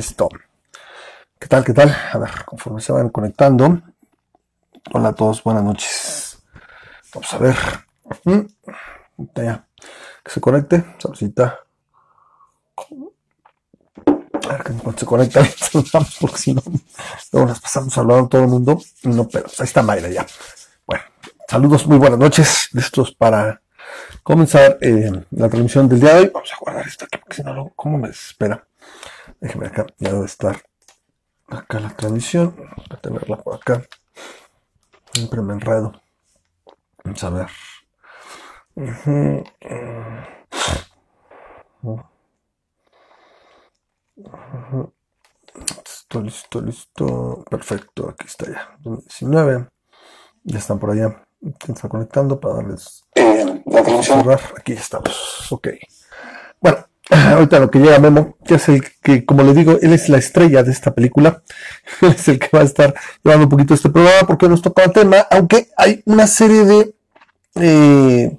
Listo. ¿Qué tal? ¿Qué tal? A ver, conforme se van conectando. Hola a todos, buenas noches. Vamos a ver. Mm, Ya. Que se conecte. Saludcita. A ver que cuando se conecta, porque si no, luego nos pasamos saludando a todo el mundo. No, pero ahí está Mayra ya. Bueno, saludos, muy buenas noches. Listos para comenzar eh, la transmisión del día de hoy. Vamos a guardar esto aquí porque si no, ¿cómo me desespera? Déjeme acá, ya debe estar acá la transmisión. Voy a tenerla por acá. Siempre me enredo. Vamos a ver. Listo, listo, listo. Perfecto, aquí está ya. 19. Ya están por allá. ¿Quién está conectando para darles Eh, la? Aquí estamos. Ok. Bueno, ahorita lo que llega Memo, que es el que, como le digo, él es la estrella de esta película. Él es el que va a estar llevando un poquito este programa porque nos toca el tema, aunque hay una serie de eh,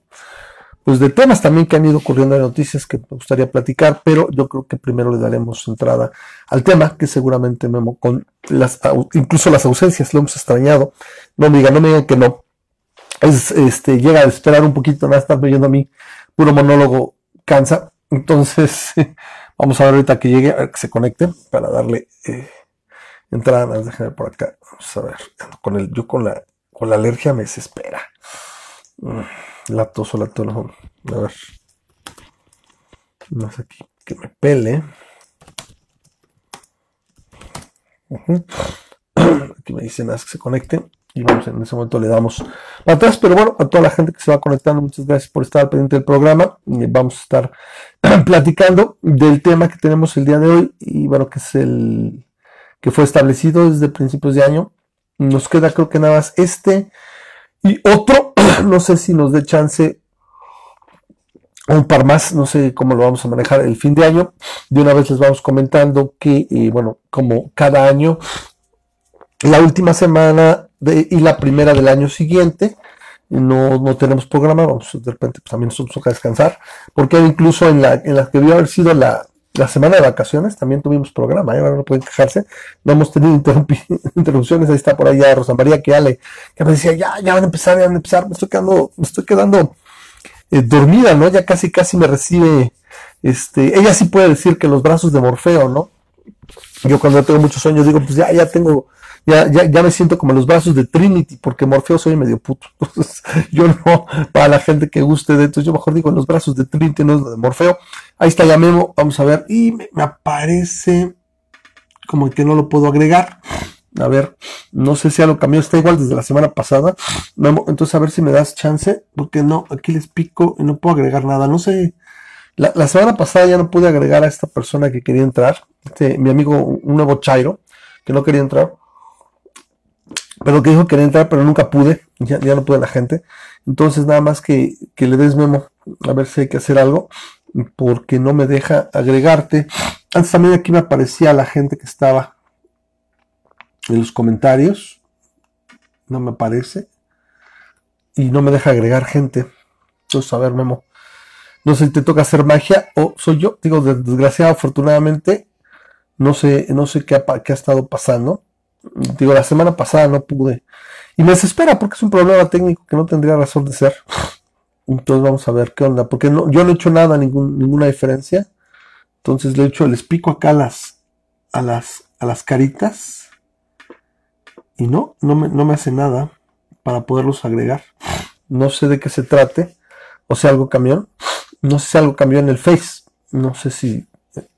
pues de temas también que han ido ocurriendo de noticias que me gustaría platicar, pero yo creo que primero le daremos entrada al tema, que seguramente Memo, con las incluso las ausencias lo hemos extrañado. No me digan, no me digan que no. Es, este, llega a esperar un poquito, nada, estar oyendo a mí, puro monólogo cansa. Entonces, vamos a ver ahorita que llegue, a ver que se conecte para darle eh, entrada. Más déjame por acá. Vamos a ver. Con el, yo con la, con la alergia me desespera. Mm, La tos o la tos. A ver. Más aquí que me pele. Aquí me dicen que se conecte. Y vamos, en ese momento le damos para atrás. Pero bueno, a toda la gente que se va conectando, muchas gracias por estar al pendiente del programa. Vamos a estar platicando del tema que tenemos el día de hoy. Y bueno, que es el que fue establecido desde principios de año. Nos queda creo que nada más este y otro. No sé si nos dé chance un par más, no sé cómo lo vamos a manejar el fin de año. De una vez les vamos comentando que, eh, bueno, como cada año, la última semana de- y la primera del año siguiente, no, no tenemos programa, vamos de repente pues, también nos toca descansar, porque incluso en la, en la que debió haber sido la, la semana de vacaciones también tuvimos programa, ¿eh? ahora no pueden quejarse, no hemos tenido interrupciones, ahí está por allá Rosa María que Ale, que me decía, ya, ya van a empezar, ya van a empezar, me estoy quedando, me estoy quedando eh, dormida, ¿no? Ya casi, casi me recibe, este, ella sí puede decir que los brazos de Morfeo, ¿no? Yo cuando tengo muchos sueños digo, pues ya, ya tengo, ya, ya, ya me siento como los brazos de Trinity, porque Morfeo soy medio puto. Entonces, yo no, para la gente que guste de esto, yo mejor digo los brazos de Trinity, no de Morfeo. Ahí está ya Memo, vamos a ver, y me, aparece como que no lo puedo agregar. A ver, no sé si ya lo cambió, está igual desde la semana pasada. Memo, entonces a ver si me das chance, porque no, aquí les pico y no puedo agregar nada. No sé, la, la semana pasada ya no pude agregar a esta persona que quería entrar, este, mi amigo, un nuevo Chairo, que no quería entrar, pero que dijo que quería entrar, pero nunca pude, ya, ya no pude la gente. Entonces nada más que, que le des memo, a ver si hay que hacer algo, porque no me deja agregarte. Antes también aquí me aparecía la gente que estaba en los comentarios, no me aparece, y no me deja agregar gente. Entonces, a ver, Memo. No sé si te toca hacer magia o soy yo. Digo, de- desgraciado, afortunadamente, no sé, no sé qué ha, qué ha estado pasando. Digo, la semana pasada no pude. Y me desespera porque es un problema técnico que no tendría razón de ser. Entonces vamos a ver qué onda. Porque no, yo no he hecho nada, ningún- ninguna diferencia. Entonces le he hecho, les pico acá a las, a las, a las caritas. Y no, no me, no me hace nada para poderlos agregar. No sé de qué se trate. O sea, algo cambió. No sé si algo cambió en el Face. No sé si.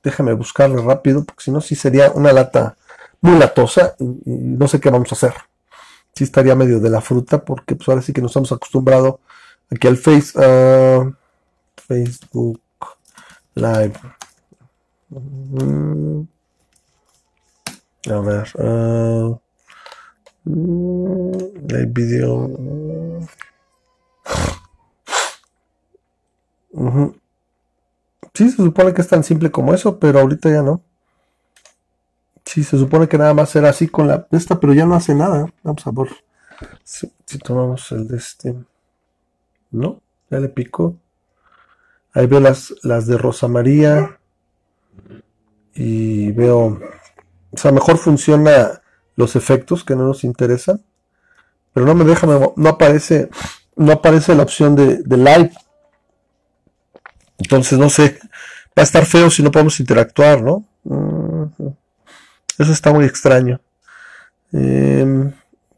Déjame buscarlo rápido, porque si no, sí sería una lata muy latosa y, y no sé qué vamos a hacer. Sí estaría medio de la fruta, porque pues ahora sí que nos hemos acostumbrado aquí al Face. ah, Facebook Live. Mm, a ver. mm, live video. Ujú. Sí, se supone que es tan simple como eso, pero ahorita ya no. Sí, se supone que nada más era así con la esta, pero ya no hace nada. Vamos a ver si, si tomamos el de este. No, ya le pico. Ahí veo las, las de Rosa María. Y veo O sea, mejor funciona los efectos que no nos interesan. Pero no me deja, no aparece, no aparece la opción de, live. Entonces, no sé, va a estar feo si no podemos interactuar, ¿no? Eso está muy extraño.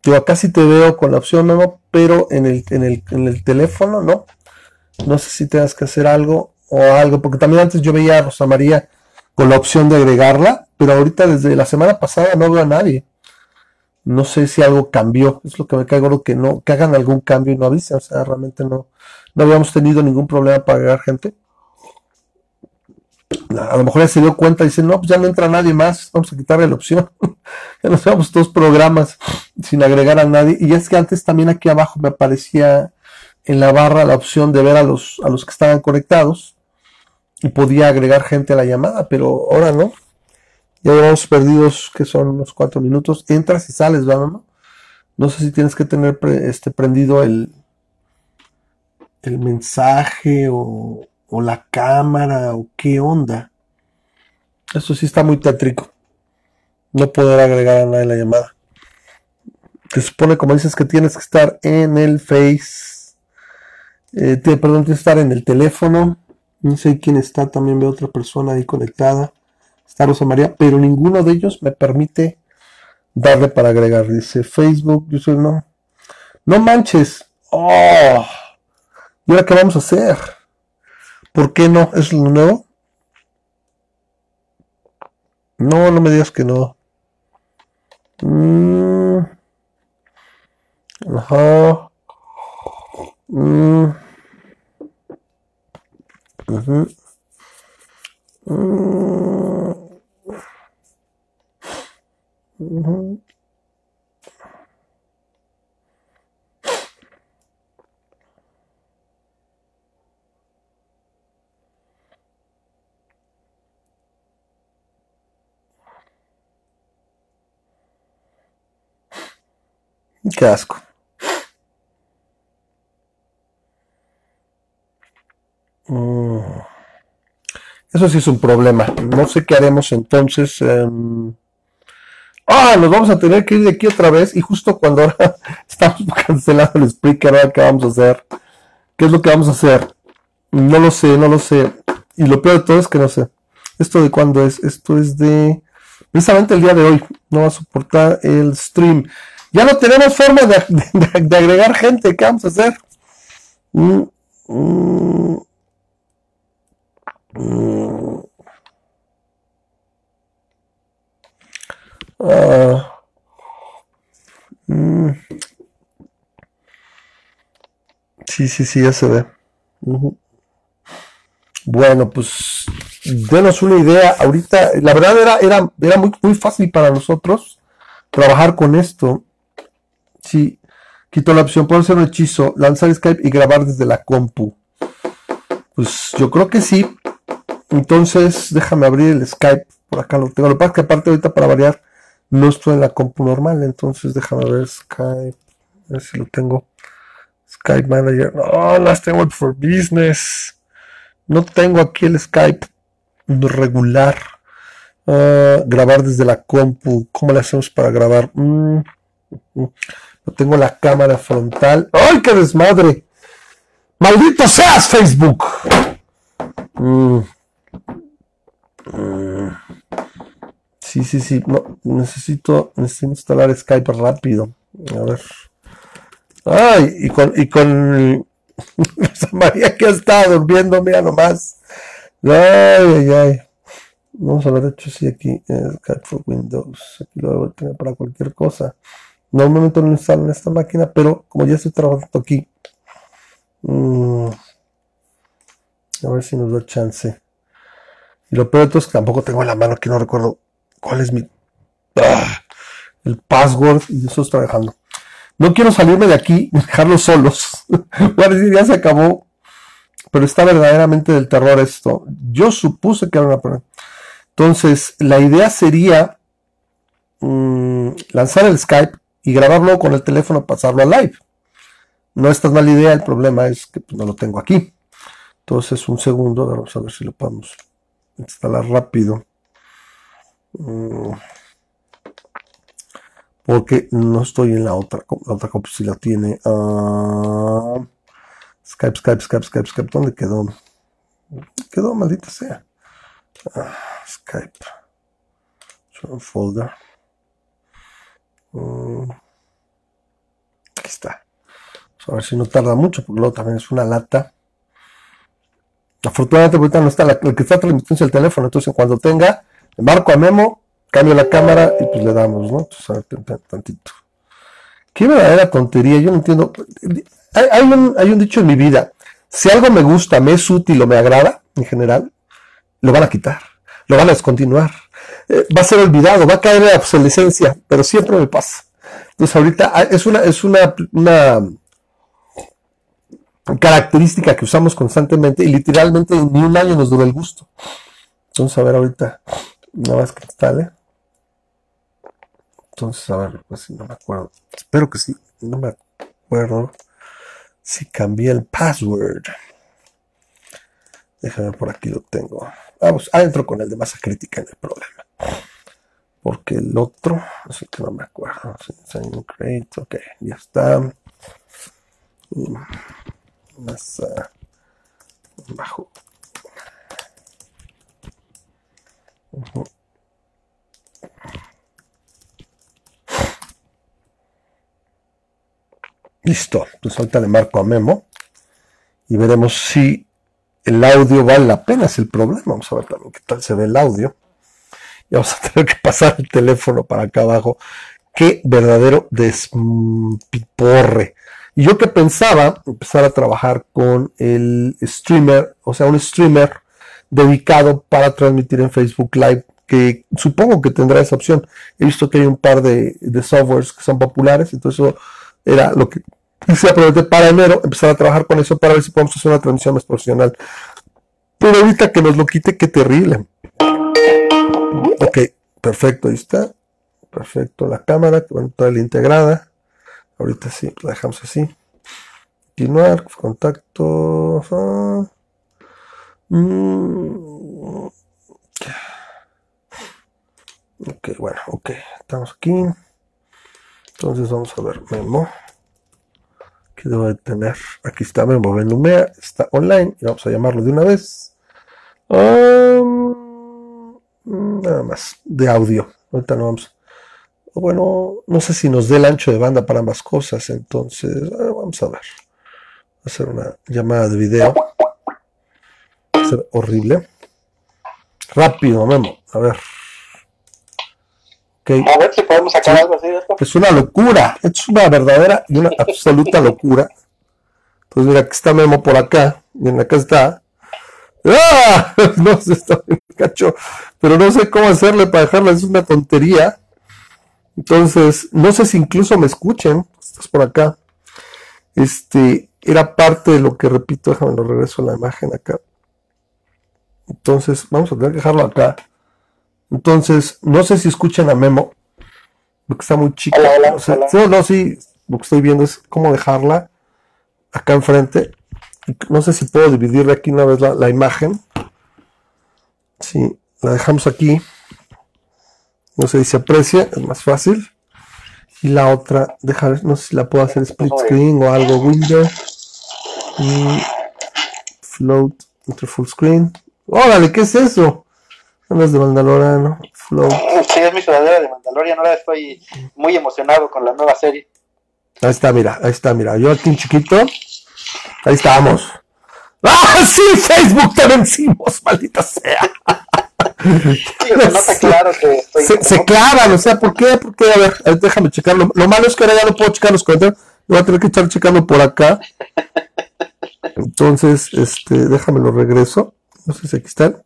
Yo acá sí te veo con la opción nuevo, pero en el, en el, en el teléfono, ¿no? No sé si tengas que hacer algo o algo, porque también antes yo veía a Rosa María con la opción de agregarla, pero ahorita desde la semana pasada no veo a nadie. No sé si algo cambió, es lo que me caigo, que no, que hagan algún cambio y no avisen, o sea, realmente no, no habíamos tenido ningún problema para agregar gente. A lo mejor ya se dio cuenta y dice, no, pues ya no entra nadie más, vamos a quitarle la opción. ya nos vamos dos programas sin agregar a nadie. Y es que antes también aquí abajo me aparecía en la barra la opción de ver a los, a los que estaban conectados y podía agregar gente a la llamada, pero ahora no. Ya llevamos perdidos, que son unos cuatro minutos. Entras y sales, ¿va, mamá? No sé si tienes que tener este, prendido el, el mensaje o, o la cámara o qué onda. Eso sí está muy tétrico. No poder agregar a nadie la llamada. Te supone, como dices, que tienes que estar en el Face. Eh, perdón, tienes que estar en el teléfono. No sé quién está, también veo otra persona ahí conectada. Está Rosa María, pero ninguno de ellos me permite darle para agregar. Dice Facebook, yo soy no. No manches. Oh. ¿Y ahora qué vamos a hacer? ¿Por qué no? ¿Es lo nuevo? No, no me digas que no. Mm. Ajá. Mm. Qué asco. Mm. Eso sí es un problema. No sé qué haremos entonces. Em, ah, nos vamos a tener que ir de aquí otra vez. Y justo cuando ahora estamos cancelando el speaker, ¿qué vamos a hacer? ¿Qué es lo que vamos a hacer? No lo sé, no lo sé. Y lo peor de todo es que no sé. ¿Esto de cuándo es? Esto es de... Precisamente el día de hoy. No va a soportar el stream. Ya no tenemos forma de, agregar gente. ¿Qué vamos a hacer? Mm, mm, mm. Ah, sí, sí, sí, ya se ve. Bueno, pues denos una idea. Ahorita, la verdad era, era, era muy, muy fácil para nosotros trabajar con esto. Sí, quito la opción, hacer un hechizo, lanzar Skype y grabar desde la compu. Pues yo creo que sí. Entonces, déjame abrir el Skype. Por acá lo tengo. Lo que pasa es que aparte ahorita para variar, no estoy en la compu normal. Entonces, déjame ver Skype. A ver si lo tengo. Skype Manager. No, las tengo for Business. No tengo aquí el Skype regular. Ah, grabar desde la compu. ¿Cómo le hacemos para grabar? Mm, mm, mm. No tengo la cámara frontal. ¡Ay, qué desmadre! ¡Maldito seas, Facebook! Mm. Mm. Sí, sí, sí. No, necesito, necesito instalar Skype rápido. A ver. Ay, y con, y con María que estado durmiendo, mira nomás. Ay, ay, ay. Vamos a ver, hecho, sí, aquí, eh, Skype for Windows. Aquí lo debo tener para cualquier cosa. Normalmente no en esta máquina, pero como ya estoy trabajando aquí, mm, a ver si nos da chance. Y lo peor de todo es que tampoco tengo en la mano que no recuerdo cuál es mi ah, el password y eso estoy trabajando. No quiero salirme de aquí y dejarlos solos. Decir, ya se acabó. Pero está verdaderamente del terror esto. Yo supuse que era una prueba. Entonces, la idea sería mm, lanzar el Skype y grabarlo con el teléfono, pasarlo a live. No es tan mala idea, el problema es que pues, no lo tengo aquí. Entonces, un segundo, vamos a ver si lo podemos instalar rápido. Mm. porque no estoy en la otra. La otra compu si la tiene. Uh, Skype, Skype, Skype, Skype, Skype. ¿Dónde quedó? Quedó, maldita sea. Uh, Skype. Show folder. Uh, aquí está. a ver si no tarda mucho, porque luego también es una lata. Afortunadamente ahorita no está la, el que está transmitiendo el teléfono, entonces cuando tenga, marco a Memo, cambio la cámara y pues le damos, ¿no? Tantito. Qué verdadera tontería, yo no entiendo. Hay, un, hay un dicho en mi vida, si algo me gusta, me es útil o me agrada, en general, lo van a quitar, lo van a descontinuar, eh, va a ser olvidado, va a caer en la obsolescencia, pero siempre me pasa. Entonces ahorita ah, es una, es una, característica que usamos constantemente y literalmente ni un año nos dura el gusto. Entonces, a ver, ahorita, nada más que instale. Entonces, a ver, pues no me acuerdo. Espero que sí, no me acuerdo si cambié el password. Déjame por aquí lo tengo. Vamos, adentro con el de masa crítica en el problema. Porque el otro, así que no me acuerdo. ok, ya está más bajo. Listo, pues ahorita le marco a Memo y veremos si el audio vale la pena, es el problema. Vamos a ver también qué tal se ve el audio. Y vamos a tener que pasar el teléfono para acá abajo. Qué verdadero despiporre. Y yo que pensaba empezar a trabajar con el streamer, o sea, un streamer dedicado para transmitir en Facebook Live, que supongo que tendrá esa opción. He visto que hay un par de, softwares que son populares, entonces eso era lo que quise aprovechar para enero, empezar a trabajar con eso para ver si podemos hacer una transmisión más profesional. Pero ahorita que nos lo quite, qué terrible. Ok, perfecto, ahí está. Perfecto, la cámara, bueno, toda la integrada. Ahorita sí, la dejamos así. Continuar, contacto. Ah. Mm. Ok, bueno, ok. Estamos aquí. Entonces vamos a ver Memo. Que debo de tener. Aquí está Memo Benumea. Está online. Y vamos a llamarlo de una vez. Um, nada más. De audio. Ahorita no vamos bueno, no sé si nos dé el ancho de banda para ambas cosas, entonces vamos a ver. Hacer una llamada de video. Va a ser horrible. Rápido, Memo. A ver. A ver si podemos sacar algo así de esto. Es una locura. Es una verdadera y una absoluta locura. Entonces, mira, aquí está Memo por acá. Miren, acá está. ¡Ah! No sé, está bien cacho. Pero no sé cómo hacerle para dejarla. Es una tontería. Entonces, no sé si incluso me escuchen, estás por acá. Este, era parte de lo que repito, déjame lo regreso a la imagen acá. Entonces, vamos a tener que dejarlo acá. Entonces, no sé si escuchan a Memo, porque está muy chica. no, no, sí, lo que estoy viendo es cómo dejarla acá enfrente. No sé si puedo dividir aquí una vez la, la imagen. Sí, la dejamos aquí. No sé si se aprecia, es más fácil. Y la otra, dejar, no sé si la puedo hacer split screen o algo, window. Y float entre full screen. Órale, ¿qué es eso? Es de Mandaloriano. Float. Sí, es mi sudadera de Mandalorian. Ahora estoy muy emocionado con la nueva serie. Ahí está, mira, ahí está, mira. Yo aquí en chiquito. Ahí estamos. ¡Ah, sí! Facebook te vencimos, maldita sea se, clavan, o sea, ¿por qué? Porque, a ver, déjame checarlo. Lo malo es que ahora ya no puedo checar los comentarios. Lo voy a tener que estar checando por acá. Entonces, este, déjame lo regreso. No sé si aquí están.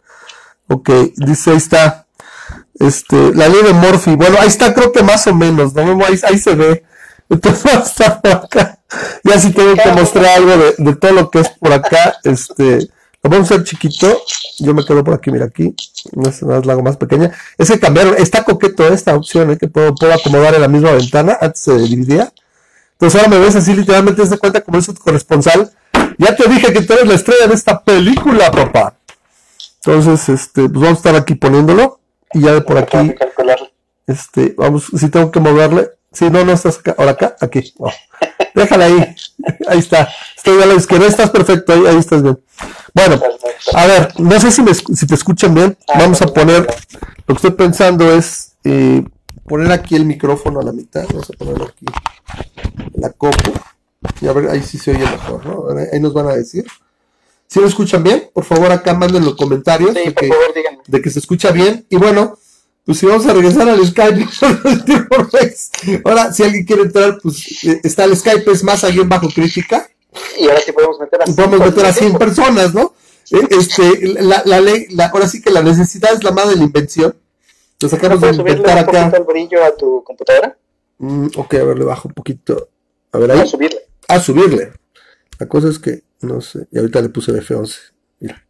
Ok, dice, ahí está. Este, la ley de Morphy. Bueno, ahí está, creo que más o menos, ¿no? Ahí, ahí se ve. Entonces, va a estar por acá. Ya si tengo que mostrar algo de, de todo lo que es por acá. Este, lo vamos a hacer chiquito. Yo me quedo por aquí, mira aquí. No es nada, la hago más pequeña. Es que cambiaron. Está coqueto esta opción, ¿eh? que puedo, puedo acomodar en la misma ventana. Antes se dividía. Entonces ahora me ves así, literalmente, te das cuenta como es tu corresponsal. Ya te dije que tú eres la estrella de esta película, papá. Entonces, este, pues vamos a estar aquí poniéndolo. Y ya de por aquí. Este, vamos, si tengo que moverle, Sí, no, no estás acá. Ahora acá, aquí. No. Déjala ahí. Ahí está. Estoy a la izquierda. Estás perfecto. Ahí, ahí estás bien. Bueno, a ver, no sé si, me, si te escuchan bien. Vamos a poner. Lo que estoy pensando es eh, poner aquí el micrófono a la mitad. Vamos a ponerlo aquí. La copo. Y a ver, ahí sí se oye mejor, ¿no? Ahí nos van a decir. Si lo escuchan bien, por favor acá manden los comentarios Sí, de, por que, favor, díganme. de que se escucha bien. Y bueno, pues si vamos a regresar al Skype, vez. ahora si alguien quiere entrar, pues eh, está el Skype, es más alguien bajo crítica. Y ahora sí podemos meter a Y podemos meter a 100 personas, ¿no? Eh, Este, la, la ley, la, ahora sí que la necesidad es la madre de la invención. Nos ¿No acabamos de inventar un acá. el brillo a tu computadora? Mm, ok, a ver, le bajo un poquito. A ver, ahí. subirle. A subirle. La cosa es que, no sé, y ahorita le puse el F11. Mira.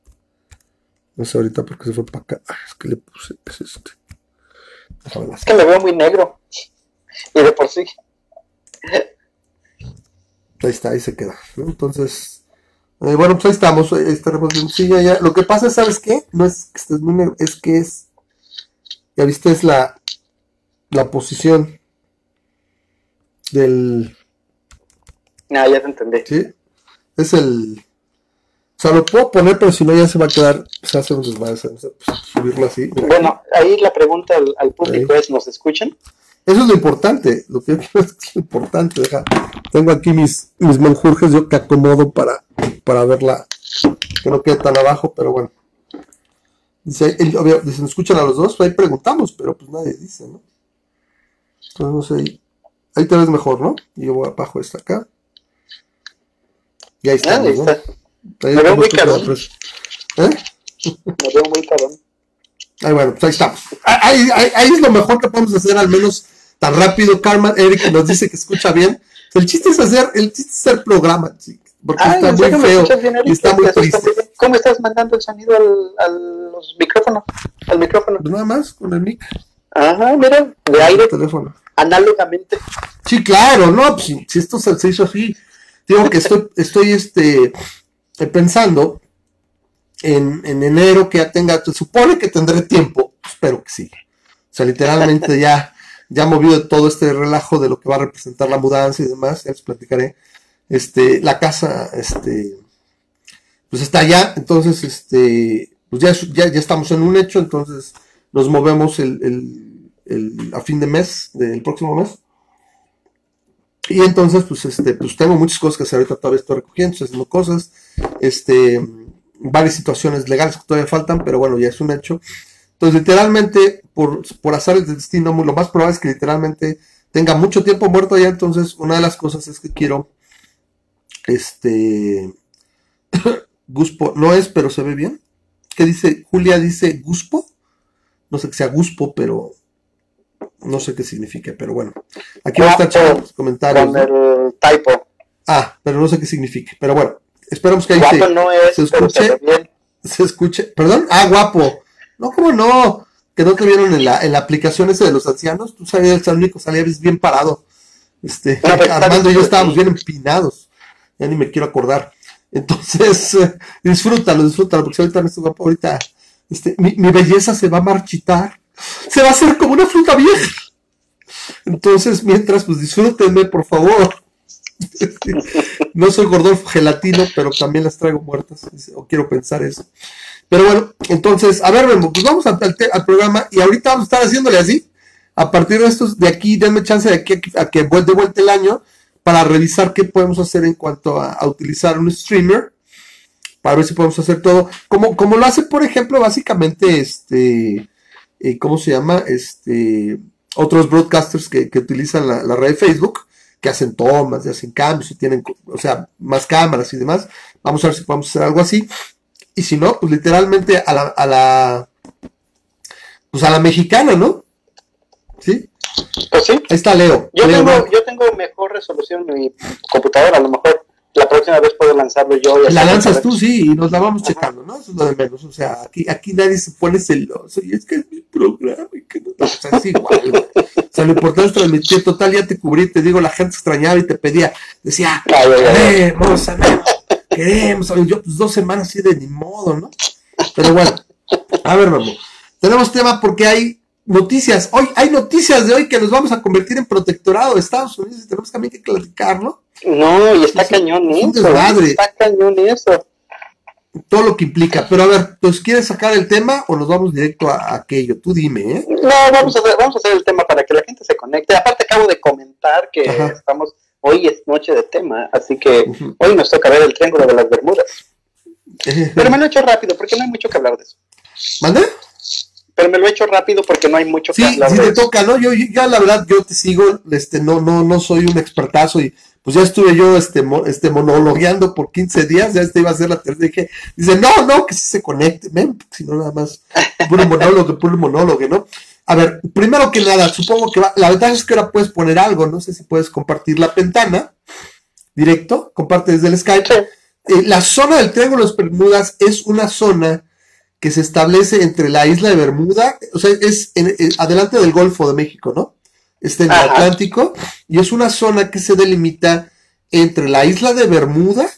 No sé ahorita por qué se fue para acá. Ah, es que le puse, es este. Déjame Es que me veo muy negro. Y de por sí. Ahí está, ahí se queda. ¿no? Entonces, eh, bueno, pues ahí estamos. eh, Estaremos. Sí, ya, ya. Lo que pasa, ¿sabes qué? No es que estés muy negro, es que es. Ya viste, es la, la posición del. No, ya te entendí. ¿Sí? Es el. O sea, lo puedo poner, pero si no ya se va a quedar. Se hace un desmadre. pues, subirlo así. mira. Bueno, ahí la pregunta al, al público es, ¿nos escuchan? Eso es lo importante. Lo que yo quiero es que es importante. Deja. Tengo aquí mis, mis menjurjes. Yo que acomodo para, para verla. Que no quede tan abajo, pero bueno. Dice, el- obvio, dice, ¿nos escuchan a los dos? Ahí preguntamos, pero pues nadie dice, ¿no? Entonces, no sé. Ahí, ahí te ves mejor, ¿no? Y yo voy abajo esta acá. Y ahí Ah, está. ahí está. Ahí Me veo muy cabrón. presa. ¿Eh? Me veo muy cabrón. Ahí bueno, pues ahí estamos. Ahí, ahí- ahí es lo mejor que podemos hacer, al menos tan rápido. Karma, Eric nos dice que escucha bien. El chiste es hacer, el chiste es hacer programa, chico, porque Ah, está ¿en muy feo bien, Eric? y está muy triste. ¿Cómo estás mandando el sonido al, a los micrófonos? Al micrófono. Pues nada más con el mic, Ajá, mira, de el aire, teléfono. análogamente. Sí, claro, no, pues si, esto se hizo así, digo que estoy, estoy este, eh, pensando en, en enero que ya tenga, se supone que tendré tiempo, espero que sí. O sea, literalmente ya, ya movido todo este relajo de lo que va a representar la mudanza y demás, ya les platicaré. Este, la casa, este, pues está allá, entonces, este, pues ya, ya, ya estamos en un hecho, entonces nos movemos el, el, el- a fin de mes, del próximo mes. Y entonces, pues, este, pues tengo muchas cosas que hacer. Ahorita todavía estoy recogiendo, estoy haciendo cosas. Este, varias situaciones legales que todavía faltan, pero bueno, ya es un hecho. Entonces, literalmente, por, por azar del destino, lo más probable es que literalmente tenga mucho tiempo muerto allá. Entonces, una de las cosas es que quiero, este, Guspo, no es, pero se ve bien. ¿Qué dice? Julia dice Guspo. No sé que sea Guspo, pero no sé qué significa, pero bueno. Aquí va a estar los comentarios. Con ¿no? el typo. Ah, pero no sé qué significa. Pero bueno, esperamos que ahí Guapo se, no es, se se escuche. bien. se escuche. Perdón, ah, guapo. No, ¿cómo no? Que no te vieron en la, en la aplicación ese de los ancianos. Tú salías el único, salías bien parado. Este, No, Armando y yo estábamos bien empinados. Ya ni me quiero acordar. Entonces, eh, disfrútalo, disfrútalo, porque ahorita no estoy guapo, ahorita este, mi, mi belleza se va a marchitar. Se va a hacer como una fruta vieja. Entonces, mientras, pues disfrútenme, por favor. No soy Gordolfo gelatino, pero también las traigo muertas, o quiero pensar eso. Pero bueno, entonces, a ver, Memo, pues vamos al, programa y ahorita vamos a estar haciéndole así. A partir de estos, de aquí, denme chance de aquí a que vuel- de vuelta el año para revisar qué podemos hacer en cuanto a, a utilizar un streamer, para ver si podemos hacer todo. Como, como lo hace, por ejemplo, básicamente, este, eh, ¿cómo se llama? Este, otros broadcasters que, que utilizan la, la red de Facebook, que hacen tomas, y hacen cambios y tienen, o sea, más cámaras y demás. Vamos a ver si podemos hacer algo así. Y si no, pues literalmente a la, a la, pues a la mexicana, ¿no? ¿Sí? Pues sí. Ahí está Leo. Yo Leo tengo, yo tengo mejor resolución en mi computadora, a lo mejor la próxima vez puedo lanzarlo yo. y La lanzas tú, sí, y nos la vamos Ajá. checando, ¿no? Eso es lo de menos. O sea, aquí, aquí nadie se pone celoso. Y es que es mi programa. Y que no... O sea, es igual. güey. O sea, lo importante es transmitir. Total, ya te cubrí. Te digo, la gente extrañaba y te pedía. Decía, queremos, queremos. Y yo, pues dos semanas así de ni modo, ¿no? Pero bueno, a ver, vamos. Tenemos tema porque hay noticias. Hoy hay noticias de hoy que nos vamos a convertir en protectorado de Estados Unidos y tenemos también que platicarlo. No, y está cañón eso. Está cañón eso. Todo lo que implica. Pero a ver, ¿pues quieres sacar el tema o nos vamos directo a, aquello? Tú dime, ¿eh? No, vamos a, hacer, vamos a hacer el tema para que la gente se conecte. Aparte, acabo de comentar que estamos. Hoy es noche de tema, así que hoy nos toca ver el triángulo de las Bermudas. Pero me lo he hecho rápido porque no hay mucho que hablar de eso. ¿Mande? pero me lo he hecho rápido porque no hay mucho que hablar. Sí, te toca, ¿no? Yo, ya la verdad, yo te sigo, este, no, no, no soy un expertazo y pues ya estuve yo este, este monologueando por 15 días, ya este iba a ser la tercera, dije, dice, no, no, que sí se conecte, ven, si no nada más, puro monólogo, puro monólogo, ¿no? A ver, primero que nada, supongo que va, la verdad es que ahora puedes poner algo, no sé si puedes compartir la ventana, directo, comparte desde el Skype. Eh, la zona del Triángulo de las Bermudas es una zona que se establece entre la isla de Bermuda, o sea, es en, adelante del Golfo de México, ¿no? Está en el Atlántico y es una zona que se delimita entre la isla de Bermuda,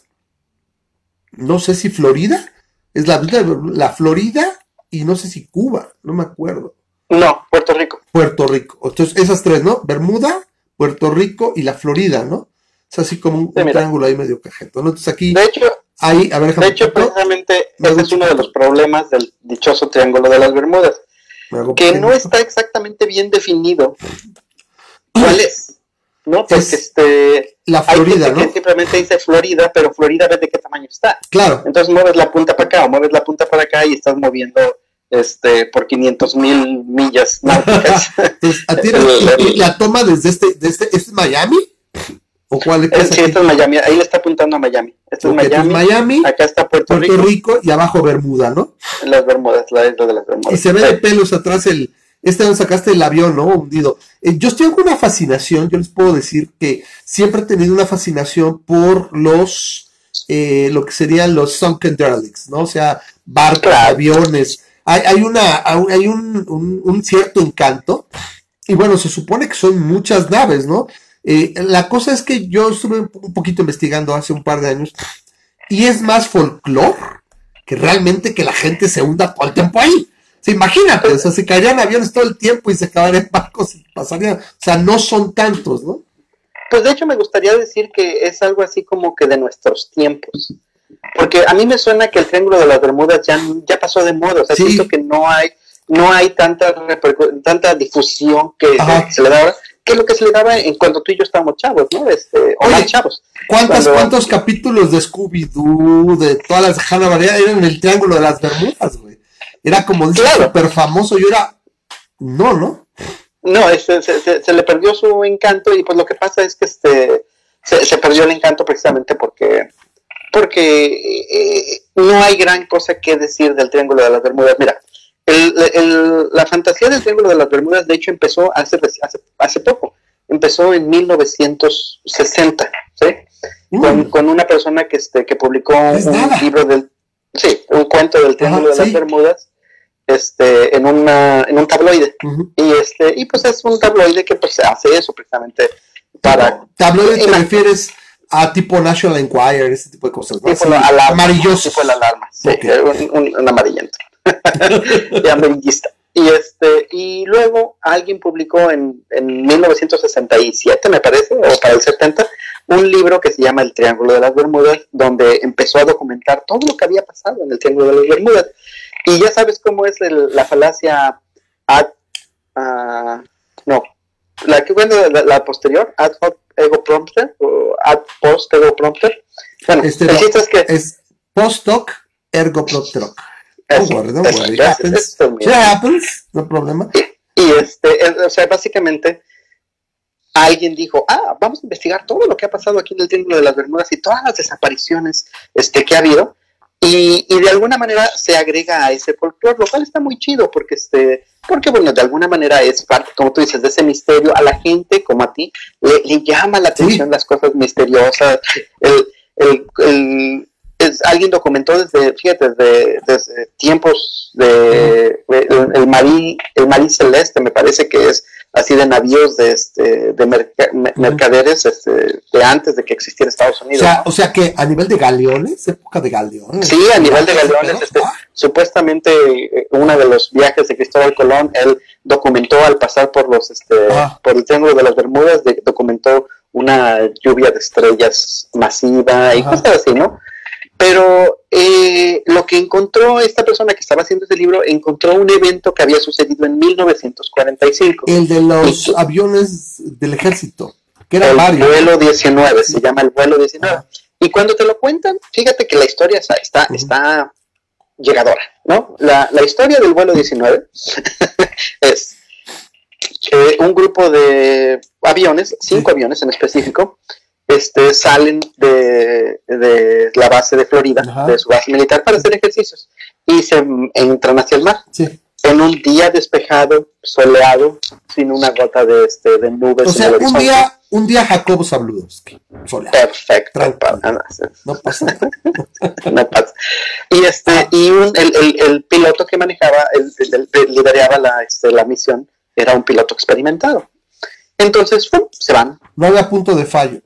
no sé si Florida, es la isla de la Florida y no sé si Cuba, no me acuerdo. No, Puerto Rico. Puerto Rico. Entonces, esas tres, ¿no? Bermuda, Puerto Rico y la Florida, ¿no? Es así como un, triángulo ahí medio cajeto, ¿no? Entonces aquí... De hecho, de hecho, precisamente ese es uno de los problemas del dichoso Triángulo de las Bermudas, que no está exactamente bien definido cuál es, ¿no? Porque este... La Florida, ¿no? Que simplemente dice Florida, pero Florida ves de qué tamaño está. Claro. Entonces mueves la punta para acá o mueves la punta para acá y estás moviendo este por 500 mil millas náuticas. Entonces, ¿a ti la toma desde este, desde este, ¿es Miami? ¿O cuál es? Sí, esto es Miami. Ahí le está apuntando a Miami. Esto es Miami. Miami. Acá está Puerto, Puerto Rico. y abajo Bermuda, ¿no? Las Bermudas, la isla de las Bermudas. Y se ve de pelos atrás el. Este donde sacaste el avión, ¿no? Hundido. Eh, yo con una fascinación. Yo les puedo decir que siempre he tenido una fascinación por los. Eh, lo que serían los sunken derelicts, ¿no? O sea, barcos, aviones. Hay, hay, una, hay un, un, un cierto encanto. Y bueno, se supone que son muchas naves, ¿no? Eh, la cosa es que yo estuve un poquito investigando hace un par de años y es más folclore que realmente que la gente se hunda todo el tiempo ahí. Se imagínate, o sea, se caerían aviones todo el tiempo y se acabarían barcos y pasarían, o sea, no son tantos, ¿no? Pues de hecho me gustaría decir que es algo así como que de nuestros tiempos. Porque a mí me suena que el Triángulo de las Bermudas ya, ya pasó de moda, o sea, siento que no hay no hay tanta tanta difusión que, se le da ahora que es lo que se le daba en cuando tú y yo estábamos chavos, ¿no? Este, o más chavos. ¿Cuántos capítulos de Scooby-Doo, de todas las Hanna María, eran en el Triángulo de las Bermudas, güey? Era como dice, súper famoso, yo era... No, ¿no? No, este, se, le perdió su encanto y pues lo que pasa es que este se, perdió el encanto precisamente porque porque eh, no hay gran cosa que decir del Triángulo de las Bermudas. Mira, el, la fantasía del Triángulo de las Bermudas, de hecho, empezó hace, hace, hace poco. Empezó en 1960, ¿sí? Con, con, una persona que, este, que publicó un libro del... Sí, un cuento del Triángulo de las Bermudas este, en, una, en un tabloide. y, este, y pues es un tabloide que pues, hace eso precisamente para... ¿Tabloide te refieres a tipo National Enquirer, ese tipo de cosas? ¿no? Tipo amarilloso. Tipo la alarma, sí, un, un amarillento. Y este, y luego alguien publicó en, en 1967, me parece, o para el 70, un libro que se llama El Triángulo de las Bermudas, donde empezó a documentar todo lo que había pasado en el Triángulo de las Bermudas. Y ya sabes cómo es la falacia ad, uh, no, la que bueno, la, posterior, ad hoc ego prompter, o ad post ego prompter. Bueno, este el chiste es que es post hoc ergo prompter no problema. Y, este, o sea, básicamente alguien dijo, ah, vamos a investigar todo lo que ha pasado aquí en el Triángulo de las Bermudas y todas las desapariciones este, que ha habido. Y, y de alguna manera se agrega a ese folclore, lo cual está muy chido porque, este, porque bueno, de alguna manera es parte, como tú dices, de ese misterio. A la gente, como a ti, le, llama la atención las cosas misteriosas, el, el, alguien documentó desde, fíjate, desde, tiempos de, el, el, marí, el marí celeste, me parece que es así de navíos de, este, de mercaderes este, de antes de que existiera Estados Unidos. O sea, que a nivel de galeones, época de galeones. Sí, a nivel de galeones. Este, ah. Supuestamente, eh, uno de los viajes de Cristóbal Colón, él documentó al pasar por los este, ah. por el Triángulo de las Bermudas, documentó una lluvia de estrellas masiva y cosas así, ¿no? Pero eh, lo que encontró esta persona que estaba haciendo ese libro, encontró un evento que había sucedido en 1945. El de los aviones del ejército, que era el vuelo 19, se llama el vuelo 19. Y cuando te lo cuentan, fíjate que la historia está, está, está llegadora, ¿no? La, la, historia del vuelo 19 es que un grupo de aviones, cinco aviones en específico, este, salen de, la base de Florida, de su base militar, para hacer ejercicios y se entran hacia el mar. En un día despejado, soleado, sin una gota de, este, de nubes. O sea, un día, un día Jacobo Zabludowski. Perfecto. No pasa. no pasa. Y, este, y un, el, el, piloto que manejaba, el, lideraba la, este, la misión, era un piloto experimentado. Entonces, se van. No había punto de fallo.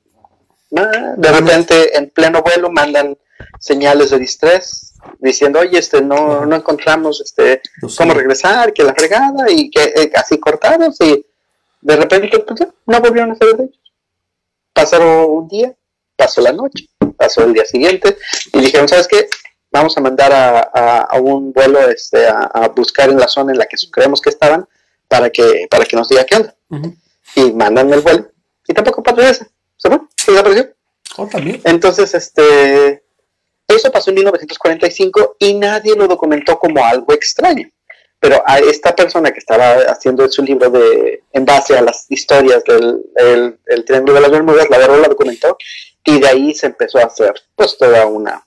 De repente, en pleno vuelo, mandan señales de distrés diciendo, oye, este, no, no encontramos este, cómo regresar, que la fregada, y que eh, así cortados, y de repente, pues, no volvieron a saber de ellos. Pasaron un día, pasó la noche, pasó el día siguiente, y dijeron, ¿sabes qué? Vamos a mandar a, un vuelo este, a, buscar en la zona en la que creemos que estaban para que, para que nos diga qué onda. Y mandan el vuelo, y tampoco regresa se fue, se desapareció. Oh, también. Entonces, este, eso pasó en 1945 y nadie lo documentó como algo extraño. Pero a esta persona que estaba haciendo su libro de, en base a las historias del el, Triángulo de las Bermudas, la verdad la documentó y de ahí se empezó a hacer pues toda una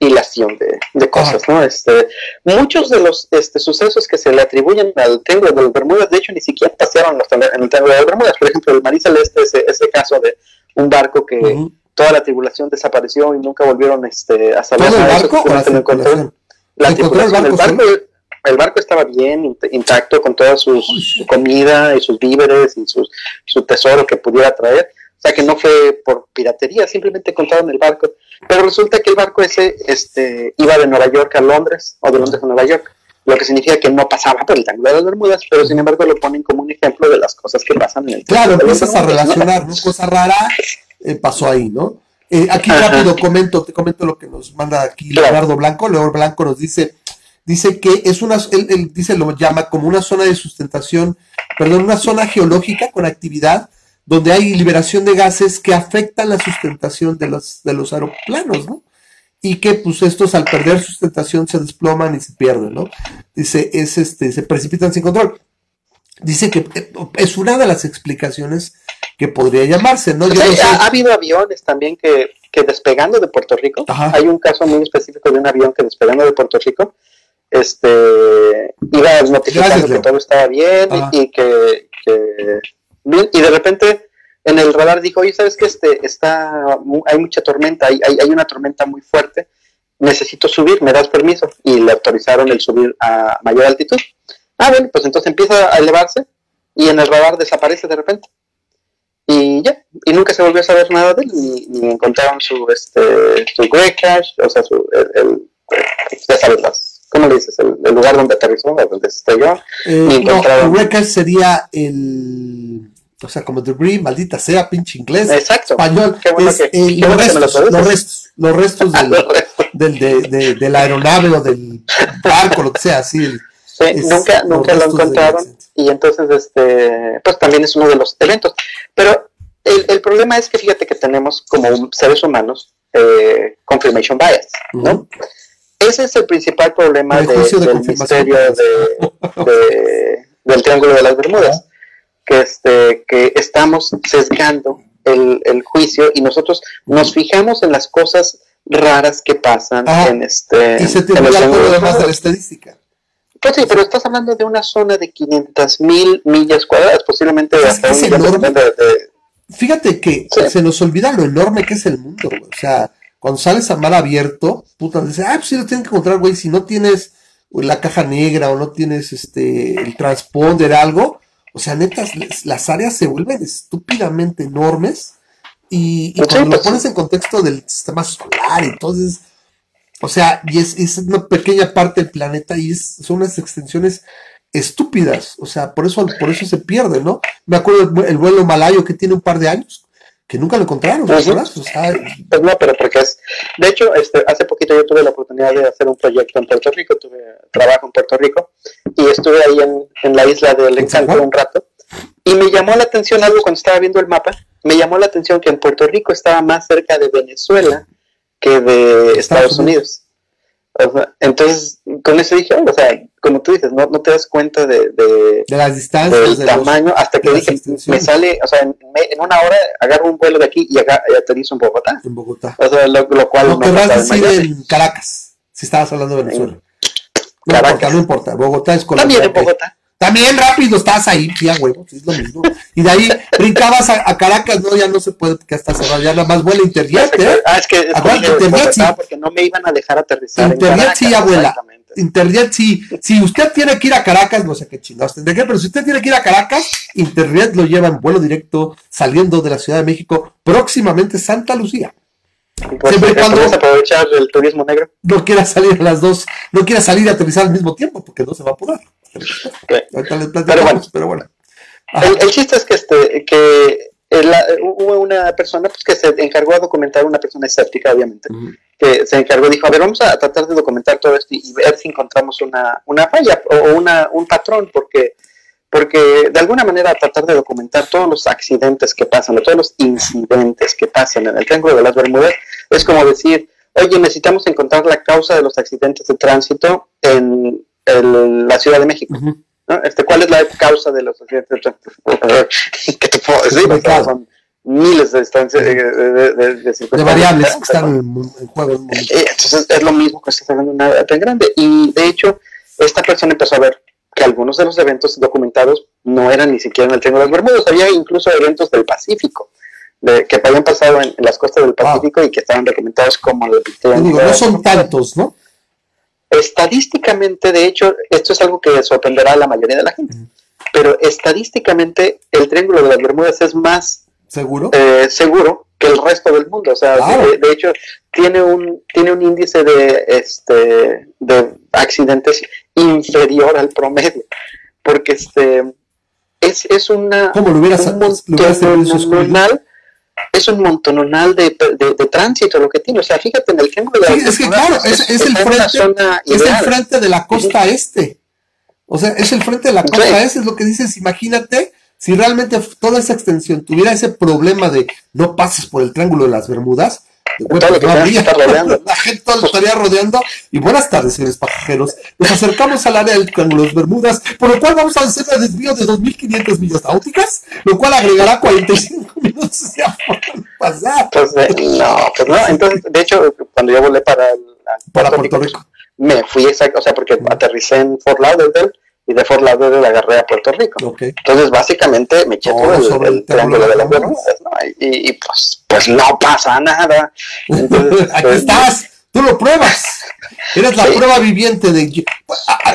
hilación de, cosas, ¿no? Este, muchos de los este, sucesos que se le atribuyen al Triángulo de las Bermudas, de hecho, ni siquiera pasaron en el Triángulo de las Bermudas. Por ejemplo, el Marí Celeste, ese, ese caso de un barco que toda la tribulación desapareció y nunca volvieron este, a saber ¿Todo el barco o la tripulación? La tripulación, el barco, el barco, estaba bien intacto con toda su comida y sus víveres y sus, su tesoro que pudiera traer. O sea que no fue por piratería, simplemente encontraron el barco. Pero resulta que el barco ese este, iba de Nueva York a Londres o de Londres a Nueva York lo que significa que no pasaba por el Triángulo de las Bermudas, pero sin embargo lo ponen como un ejemplo de las cosas que pasan en el Claro, empiezas a relacionar, ¿no? Cosa rara eh, pasó ahí, ¿no? Eh, aquí rápido comento, te comento lo que nos manda aquí Leonardo Blanco. Leonardo Blanco nos dice, dice que es una, él, dice, lo llama como una zona de sustentación, perdón, una zona geológica con actividad donde hay liberación de gases que afectan la sustentación de los, de los aeroplanos, ¿no? y que pues estos al perder sustentación se desploman y se pierden, ¿no? Dice, es este, se precipitan sin control. Dice que eh, es una de las explicaciones que podría llamarse, ¿no? ha, habido aviones también que, que despegando de Puerto Rico, hay un caso muy específico de un avión que despegando de Puerto Rico, este, iba notificando que todo estaba bien y que, que, y de repente en el radar dijo, oye, ¿sabes qué? Este, está, hay mucha tormenta, hay, hay, una tormenta muy fuerte, necesito subir, ¿me das permiso? Y le autorizaron el subir a mayor altitud. Ah, bueno, pues entonces empieza a elevarse y en el radar desaparece de repente. Y ya, y nunca se volvió a saber nada de él, ni, encontraron su, este, su gray cache, o sea, su, el, ya sabes, las, ¿cómo le dices? El, lugar donde aterrizó, donde estrelló. Eh, ni encontraron... No, el sería el o sea, como debris, maldita sea, pinche inglés, Exacto. español, es, eh, los, restos, los, restos, los, restos, del, del de, la aeronave o del barco, lo que sea, así. sí, nunca, nunca lo encontraron y entonces, este, pues también es uno de los eventos. Pero el, el problema es que fíjate que tenemos como seres humanos eh, confirmation bias, ¿no? Ese es el principal problema del misterio de, del Triángulo de las Bermudas que, este, que estamos sesgando el, el, juicio y nosotros nos fijamos en las cosas raras que pasan en este... Y se te olvida todo lo demás de la estadística. Pues sí, pero estás hablando de una zona de 500 mil millas cuadradas, posiblemente es enorme. Fíjate que se nos olvida lo enorme que es el mundo, O sea, cuando sales a mar abierto, puta, dices, ah, pues sí lo tienen que encontrar, güey. Si no tienes la caja negra o no tienes este el transponder, algo, O sea, neta, las áreas se vuelven estúpidamente enormes y, cuando lo pones en contexto del sistema solar, entonces, o sea, y es, es una pequeña parte del planeta y es, son unas extensiones estúpidas, o sea, por eso, por eso se pierde, ¿no? Me acuerdo el vuelo malayo que tiene un par de años, que nunca lo encontraron, pues no, pero porque es, de hecho, este, hace poquito yo tuve la oportunidad de hacer un proyecto en Puerto Rico, tuve trabajo en Puerto Rico, y estuve ahí en, en la isla del Encanto un rato, y me llamó la atención algo cuando estaba viendo el mapa, me llamó la atención que en Puerto Rico estaba más cerca de Venezuela que de Estados, Unidos. Entonces, con eso dije, o sea, como tú dices, no, no te das cuenta de, de, las distancias, del tamaño, hasta que dije, me sale, o sea, en, una hora agarro un vuelo de aquí y aterrizo en Bogotá. En Bogotá. O sea, lo, cual no querrás decir en Caracas, si estabas hablando de Venezuela. No importa, no importa. Bogotá es Colombia. También en Bogotá. También rápido, estabas ahí, ya huevo, es lo mismo. Y de ahí brincabas a, Caracas, no, ya no se puede, porque está cerrado, ya nada más vuela Interjet, ¿eh? Ah, es que, Interjet sí. Porque no me iban a dejar aterrizar Interjet sí, abuela. Internet sí, si usted tiene que ir a Caracas, no sé qué chingados tendría que, pero si usted tiene que ir a Caracas, Internet lo lleva en vuelo directo saliendo de la Ciudad de México, próximamente Santa Lucía. Pues Siempre cuando aprovechar el turismo negro. No quiera salir a las dos, no quiera salir y aterrizar al mismo tiempo, porque no se va a poder. Pero bueno, pero bueno. El, chiste es que este, que hubo una persona pues, que se encargó a documentar, una persona escéptica, obviamente, que se encargó, dijo, a ver, vamos a tratar de documentar todo esto y, ver si encontramos una, una falla o una, un patrón, porque porque de alguna manera tratar de documentar todos los accidentes que pasan, o todos los incidentes que pasan en el Triángulo de las Bermudas, es como decir, oye, necesitamos encontrar la causa de los accidentes de tránsito en la Ciudad de México. este, ¿Cuál es la causa de los accidentes de? ¿Qué te puedo decir? Son miles de, distancias, de, de, variables que están en, juego. Eh, entonces es lo mismo que se está hablando una tan grande. Y de hecho, esta persona empezó a ver que algunos de los eventos documentados no eran ni siquiera en el Triángulo de las Bermudas, había incluso eventos del Pacífico. De, que habían pasado en, las costas del Pacífico y que estaban documentados como el Triángulo. no son tantos, ¿no? Estadísticamente, de hecho, esto es algo que sorprenderá a la mayoría de la gente, pero estadísticamente el Triángulo de las Bermudas es más seguro, eh, seguro que el resto del mundo. O sea, de, hecho, tiene un, tiene un índice de, este, de accidentes inferior al promedio. Porque este es, es una ¿Cómo lo hubieras, un montonal, es un montonal de, de, tránsito lo que tiene. O sea, fíjate en el triángulo de es que claro, es, es, el frente, es el frente de la costa este. O sea, es el frente de la costa este, es lo que dices, imagínate si realmente toda esa extensión tuviera ese problema de no pases por el triángulo de las Bermudas, pues la gente todo lo estaría rodeando. Y buenas tardes, señores pasajeros. Nos acercamos al área del triángulo de Bermudas, por lo cual vamos a hacer el desvío de 2.500 millas náuticas, lo cual agregará 45 minutos de pasar. Pues, eh, no, pues no. Entonces, de hecho, cuando yo volé para, para Puerto, Rico, me fui exacto, o sea, porque aterricé en Fort Lauderdale y de Fort Lauderdale agarré a Puerto Rico. Entonces, básicamente, me eché todo el, el, triángulo de las Bermudas, ¿no? y, y, pues, pues no pasa nada. Entonces, Aquí pues, estás, tú lo pruebas. Eres la prueba viviente de...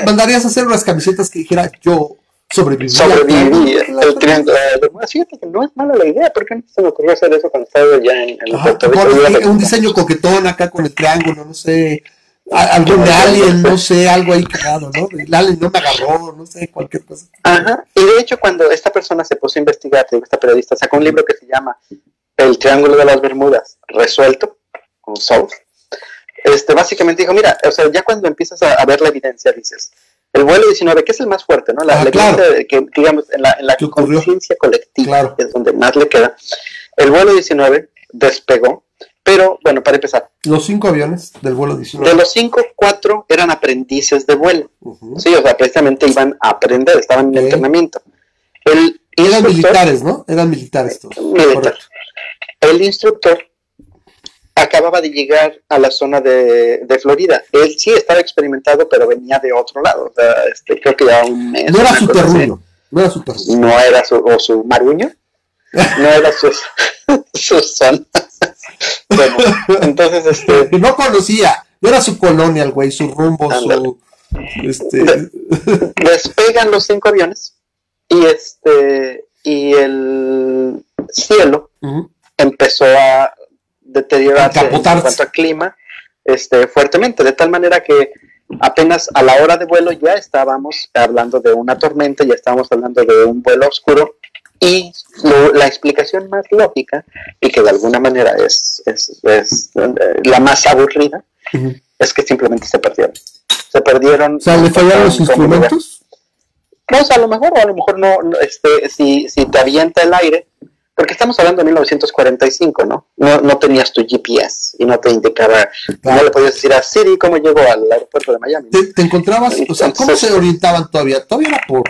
Mandarías a hacer unas camisetas que dijera yo sobreviví. Sobreviví el triángulo de Bermudas. Fíjate que no es mala la idea, ¿por qué no se me ocurrió hacer eso cuando estaba ya en, el Puerto Rico? Un diseño coquetón acá con el triángulo, no sé algún de Alien, no sé, algo ahí cagado, ¿no? El Alien no me agarró, no sé, cualquier cosa. Ajá, y de hecho cuando esta persona se puso a investigar, esta periodista sacó un libro que se llama El Triángulo de las Bermudas, resuelto, con Solve, este, básicamente dijo, mira, o sea, ya cuando empiezas a, ver la evidencia, dices, el vuelo 19, que es el más fuerte, ¿no? La, ah, evidencia que, digamos, en la, en la conciencia colectiva, es donde más le queda, el vuelo 19 despegó pero bueno, para empezar. Los cinco aviones del vuelo 19. De los cinco, cuatro eran aprendices de vuelo. Sí, o sea, precisamente iban a aprender, estaban en entrenamiento. El eran militares, ¿no? Eran militares todos. Militar. El instructor acababa de llegar a la zona de, Florida. Él sí estaba experimentado, pero venía de otro lado. O sea, este, creo que ya un mes. No era su terruño. No era su terruño. No era su, o su maruño. No era su, su zona. Bueno, entonces, este. No conocía, no era su colonia, el güey, su rumbo, su. Este... Despegan los cinco aviones y este y el cielo empezó a deteriorarse en cuanto al clima este, fuertemente, de tal manera que apenas a la hora de vuelo ya estábamos hablando de una tormenta, ya estábamos hablando de un vuelo oscuro y la explicación más lógica y que de alguna manera es, es, eh, la más aburrida es que simplemente se perdieron. Se perdieron. O sea, ¿le fallaron los instrumentos? No, o sea, a lo mejor, o a lo mejor no, este, si, si te avienta el aire, porque estamos hablando de 1945, ¿no? No, no tenías tu GPS y no te indicaba, no le podías decir a Siri cómo llegó al aeropuerto de Miami. ¿Te, encontrabas, o sea, cómo se orientaban todavía? Todavía era por,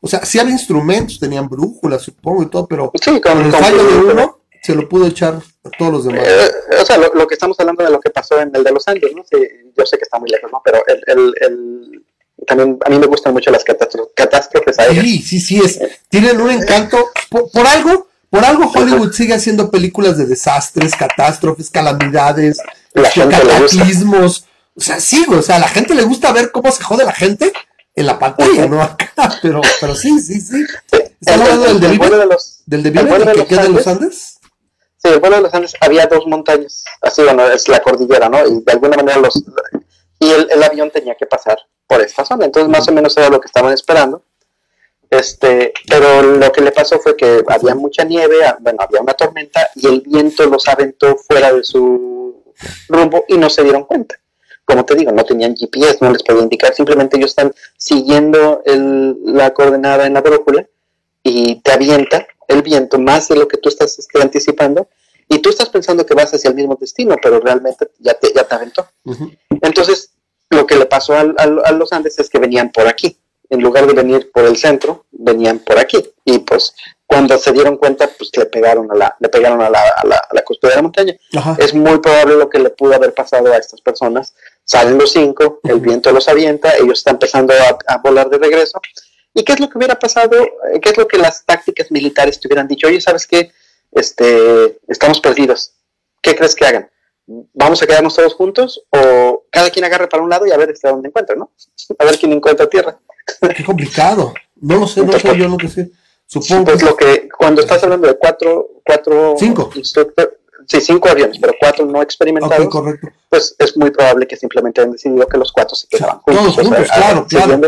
o sea, sí había instrumentos, tenían brújulas, supongo, y todo, pero con, el fallo de uno se lo pudo echar a todos los demás. Eh, o sea, lo, que estamos hablando de lo que pasó en el de Los Ángeles, ¿no? yo sé que está muy lejos, ¿no? Pero el, el, el también a mí me gustan mucho las catástrofes aéreas. Sí, sí, sí, es, tienen un encanto, por algo por algo Hollywood sigue haciendo películas de desastres, catástrofes, calamidades, cataclismos. O sea, sí, o sea, a la gente le gusta ver cómo se jode la gente en la pantalla, no acá, pero, pero sí, sí, sí. ¿Estás hablando del de de los, del de que queda en los Andes? Sí, el vuelo de los Andes había dos montañas, así, bueno, es la cordillera, ¿no? Y de alguna manera los... Y el, el avión tenía que pasar por esta zona, entonces más o menos era lo que estaban esperando. Este, pero lo que le pasó fue que había mucha nieve, ah, bueno, había una tormenta y el viento los aventó fuera de su rumbo y no se dieron cuenta. Como te digo, no tenían GPS, no les podía indicar, simplemente ellos están siguiendo la coordenada en la brújula y te avienta el viento más de lo que tú estás este, anticipando y tú estás pensando que vas hacia el mismo destino, pero realmente ya te, ya te aventó. Entonces, lo que le pasó a los Andes es que venían por aquí en lugar de venir por el centro, venían por aquí. Y pues cuando se dieron cuenta, pues le pegaron a la, le pegaron a la, a la, de la montaña. Es muy probable lo que le pudo haber pasado a estas personas. Salen los cinco, el viento los avienta, ellos están empezando a, volar de regreso. ¿Y qué es lo que hubiera pasado? Eh, ¿Qué es lo que las tácticas militares te hubieran dicho? Oye, ¿sabes qué? Este, estamos perdidos. ¿Qué crees que hagan? ¿Vamos a quedarnos todos juntos? ¿O cada quien agarre para un lado y a ver hasta dónde encuentra, ¿no? A ver quién encuentra tierra. Qué complicado. No lo sé, no sé yo lo que sé. Supongo. Pues lo que, cuando estás hablando de cuatro, cuatro cinco. Sí, cinco aviones, pero cuatro no experimentados, correcto. pues es muy probable que simplemente han decidido que los cuatro se quedaban juntos. Todos juntos, claro, claro.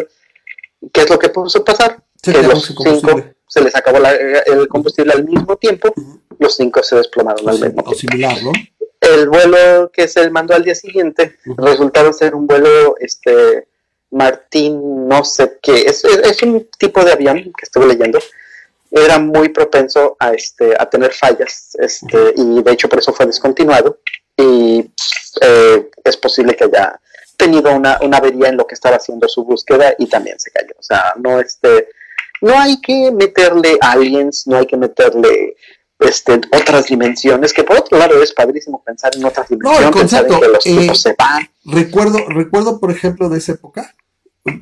¿Qué es lo que pudo pasar? que los cinco se les acabó el combustible al mismo tiempo, los cinco se desplomaron al mismo tiempo. similar, ¿no? El vuelo que se mandó al día siguiente resultaron ser un vuelo este Martín, no sé qué, es, es, un tipo de avión que estuve leyendo, era muy propenso a, este, a tener fallas, este, y de hecho por eso fue descontinuado, y eh, es posible que haya tenido una, una, avería en lo que estaba haciendo su búsqueda y también se cayó. O sea, no, este, no hay que meterle aliens, no hay que meterle este, otras dimensiones, que por otro lado es padrísimo pensar en otras dimensiones, no, el concepto, que los eh, se van. Recuerdo, recuerdo, por ejemplo, de esa época,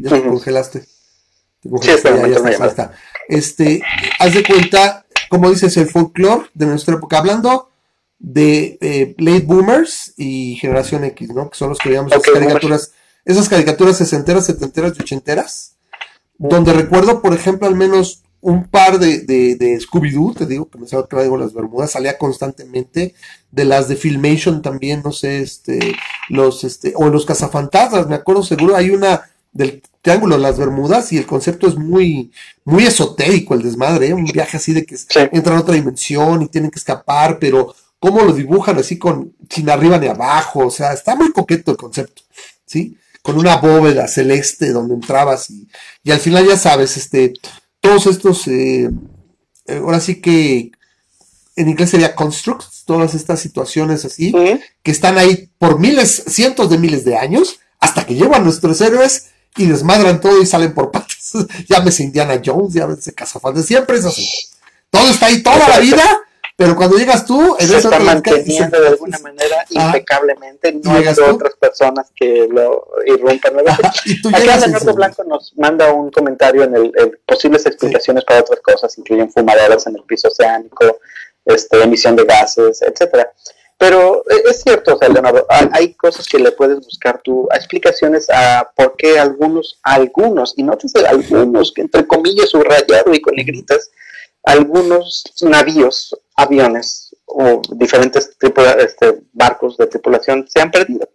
ya te congelaste. sí, está, Este, haz de cuenta, como dices, el folclore de nuestra época, hablando de eh, late boomers y generación X, ¿no? Que son los que veíamos esas caricaturas, esas caricaturas sesenteras, setenteras y ochenteras, donde recuerdo, por ejemplo, al menos un par de, de, Scooby-Doo, te digo, que me que traigo las Bermudas, salía constantemente, de las de Filmation también, no sé, este, los, este, o los cazafantasmas, me acuerdo seguro, hay una del Triángulo de las Bermudas y el concepto es muy, muy esotérico el desmadre, ¿eh? un viaje así de que entran a otra dimensión y tienen que escapar, pero cómo lo dibujan así con, sin arriba ni abajo, o sea, está muy coqueto el concepto, ¿sí? Con una bóveda celeste donde entrabas y, y al final ya sabes, este, todos estos, eh, eh, ahora sí que en inglés sería constructs, todas estas situaciones así, que están ahí por miles, cientos de miles de años, hasta que llegan nuestros héroes y desmadran todo y salen por patas. llámese Indiana Jones, llámese Cazafantas, siempre es así. Todo está ahí toda la vida pero cuando llegas tú, en se está manteniendo de alguna manera impecablemente, no hay otras personas que lo irrumpan. y tú Acá Leonardo Blanco nos manda un comentario en el, posibles explicaciones para otras cosas, incluyen fumaderas en el piso oceánico, este, emisión de gases, etcétera. Pero eh, es cierto, o Leonardo, hay, cosas que le puedes buscar tú, explicaciones a por qué algunos, algunos, y no te algunos, que entre comillas subrayado y con negritas, algunos navíos, aviones o diferentes este, barcos de tripulación se han perdido.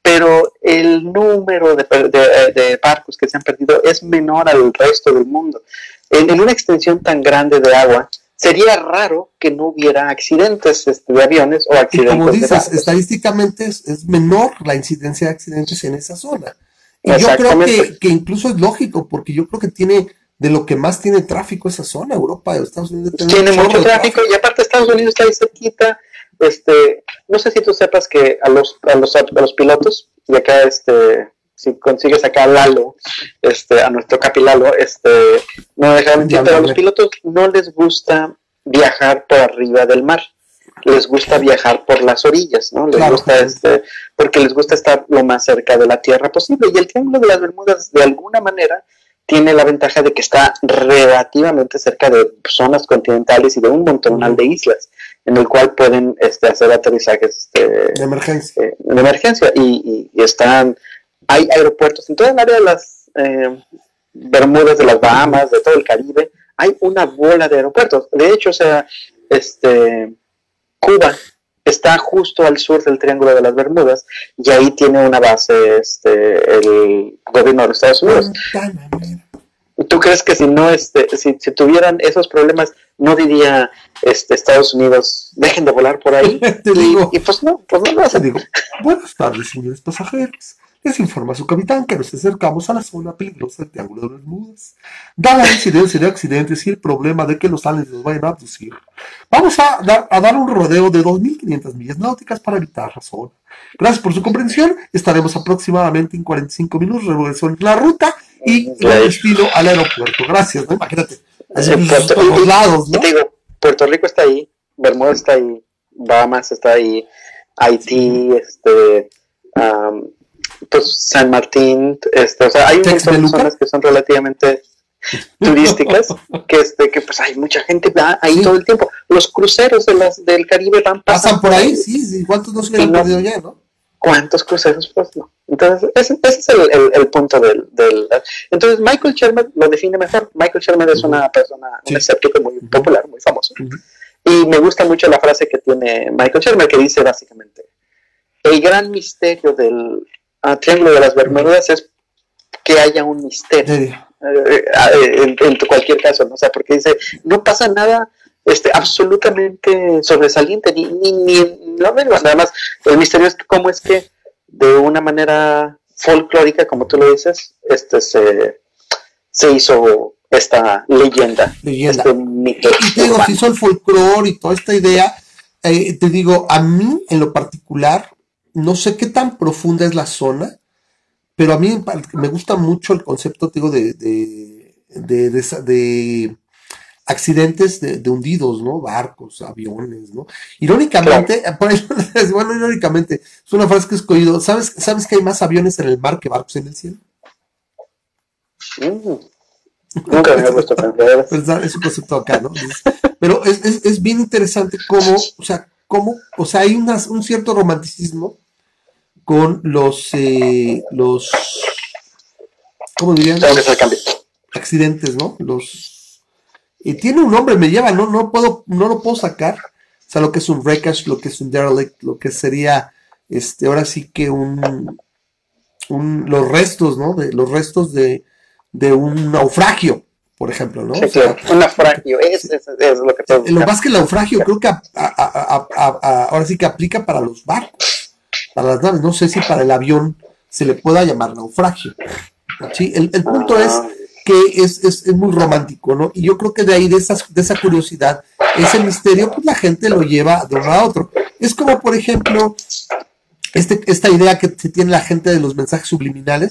Pero el número de, barcos que se han perdido es menor al resto del mundo. en una extensión tan grande de agua, sería raro que no hubiera accidentes este, de aviones o accidentes. Y como dices, estadísticamente es, menor la incidencia de accidentes en esa zona. Y yo creo que, que, incluso es lógico, porque yo creo que tiene de lo que más tiene tráfico esa zona, Europa, Estados Unidos. Tiene mucho tráfico, y aparte Estados Unidos está ahí cerquita. Este, no sé si tú sepas que a los, a los, a los pilotos, y acá este, si consigues acá a Lalo, este, a nuestro capilalo, este, no dejaron pero a los pilotos no les gusta viajar por arriba del mar, les gusta viajar por las orillas, ¿no? Les gusta este, porque les gusta estar lo más cerca de la tierra posible. Y el Triángulo de las Bermudas, de alguna manera, tiene la ventaja de que está relativamente cerca de zonas continentales y de un montón de islas, en el cual pueden este, hacer aterrizajes este, de emergencia. Eh, de emergencia y, y, están hay aeropuertos en toda el área de las eh, Bermudas, de las Bahamas, de todo el Caribe, hay una bola de aeropuertos. De hecho, o sea, este, Cuba está justo al sur del Triángulo de las Bermudas y ahí tiene una base este, el gobierno de los Estados Unidos. ¿Tú crees que si no este, si, tuvieran esos problemas no diría este, Estados Unidos dejen de volar por ahí? y, pues no, pues no lo hacen. Digo, buenas tardes, señores pasajeros. Les informa su capitán que nos acercamos a la zona peligrosa del Triángulo de Bermudas. Dada la incidencia de accidentes y el problema de que los aliens nos vayan a abducir, vamos a dar, a dar un rodeo de 2.500 millas náuticas para evitar la zona. Gracias por su comprensión. Estaremos aproximadamente en 45 minutos regresando la ruta y el destino al aeropuerto. Gracias, ¿no? Imagínate. Puerto, todos lados, ¿no? Digo, Puerto Rico está ahí, Bermudas está ahí, Bahamas está ahí, Haití, este, pues San Martín, este, o sea, hay muchas zonas que son relativamente turísticas, que este, que pues hay mucha gente va ahí todo el tiempo. Los cruceros de las del Caribe van pasan por ahí, sí, sí, ¿cuántos no se han perdido ya, no? ¿Cuántos cruceros? Pues no. Entonces, ese, es el, el, punto del, del, Entonces, Michael Sherman lo define mejor. Michael Sherman es una persona, un escéptico muy popular, muy famoso. Y me gusta mucho la frase que tiene Michael Sherman, que dice básicamente, el gran misterio del, a Triángulo de las Bermudas es que haya un misterio. Eh, eh, en, cualquier caso, ¿no? O sea, porque dice, no pasa nada este, absolutamente sobresaliente, ni, ni, ni no, nada más. El misterio es cómo es que de una manera folclórica, como tú lo dices, este se, se hizo esta leyenda. Leyenda. Este mito y te digo, se hizo el folclore y toda esta idea. Eh, te digo, a mí en lo particular, no sé qué tan profunda es la zona, pero a mí me gusta mucho el concepto, digo, de, de, de, accidentes de, hundidos, ¿no? Barcos, aviones, ¿no? Irónicamente, bueno, irónicamente, es una frase que he escogido. ¿Sabes, ¿Sabes que hay más aviones en el mar que barcos en el cielo? Mm. Nunca había puesto pues, Es un concepto acá, ¿no? Pero es, es, es, bien interesante cómo, o sea, cómo, o sea, hay un cierto romanticismo con los, eh, los, ¿cómo dirían? Accidentes, ¿no? Los, y tiene un nombre, me lleva, no, no puedo, no lo puedo sacar. O sea, lo que es un wreckage, lo que es un derelict, lo que sería, este, ahora sí que un, un los restos, ¿no? De, los restos de, de un naufragio, por ejemplo, ¿no? Sí, un naufragio, es, es, es, lo que Lo más que el naufragio creo que ahora sí que aplica para los barcos para las naves. No sé si para el avión se le pueda llamar naufragio. ¿sí? El, punto es que es, es, muy romántico, ¿no? Y yo creo que de ahí, de, esas, de esa curiosidad, ese misterio, pues la gente lo lleva de uno a otro. Es como, por ejemplo, este, esta idea que se tiene la gente de los mensajes subliminales.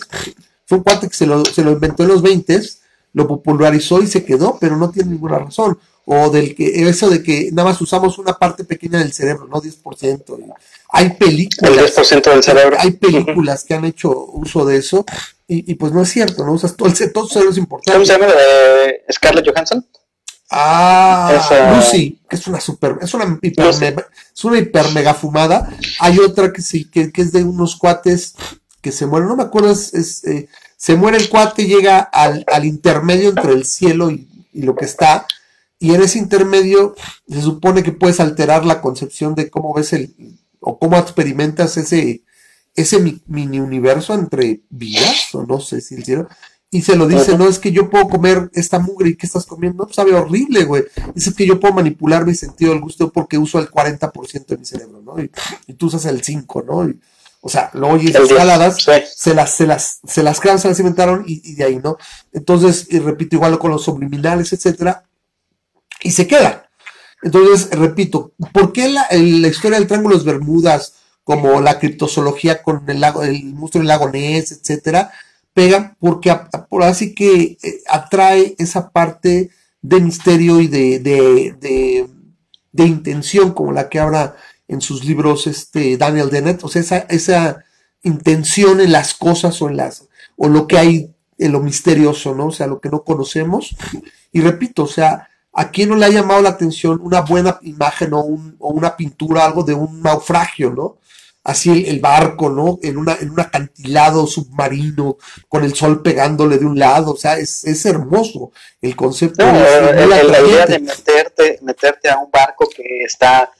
Fue un cuate que se lo, se lo inventó en los 20 lo popularizó y se quedó, pero no tiene ninguna razón o del que eso de que nada más usamos una parte pequeña del cerebro, no 10%. Hay películas. del cerebro. Hay películas que han hecho uso de eso y, pues no es cierto, no usas todo el, todo el cerebro es importante. ¿Cómo se llama? ¿De Scarlett Johansson? Ah, Lucy, que es una super, es una hiper, es una hiper mega fumada. Hay otra que sí, que, es de unos cuates que se mueren, no me acuerdo, es, eh, se muere el cuate, llega al, al intermedio entre el cielo y, y, lo que está, y en ese intermedio se supone que puedes alterar la concepción de cómo ves el, o cómo experimentas ese, ese mini universo entre vidas, o no sé si el cielo, y se lo dice, no es que yo puedo comer esta mugre y que estás comiendo, sabe horrible, güey. Dice que yo puedo manipular mi sentido del gusto porque uso el 40% de mi cerebro, ¿no? Y, tú usas el 5, ¿no? o sea, lo oyes escaladas, se las, se las, se las crean, se las inventaron y, de ahí, ¿no? Entonces, y repito, igual con los subliminales, etcétera, y se quedan. Entonces, repito, ¿por qué la, la historia del Triángulo de Bermudas, como la criptozoología con el lago, el monstruo del lago Ness, etcétera? pega porque por así que eh, atrae esa parte de misterio y de, de, de, intención como la que habla en sus libros este Daniel Dennett, o sea, esa, esa intención en las cosas o en las o lo que hay en lo misterioso, ¿no? O sea, lo que no conocemos. Y repito, o sea, ¿a quién no le ha llamado la atención una buena imagen o, un, o una pintura, algo de un naufragio, ¿no? así el, barco, ¿no? En, una, en un acantilado submarino, con el sol pegándole de un lado, o sea, es, es hermoso el concepto. No, la idea de meterte, meterte a un barco que está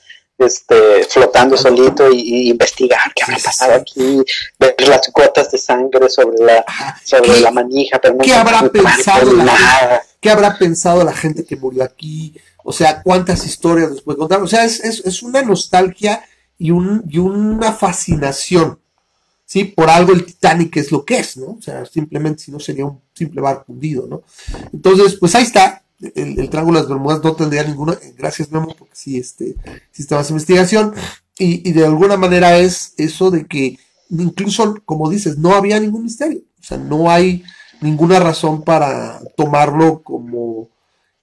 este, flotando solito y, investigar qué habrá pasado aquí, ver las gotas de sangre sobre la, sobre la manija, pero ¿qué habrá pensado la ¿Qué habrá pensado la gente que murió aquí? O sea, cuántas historias nos puede contar. O sea, es, es, es una nostalgia y, un, y una fascinación, ¿sí? Por algo el Titanic es lo que es, ¿no? O sea, simplemente si no sería un simple barco hundido, ¿no? Entonces, pues ahí está, el, el Triángulo de las Bermudas no tendría ninguna, gracias Memo, porque sí, este, sí más investigación, y, y de alguna manera es eso de que incluso, como dices, no había ningún misterio, o sea, no hay ninguna razón para tomarlo como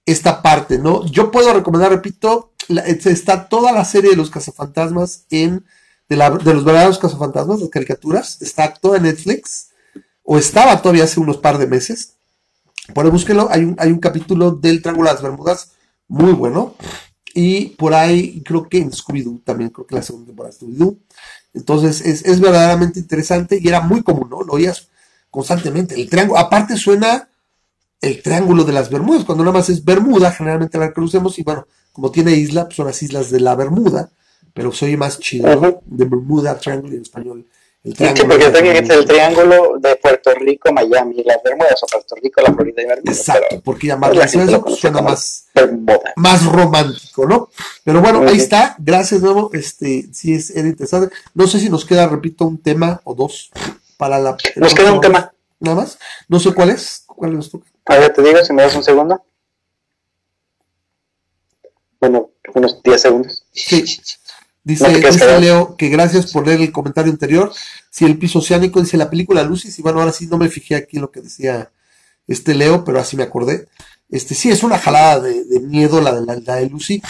esta parte, ¿no? Yo puedo recomendar, repito, está toda la serie de los cazafantasmas en, de, los verdaderos cazafantasmas, las caricaturas, está toda en Netflix, o estaba todavía hace unos par de meses. Por ahí búsquenlo, hay un, hay un capítulo del Triángulo de las Bermudas muy bueno. Y por ahí creo que en Scooby-Doo también, creo que la segunda temporada de Scooby-Doo. Entonces es, es, verdaderamente interesante y era muy común, ¿no? Lo oías constantemente. El triángulo, aparte suena el triángulo de las Bermudas, cuando nada más es Bermuda, generalmente la conocemos, y bueno, como tiene isla, pues son las islas de la Bermuda, pero soy más chido, de Bermuda Triangle en español. El triángulo sí, porque es el triángulo de Puerto Rico, Miami, las Bermudas, o Puerto Rico, la Florida y Bermuda. Exacto, porque llamarlo así eso suena más, más romántico, ¿no? Pero bueno, ahí está, gracias de nuevo, este, sí es, era interesante. No sé si nos queda, repito, un tema o dos para la... Nos queda un tema. Nada más, no sé cuál es, cuál nos toca. A ver, te digo, si me das un segundo. Bueno, unos 10 segundos. Sí. Dice, Leo que gracias por leer el comentario anterior. Si el piso oceánico dice la película Lucy, y bueno, ahora sí no me fijé aquí en lo que decía este Leo, pero así me acordé. Este sí es una jalada de, miedo la de la, de Lucy.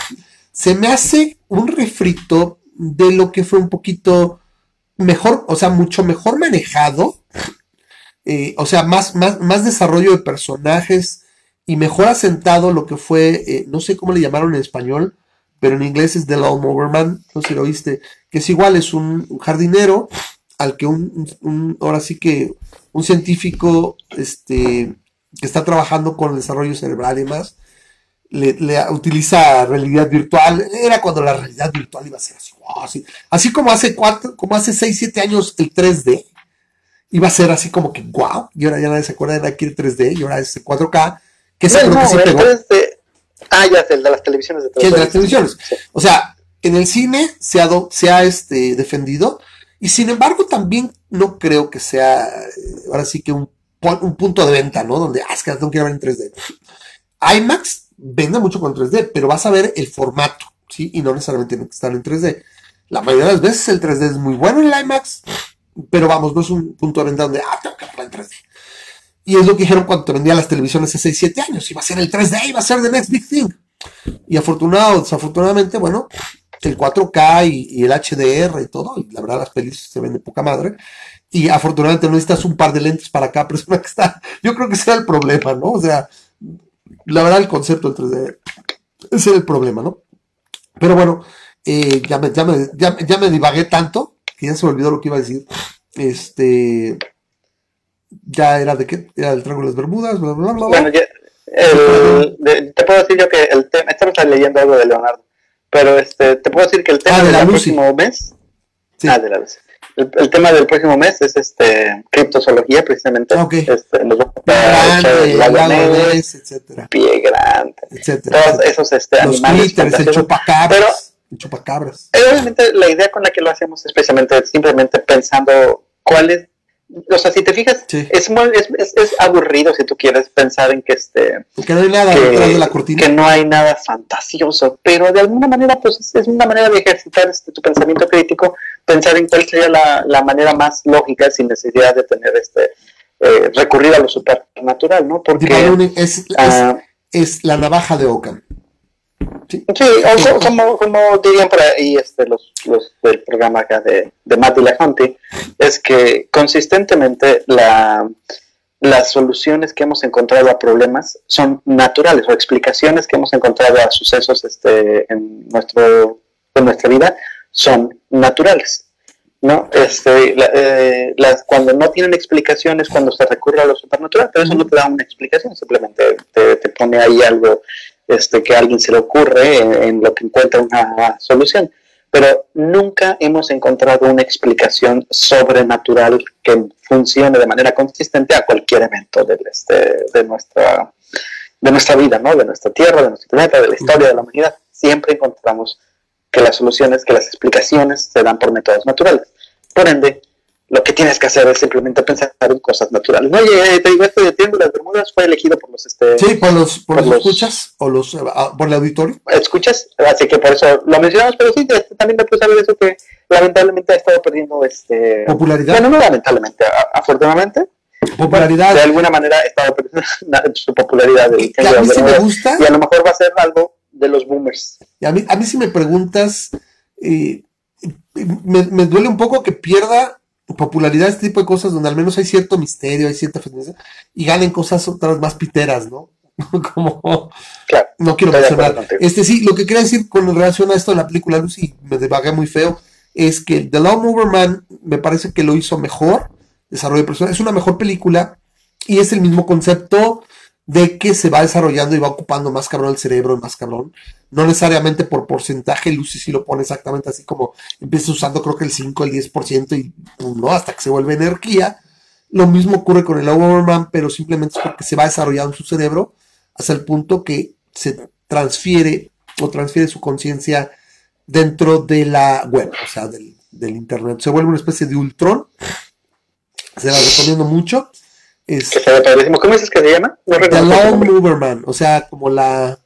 Se me hace un refrito de lo que fue un poquito mejor, o sea, mucho mejor manejado eh, o sea, más, más, más desarrollo de personajes y mejor asentado lo que fue, eh, no sé cómo le llamaron en español, pero en inglés es The Lawnmower Man, no sé si lo viste, que es igual, es un, jardinero al que un, ahora sí que un científico este, que está trabajando con el desarrollo cerebral y más, le, utiliza realidad virtual. Era cuando la realidad virtual iba a ser así, así, así como hace cuatro, como hace 6, 7 años el 3D iba a ser así como que wow, y ahora ya nadie se acuerda de aquí el 3D, y ahora es 4K, que es no, que sí pegó. Ah, ya, el de las televisiones de Sí, el de las televisiones. O sea, en el cine se ha, se ha este, defendido, y sin embargo también no creo que sea, eh, ahora sí que un, un punto de venta, ¿no? Donde, ah, es que tengo que ver en 3D. IMAX vende mucho con 3D, pero vas a ver el formato, ¿sí? Y no necesariamente tiene que estar en 3D. La mayoría de las veces el 3D es muy bueno en el IMAX, pero vamos, no es un punto de venta donde, ah, tengo que verla en 3D. Y es lo que dijeron cuando te vendían las televisiones hace 6, 7 años. Iba a ser el 3D, iba a ser the next big thing. Y afortunado, desafortunadamente, bueno, el 4K y, el HDR y todo, y la verdad las pelis se ven de poca madre. Y afortunadamente no necesitas un par de lentes para cada persona que está. Yo creo que ese era el problema, ¿no? O sea, la verdad el concepto del 3D ese era el problema, ¿no? Pero bueno, eh, ya, me, ya, me, ya, ya me divagué tanto que ya se me olvidó lo que iba a decir. Este. Ya era de qué? Era del Triángulo de las Bermudas, bla, bla, bla. bla. Bueno, ya, el- de- te puedo decir yo que el tema, estamos leyendo algo de Leonardo, pero este, te puedo decir que el tema Ah, de del próximo mes, Sí. ah, de la Lucy. El, el tema del próximo mes es este criptozoología precisamente. Ah, ok. Este, nos vamos a echar el lago Ness, etcétera, pie grande, etcétera. todos etcétera. esos este, Los animales el. El chupacabras. Eh, la idea con la que lo hacemos es precisamente simplemente pensando cuál es, o sea, si te fijas, Sí. es, muy- es, es, es aburrido si tú quieres pensar en que este Porque no hay nada que, detrás de la cortina. que no hay nada fantasioso, pero de alguna manera pues es, es una manera de ejercitar este, tu pensamiento crítico, pensar en cuál sería la, la manera más lógica sin necesidad de tener este eh, recurrir a lo supernatural, ¿no? Porque es, es, ah, es la navaja de Ockham. Sí. Sí, o co- como, como dirían por ahí este, los, los del programa acá de, de Matt Dillahunty, es que consistentemente la, las soluciones que hemos encontrado a problemas son naturales o explicaciones que hemos encontrado a sucesos este, en, nuestro, en nuestra vida son naturales. ¿no? Este, la- eh, las, cuando no tienen explicaciones, cuando se recurre a lo supernatural, pero eso no te da una explicación, simplemente te, te pone ahí algo este, que a alguien se le ocurre en, lo que encuentra una solución. Pero nunca hemos encontrado una explicación sobrenatural que funcione de manera consistente a cualquier evento del, este, de, nuestra, de nuestra vida, ¿no? de nuestra Tierra, de nuestro planeta, de la historia de la humanidad. Siempre encontramos que las soluciones, que las explicaciones se dan por métodos naturales. Por ende, lo que tienes que hacer es simplemente pensar en cosas naturales. No, oye, eh, te digo, este de Triángulo de las Bermudas fue elegido por los este, Sí, por los, por Por los escuchas o los, ah, por el auditorio. escuchas, así que por eso lo mencionamos, pero sí, este, también me puse a ver eso que lamentablemente ha estado perdiendo este... Popularidad. Bueno, no lamentablemente, a- afortunadamente, Popularidad. de alguna manera ha estado perdiendo su popularidad. del Que a mí sí me gusta. Y a lo mejor va a ser algo de los boomers. Y a mí, a mí si me preguntas, eh, me, me duele un poco que pierda popularidad este tipo de cosas donde al menos hay cierto misterio, hay cierta y ganen cosas otras más piteras, ¿no? Como, Claro. no quiero mencionar. Este sí, lo que quería decir con relación a esto de la película Lucy, me devagué muy feo, es que The Lawnmower Man me parece que lo hizo mejor, desarrollo de personajes, es una mejor película, y es el mismo concepto de que se va desarrollando y va ocupando más cabrón el cerebro, más cabrón. No necesariamente por porcentaje, Lucy sí lo pone exactamente así como empieza usando creo que el 5, el 10% y pues, no, hasta que se vuelve energía. Lo mismo ocurre con el Overman, pero simplemente es porque se va desarrollando en su cerebro hasta el punto que se transfiere o transfiere su conciencia dentro de la web, o sea, del, del internet. Se vuelve una especie de Ultron. Se la recomiendo mucho. Es, Que ve padrísimo. ¿Cómo dices que se llama? No The Lawn nombre. Mover Man, o sea, como la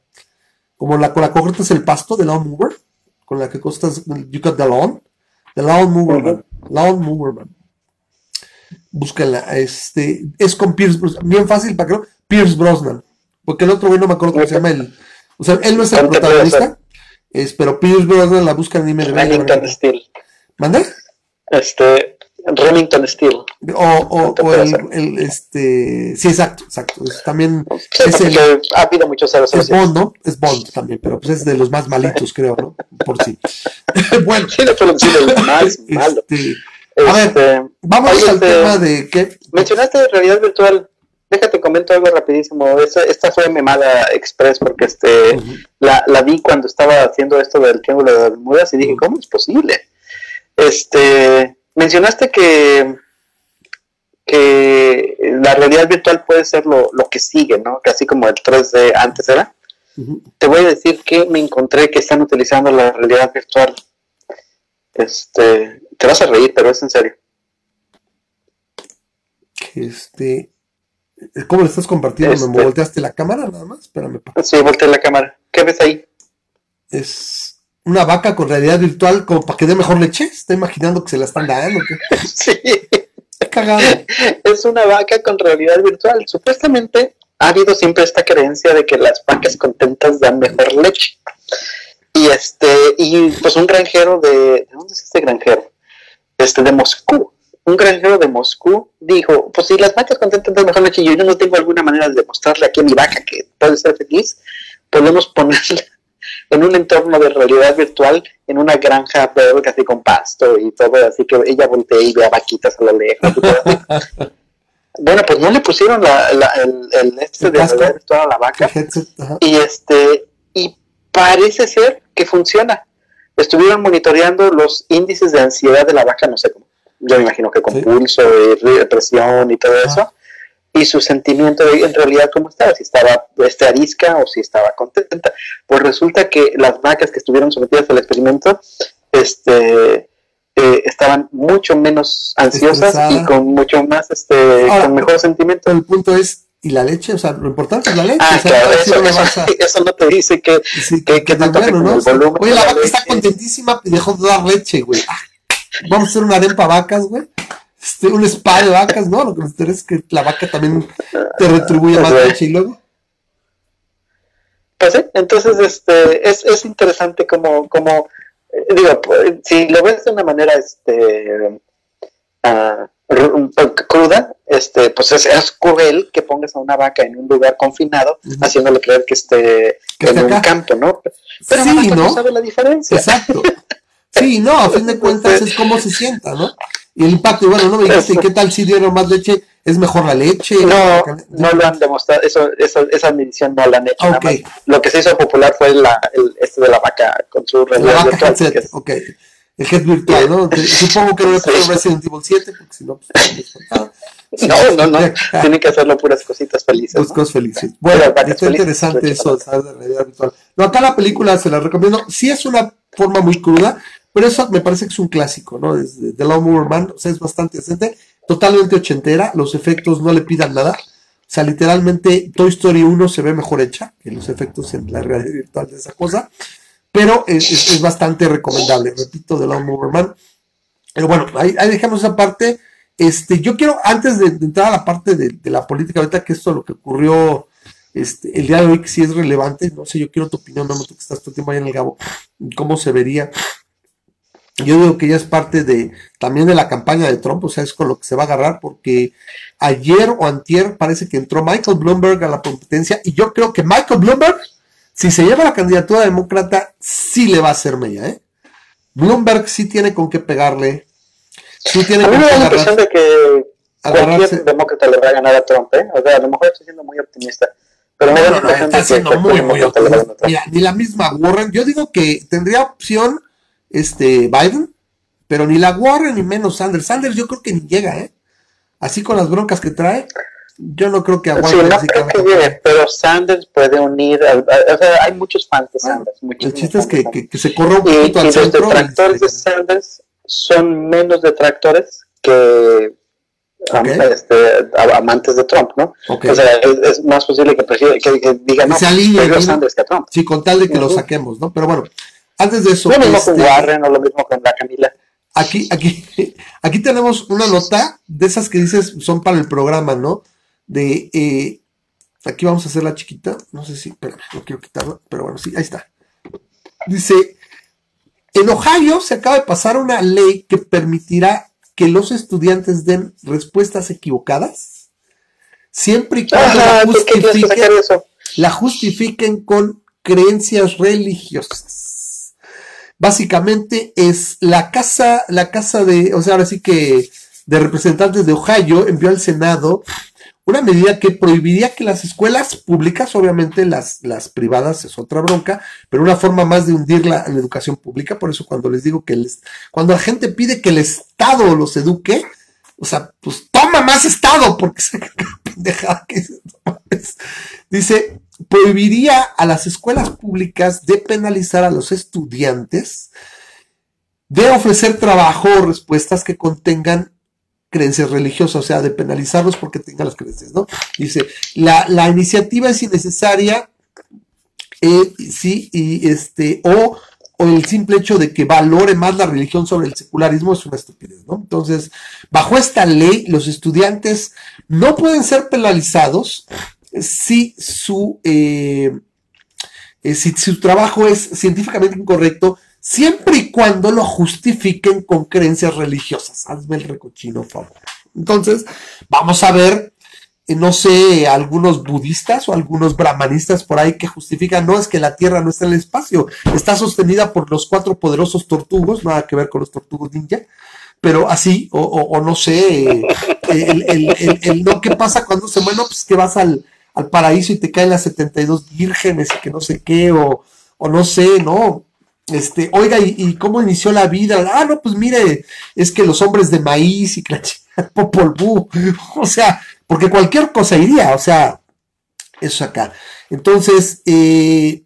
como la con la que cortas el pasto de Lawn Mover, con la que cortas you cut the lawn, The Lawn Mover Man, Lawn Mover Man. Búscala, este es con Pierce Brosnan, bien fácil para que no- Pierce Brosnan, porque el otro güey no me acuerdo cómo se llama el, o sea, él no es el protagonista, es, pero Pierce Brosnan la buscan en Steel. ¿Mande? Este, Remington Steel. O, o, o el, este, sí, exacto, exacto, es también Sí, Es el- ha habido muchos ceros. Es Bond, ¿no? Es Bond también, pero pues es de los más malitos, creo, ¿no? Por sí. bueno, Sí, no más este, a ver, Este, vamos oye, al este, tema de qué. Mencionaste realidad virtual. Déjate comento algo rapidísimo. Esta, esta fue Memada Express porque este la, la vi cuando estaba haciendo esto del triángulo de las Bermudas y dije, ¿cómo es posible? Este, mencionaste que que la realidad virtual puede ser lo, lo que sigue, ¿no? Que así como el 3D antes era. Te voy a decir que me encontré que están utilizando la realidad virtual. Este, te vas a reír, pero es en serio. Este, ¿cómo le estás compartiendo? Este. ¿Me volteaste la cámara nada más? Espérame, pa. Sí, volteé la cámara. ¿Qué ves ahí? Es una vaca con realidad virtual como para que dé mejor leche. Está imaginando que se la están dando. Sí. Cagado. es una vaca con realidad virtual. Supuestamente ha habido siempre esta creencia de que las vacas contentas dan mejor leche. Y este, y pues un granjero de, ¿de dónde es este granjero? Este, de Moscú. Un granjero de Moscú dijo, pues si las vacas contentas dan mejor leche y yo no tengo alguna manera de demostrarle aquí a mi vaca que puede ser feliz, podemos ponerle en un entorno de realidad virtual, en una granja verde así con pasto y todo, así que ella voltea y ve a vaquitas a lo lejos. bueno, pues no le pusieron la, el, el, este de realidad virtual a la vaca y este y parece ser que funciona. Estuvieron monitoreando los índices de ansiedad de la vaca, no sé cómo. Yo me imagino que con pulso y presión y todo eso y su sentimiento de en realidad cómo estaba, si estaba este, arisca o si estaba contenta. Pues resulta que las vacas que estuvieron sometidas al experimento este, eh, estaban mucho menos ansiosas y con mucho más, este, con mejor sentimiento. El punto es, ¿y la leche? O sea, lo importante es la leche. Ah, claro, eso, no te dice que, que, que, tanto bueno, ¿no? Oye, la, vaca está contentísima y dejó de dar leche, güey. Ah, vamos a hacer una arepa vacas, güey este, un spa de vacas, ¿no? Lo que nos interesa es que la vaca también te retribuya más leche y luego. Pues sí, entonces este, es, es interesante como, como eh, digo, pues, si lo ves de una manera este, uh, cruda, este, pues es, es, cruel que pongas a una vaca en un lugar confinado, haciéndole creer que esté en un campo, ¿no? Pero sí, ¿no? no sabe la diferencia. Exacto. Sí, no, a fin de cuentas es como se sienta, ¿no? Y el impacto, bueno, no me dijiste, ¿qué tal si dieron más leche? ¿Es mejor la leche? No, no lo han demostrado, eso, eso, esa medición no la han hecho. Okay. Lo que se hizo popular fue la, el, este de la vaca con su realidad virtual. Headset, ok. El head virtual, ¿no? Supongo que no es sí. Resident Evil 7, porque si no, pues... no, no, no, tienen que hacerlo puras cositas felices. Puras cosas felices. Bueno, está interesante eso de la realidad virtual. No, acá la película se la recomiendo. Sí es una forma muy cruda, pero eso me parece que es un clásico, ¿no? Desde The Lawnmower Man, o sea, es bastante decente, totalmente ochentera, los efectos no le pidan nada. O sea, literalmente Toy Story 1 se ve mejor hecha que los efectos en la realidad virtual de esa cosa, pero es, bastante recomendable, repito, The Lawnmower Man. Pero bueno, ahí, dejamos esa parte. Este, yo quiero, antes de, entrar a la parte de, la política, ahorita que esto es lo que ocurrió este, el día de hoy, que sí es relevante, no sé, yo quiero tu opinión, no tú que estás todo el tiempo ahí en el Gabo, cómo se vería yo digo que ya es parte de también de la campaña de Trump, o sea, es con lo que se va a agarrar, porque ayer o antier parece que entró Michael Bloomberg a la competencia, y yo creo que Michael Bloomberg, si se lleva la candidatura demócrata, sí le va a hacer mella, ¿eh? Bloomberg sí tiene con qué pegarle. Sí tiene a mí me da la impresión de que cualquier demócrata le va a ganar a Trump, ¿eh? O sea, a lo mejor estoy siendo muy optimista. Pero me da la impresión de que muy, muy optimista. Mira, ni la misma Warren, yo digo que tendría opción este Biden, pero ni la Warren ni menos Sanders. Sanders yo creo que ni llega, ¿eh? Así con las broncas que trae, yo no creo que a Sí, no creo que llegue, pero Sanders puede unir, o sea, hay muchos fans de Sanders. el chiste es que, que, se corra un poquito al y los detractores de Sanders son menos detractores que este, amantes de Trump, ¿no? O sea, es, más posible que, que, que digan, no, Sanders que a Trump. Sí, con tal de que lo saquemos, ¿no? Pero bueno, antes de eso. Lo mismo con este, Warren o lo mismo con la Camila. Aquí, aquí, aquí tenemos una nota de esas que dices son para el programa, ¿no? De eh, aquí vamos a hacer la chiquita. No sé si, pero no quiero quitarla, pero bueno, sí, ahí está. Dice: En Ohio se acaba de pasar una ley que permitirá que los estudiantes den respuestas equivocadas siempre y cuando la, justifiquen, la justifiquen con creencias religiosas básicamente es la casa, la casa de, o sea, ahora sí que de representantes de Ohio envió al Senado una medida que prohibiría que las escuelas públicas, obviamente las, las privadas es otra bronca, pero una forma más de hundir la, educación pública, por eso cuando les digo que les, cuando la gente pide que el Estado los eduque, o sea, pues toma más Estado, porque se pendejada que dice, prohibiría a las escuelas públicas de penalizar a los estudiantes de ofrecer trabajo o respuestas que contengan creencias religiosas, o sea, de penalizarlos porque tengan las creencias, ¿no? Dice, la, iniciativa es innecesaria, eh, sí, y este, o, o el simple hecho de que valore más la religión sobre el secularismo es una estupidez, ¿no? Entonces, bajo esta ley, los estudiantes no pueden ser penalizados si su, eh, eh, si su trabajo es científicamente incorrecto, siempre y cuando lo justifiquen con creencias religiosas. Hazme el recochino, favor. Entonces, vamos a ver eh, no sé, algunos budistas o algunos brahmanistas por ahí que justifican, no es que la Tierra no está en el espacio, está sostenida por los cuatro poderosos tortugos, nada que ver con los tortugos ninja, pero así, o, no sé, eh, el, el, no, ¿qué pasa cuando se bueno, pues que vas al, al paraíso y te caen las 72 vírgenes y que no sé qué, o, o no sé, ¿no? Este, oiga, ¿y, cómo inició la vida? Ah, no, pues mire, es que los hombres de maíz y que Popol Vuh, o sea, porque cualquier cosa iría, o sea, eso acá. Entonces, eh,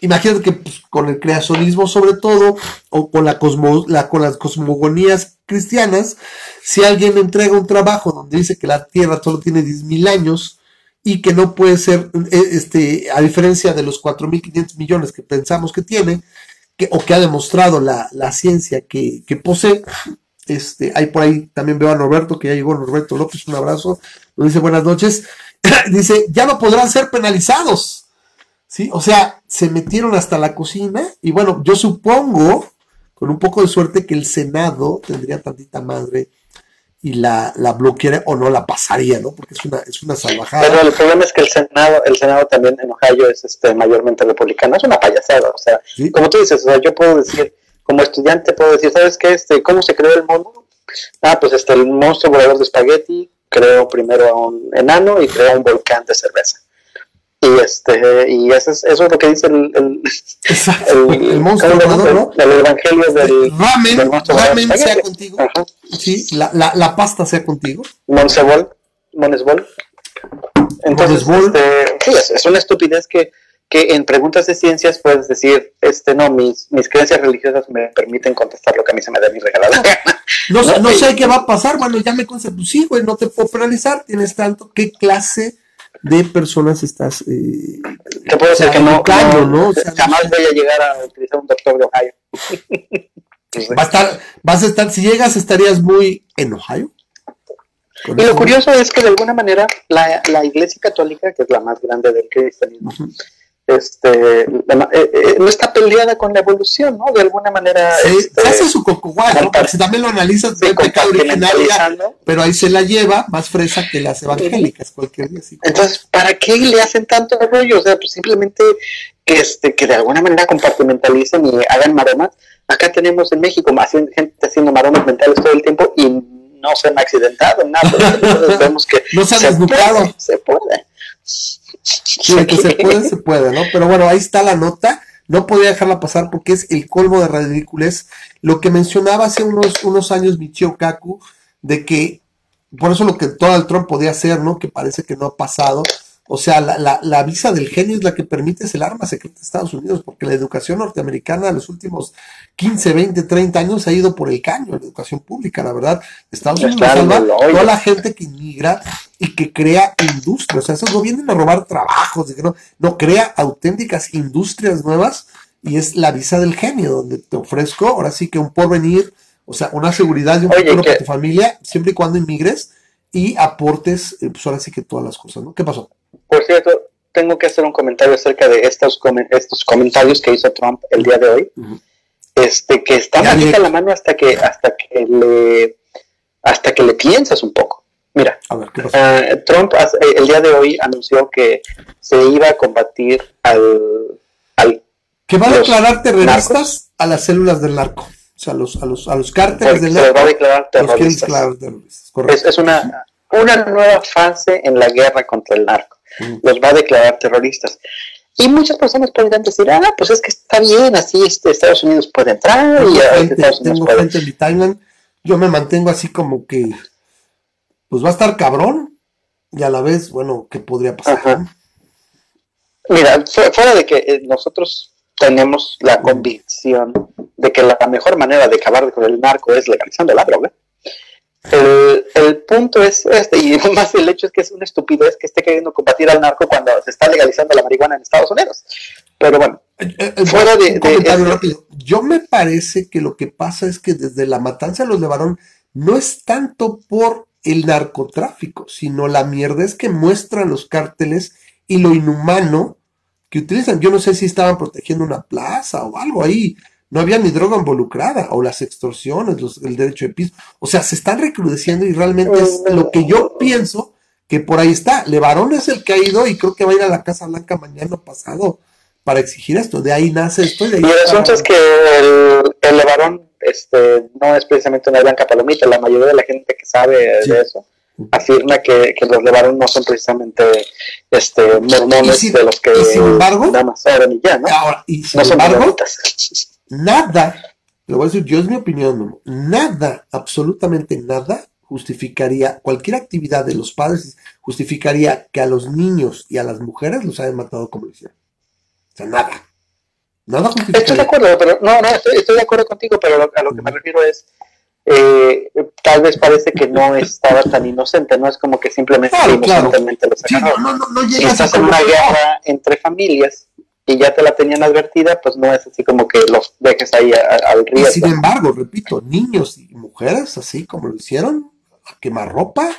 imagínate que pues, con el creacionismo sobre todo, o con, la la, con las cosmogonías cristianas, si alguien entrega un trabajo donde dice que la Tierra solo tiene 10.000 años y que no puede ser, eh, este, a diferencia de los 4.500 millones que pensamos que tiene, que, o que ha demostrado la, la ciencia que, que posee, este, hay por ahí también veo a Norberto, que ya llegó Norberto López, un abrazo, nos dice buenas noches. dice, ya no podrán ser penalizados. ¿Sí? O sea, se metieron hasta la cocina y bueno, yo supongo, con un poco de suerte, que el Senado tendría tantita madre y la, la bloquearía o no la pasaría, ¿no? Porque es una, es una salvajada. Pero el problema es que el Senado, el Senado también en Ohio es este mayormente republicano, es una payasada, o sea, como tú dices, o sea, yo puedo decir, como estudiante puedo decir, ¿sabes qué? Este, ¿Cómo se creó el mundo? Ah, pues este, el monstruo volador de espagueti creó primero a un enano y creó un volcán de cerveza. Y este, y eso es, eso es lo que dice el, el, el, monstruo volador, ¿no? El evangelio del, ramen, del monstruo ramen sea contigo. Sí, la, la, la, pasta sea contigo. Monsebol, Monesbol. Entonces, Este, sí, es, es una estupidez que que en preguntas de ciencias puedes decir, este, no, mis, mis creencias religiosas me permiten contestar lo que a mí se me da mi regalada No, no, sé qué va a pasar, bueno, ya me consta, pues sí, güey, no te puedo penalizar, tienes tanto, ¿qué clase de personas estás? Eh, te puedo decir que no, ¿no? jamás voy a llegar a utilizar un doctor de Ohio. Va a estar, vas a estar, si llegas, estarías muy en Ohio. Y lo curioso es que de alguna manera la, la Iglesia Católica, que es la más grande del cristianismo, este, eh, eh, no está peleada con la evolución, ¿no? De alguna manera. Sí, este, se hace su coco ¿no? si también lo analizas, de pecado originaria, pero ahí se la lleva más fresa que las evangélicas, cualquier día. Entonces, ¿para qué le hacen tanto rollo? O sea, pues simplemente que, este, que de alguna manera compartimentalicen y hagan maromas. Acá tenemos en México más gente haciendo maromas mentales todo el tiempo y no se han accidentado, nada. Entonces vemos que no se han desnucado. Se puede. Sí, que se puede, se puede, ¿no? Pero bueno, ahí está la nota. No podía dejarla pasar porque es el colmo de ridículos. Lo que mencionaba hace unos, unos años Michio Kaku, de que, por eso lo que Donald Trump podía hacer, ¿no? Que parece que no ha pasado, o sea, la, la, visa del genio es la que permite es el arma secreta de Estados Unidos, porque la educación norteamericana en los últimos 15, 20, 30 años ha ido por el caño, la educación pública, la verdad. Estados Unidos salva toda la gente que inmigra y que crea industrias. O sea, esos no vienen a robar trabajos, no, no crea auténticas industrias nuevas y es la visa del genio, donde te ofrezco ahora sí que un porvenir, o sea, una seguridad de un futuro para tu familia, siempre y cuando inmigres y aportes, eh, pues ahora sí que todas las cosas, ¿no? ¿Qué pasó? Por cierto, tengo que hacer un comentario acerca de estos, estos comentarios que hizo Trump el día de hoy. Este, que está a la mano hasta que, hasta que le, hasta que le piensas un poco. Mira, ah, Trump eh, el día de hoy anunció que se iba a combatir al, al que va a declarar terroristas a las células del narco, o sea, a los, a los, a los cárteles del narco. Se va a declarar terroristas. Es, es, una, una nueva fase en la guerra contra el narco los va a declarar terroristas. Y muchas personas podrían decir, ah, pues es que está bien, así este, Estados Unidos puede entrar. y Estados Unidos tengo gente en Thailand, yo me mantengo así como que, pues va a estar cabrón, y a la vez, bueno, ¿qué podría pasar? Mira, fuera de que eh, nosotros tenemos la convicción de que la mejor manera de acabar con el narco es legalizando la droga, el, el, punto es este, y más el hecho es que es una estupidez que esté queriendo combatir al narco cuando se está legalizando la marihuana en Estados Unidos. Pero bueno, eh, eh, eh, fuera de, Yo me parece que lo que pasa es que desde la matanza de los Levarón no es tanto por el narcotráfico, sino la mierda es que muestran los cárteles y lo inhumano que utilizan. Yo no sé si estaban protegiendo una plaza o algo ahí no había ni droga involucrada, o las extorsiones, el derecho de piso. O sea, se están recrudeciendo y realmente es lo que yo pienso que por ahí está. Levarón es el que ha ido y creo que va a ir a la Casa Blanca mañana pasado para exigir esto. De ahí nace esto. Y, el asunto es que el, el Levarón este, no es precisamente una blanca palomita. La mayoría de la gente que sabe de eso afirma que, que, los Levarón no son precisamente este, mormones de los que. Y sin embargo. Nada más ya, ¿no? Ahora, y sin embargo, nada, lo voy a decir, yo es mi opinión, nada, absolutamente nada justificaría, cualquier actividad de los padres justificaría que a los niños y a las mujeres los hayan matado como lo hicieron. O sea, nada. Nada justificaría. Estoy de acuerdo, pero no, no, estoy, de acuerdo contigo, pero a lo que me refiero es, eh, tal vez parece que no estaba tan inocente, no es como que simplemente claro, claro. lo sacaron. no, no, no si estás en una guerra entre familias y ya te la tenían advertida, pues no es así como que los dejes ahí al riesgo. sin embargo, repito, niños y mujeres, así como lo hicieron, a quemar ropa,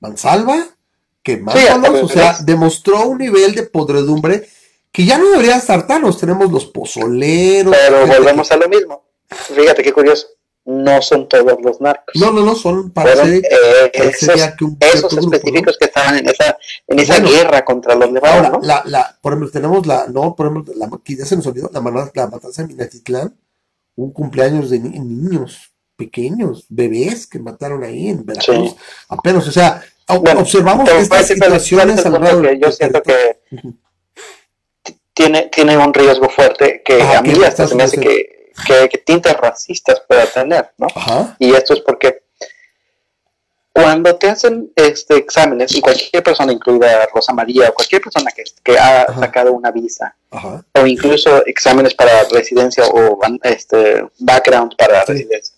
mansalva, quemándolos, o sea, demostró un nivel de podredumbre que ya no debería estar tan, nos tenemos los pozoleros. Pero volvemos a lo mismo. Fíjate qué curioso no son todos los narcos. No, no, no, son para eh, esos, que un esos específicos que estaban en esa, en esa guerra contra los levados. Ahora, la, la, por ejemplo, tenemos la, no, por ejemplo, la, que ya se nos olvidó, la, la matanza de Minatitlán, un cumpleaños de niños pequeños, bebés que mataron ahí en Veracruz, apenas, o sea, observamos que estas situaciones alrededor que yo siento que tiene, tiene un riesgo fuerte que a mí hasta se me hace que que, tintes racistas pueda tener, ¿no? Y esto es porque cuando te hacen este exámenes, y cualquier persona, incluida Rosa María, o cualquier persona que, que ha sacado una visa, o incluso exámenes para residencia o este background para residencia,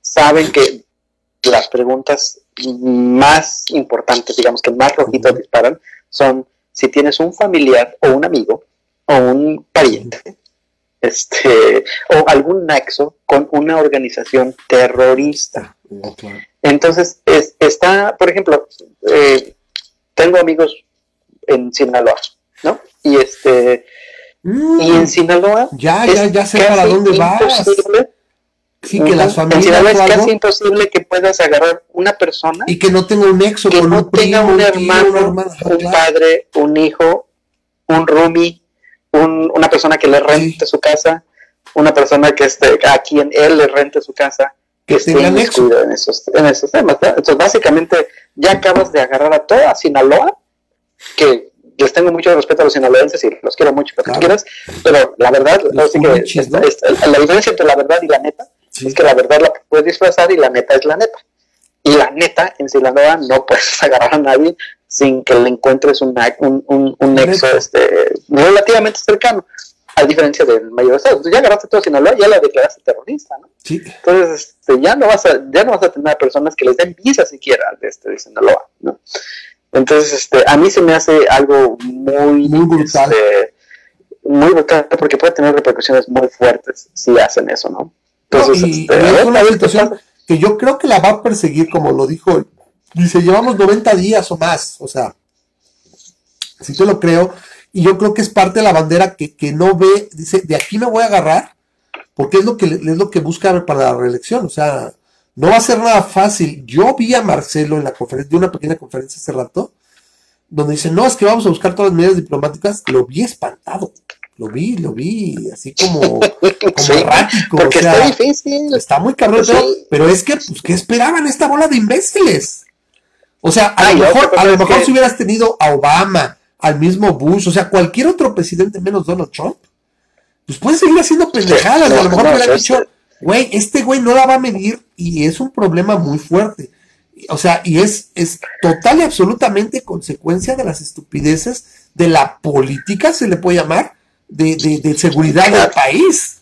saben que las preguntas más importantes, digamos que más rojitos disparan, son si tienes un familiar o un amigo o un pariente este, o algún nexo con una organización terrorista. Entonces, está, por ejemplo, eh, tengo amigos en Sinaloa, ¿no? Y este, y en mm. Sinaloa. Ya, ya, ya sé para dónde vas. Sí, que las familias. En Sinaloa es casi imposible que puedas agarrar una persona. Y que no tenga un nexo que con no un tenga primo, un hermano, un, padre, un hijo, un roomie, una persona que le rente su casa, una persona que esté, a quien él le rente su casa, que, esté en esos, en esos temas. Entonces, básicamente, ya acabas de agarrar a toda Sinaloa, que les tengo mucho respeto a los sinaloenses y los quiero mucho, que quieras, pero la verdad, la diferencia entre la verdad y la neta es que la verdad la puedes disfrazar y la neta es la neta. Y la neta, en Sinaloa no puedes agarrar a nadie sin que le encuentres un, un, un, nexo este, relativamente cercano, a diferencia del mayor estado. Ya agarraste todo Sinaloa, ya la declaraste terrorista, ¿no? Sí. Entonces, este, ya no vas a, ya no vas a tener personas que les den visa siquiera de, este, de Sinaloa, ¿no? Entonces, este, a mí se me hace algo muy, muy brutal. Este, muy brutal, porque puede tener repercusiones muy fuertes si hacen eso, ¿no? Entonces, y, este, es una situación que yo creo que la va a perseguir, como lo dijo Dice, llevamos 90 días o más, o sea, si yo lo creo, y yo creo que es parte de la bandera que, no ve, dice, de aquí me voy a agarrar, porque es lo que, es lo que busca para la reelección, o sea, no va a ser nada fácil. Yo vi a Marcelo en la conferencia, de una pequeña conferencia hace rato, donde dice, no, es que vamos a buscar todas las medidas diplomáticas, lo vi espantado. Lo vi, lo vi, así como, como errático. Porque está difícil. Está muy cabrón, pero, es que, pues, ¿qué esperaban esta bola de imbéciles? O sea, a lo mejor, a lo mejor si hubieras tenido a Obama, al mismo Bush, o sea, cualquier otro presidente menos Donald Trump, pues puede seguir haciendo pendejadas. a lo mejor hubiera dicho, güey, este güey no la va a medir y es un problema muy fuerte. O sea, y es, es total y absolutamente consecuencia de las estupideces de la política, se le puede llamar, de, de, de seguridad del país.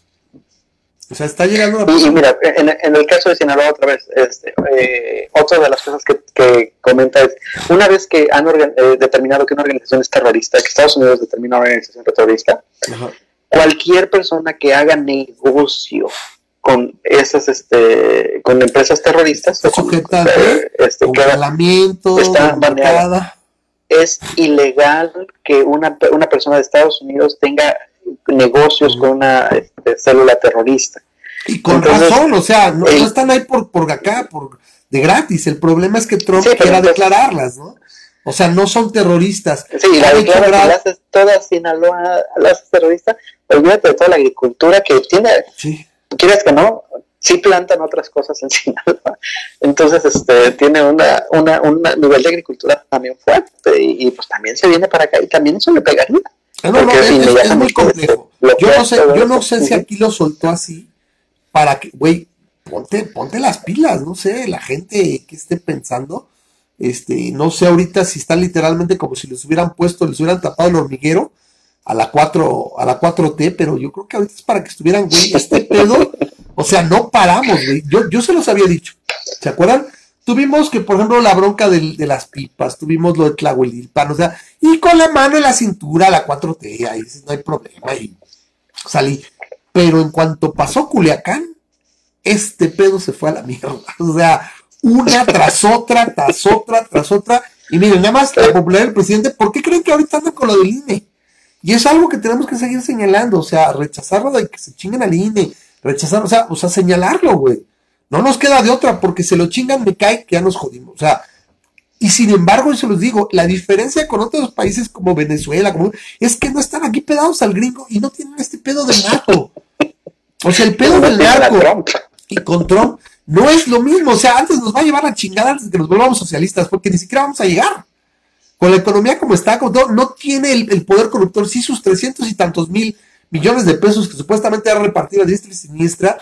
O sea, está llegando a... Y, mira, en, el caso de Sinaloa otra vez, este, eh, otra de las cosas que, comenta es, una vez que han eh, determinado que una organización es terrorista, que Estados Unidos determina una organización terrorista, cualquier persona que haga negocio con esas este con empresas terroristas sujeta eh, este, está baneada. es ilegal que una, una persona de Estados Unidos tenga negocios con una este, célula terrorista. Y con razón, o sea, no, están ahí por, por acá, por de gratis. El problema es que Trump quiera declararlas, ¿no? O sea, no son terroristas. Sí, la declara que la haces toda Sinaloa, la haces terrorista, olvídate de toda la agricultura que tiene. Sí. ¿Quieres que no? Sí plantan otras cosas en Sinaloa. Entonces, este, tiene una, una, un nivel de agricultura también fuerte y, pues también se viene para acá y también eso le pegaría. No, no, es, es, muy complejo. Yo no sé, yo no sé si aquí lo soltó así para que, güey, ponte, ponte las pilas, no sé, la gente que esté pensando este, no sé ahorita si están literalmente como si les hubieran puesto, les hubieran tapado el hormiguero a la 4, a la 4T, pero yo creo que ahorita es para que estuvieran, güey, este pedo, o sea, no paramos, güey. Yo, yo se los había dicho. ¿Se acuerdan? Tuvimos que, por ejemplo, la bronca de, las pipas, tuvimos lo de Tlahuelilpan, o sea, y con la mano en la cintura, la 4T, ahí no hay problema, y salí. Pero en cuanto pasó Culiacán, este pedo se fue a la mierda. O sea, una tras otra, tras otra, tras otra. Y miren, nada más la popularidad del presidente, ¿por qué creen que ahorita andan con lo del INE? Y es algo que tenemos que seguir señalando, o sea, rechazarlo de que se chinguen al INE, rechazar, o sea, o sea, señalarlo, güey. No nos queda de otra, porque se lo chingan, me cae que ya nos jodimos. O sea, y sin embargo, yo les digo, la diferencia con otros países como Venezuela, como, es que no están aquí pedados al gringo y no tienen este pedo del narco. O sea, el pedo del narco y con Trump no es lo mismo, o sea, antes nos va a llevar a chingada antes de que nos volvamos socialistas, porque ni siquiera vamos a llegar. Con la economía como está, no, tiene el, poder corruptor, sí sus trescientos y tantos mil millones de pesos que supuestamente ha repartido a diestra y siniestra,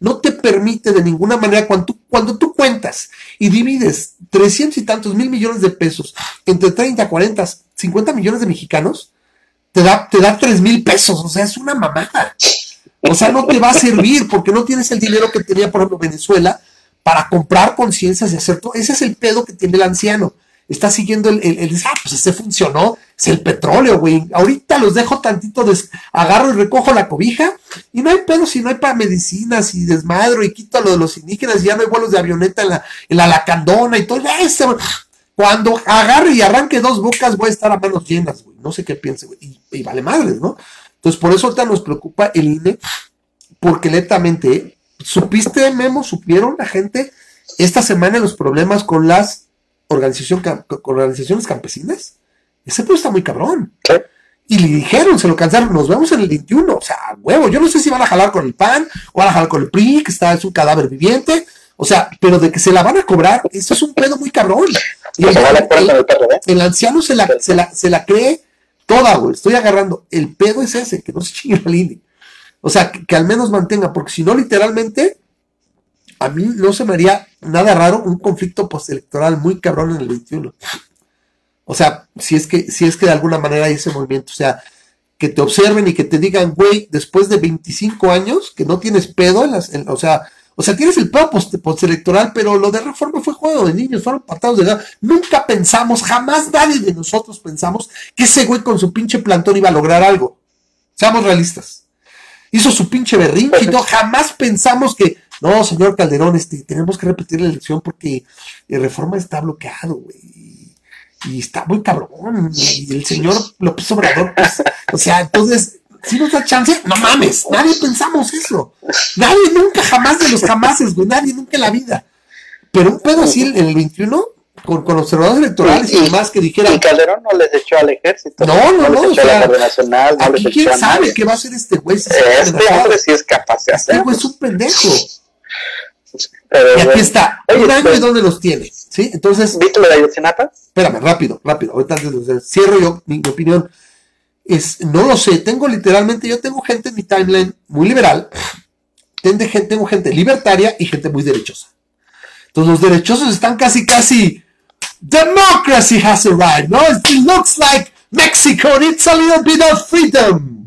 no te permite de ninguna manera, cuando tú, cuando tú cuentas y divides trescientos y tantos mil millones de pesos entre 30, 40, 50 millones de mexicanos, te da, te da 3 mil pesos, o sea, es una mamada. O sea, no te va a servir porque no tienes el dinero que tenía, por ejemplo, Venezuela para comprar conciencias y hacer todo. Ese es el pedo que tiene el anciano. Está siguiendo el, el, ah, pues ese funcionó, es el petróleo, güey. Ahorita los dejo tantito, agarro y recojo la cobija y no hay pedo si no hay para medicinas y desmadro y quito lo de los indígenas y ya no hay vuelos de avioneta en la, en la lacandona y todo. cuando agarre y arranque dos bocas voy a estar a manos llenas, güey. No sé qué piense, güey. Y, y vale madres, ¿no? Entonces, por eso ahorita nos preocupa el INE, porque lentamente, ¿supiste, Memo? ¿Supieron la gente esta semana los problemas con las organización, organizaciones campesinas? Ese pues está muy cabrón. Y le dijeron, se lo cansaron, nos vemos en el 21. O sea, huevo, yo no sé si van a jalar con el PAN o van a jalar con el PRI, que está, es un cadáver viviente. O sea, pero de que se la van a cobrar, eso es un pedo muy cabrón. Y el, el, anciano se la, se la, se la cree Toda, güey. Estoy agarrando. El pedo es ese, que no se chingue la línea. O sea, que, al menos mantenga, porque si no, literalmente, a mí no se me haría nada raro un conflicto postelectoral muy cabrón en el 21. O sea, si es que, si es que de alguna manera hay ese movimiento. O sea, que te observen y que te digan, güey, después de 25 años, que no tienes pedo en las, o sea, o sea, tienes el pedo postelectoral, pero lo de reforma fue juego de niños, fueron patados de edad. Nunca pensamos, jamás nadie de nosotros pensamos que ese güey con su pinche plantón iba a lograr algo. Seamos realistas. Hizo su pinche berrinche y no, jamás pensamos que, no, señor Calderón, este, tenemos que repetir la elección porque la reforma está bloqueado, güey. Y está muy cabrón. Y el señor López Obrador, pues, o sea, entonces, si nos da chance, no mames, nadie pensamos eso. Nadie nunca, jamás de los jamases, güey, nadie nunca en la vida. Pero un pedo así en el 21, con, con observadores electorales y, demás que dijeran. Y Calderón no les echó al ejército. No, no, no. no les echó a la Nacional, no les quién sabe qué va a hacer este güey. Si este hombre sí es capaz de hacer. Este güey es un pendejo. Y aquí está. un año pues, y dónde los tiene. ¿Sí? Entonces. ¿Viste lo de Ayotzinapa? Espérame, rápido, rápido. Ahorita antes cierro yo mi opinión es, no lo sé, tengo literalmente, yo tengo gente en mi timeline muy liberal, tengo gente, tengo gente libertaria y gente muy derechosa. Entonces los derechosos están casi, casi, democracy has arrived, ¿no? It looks like Mexico needs a little bit of freedom.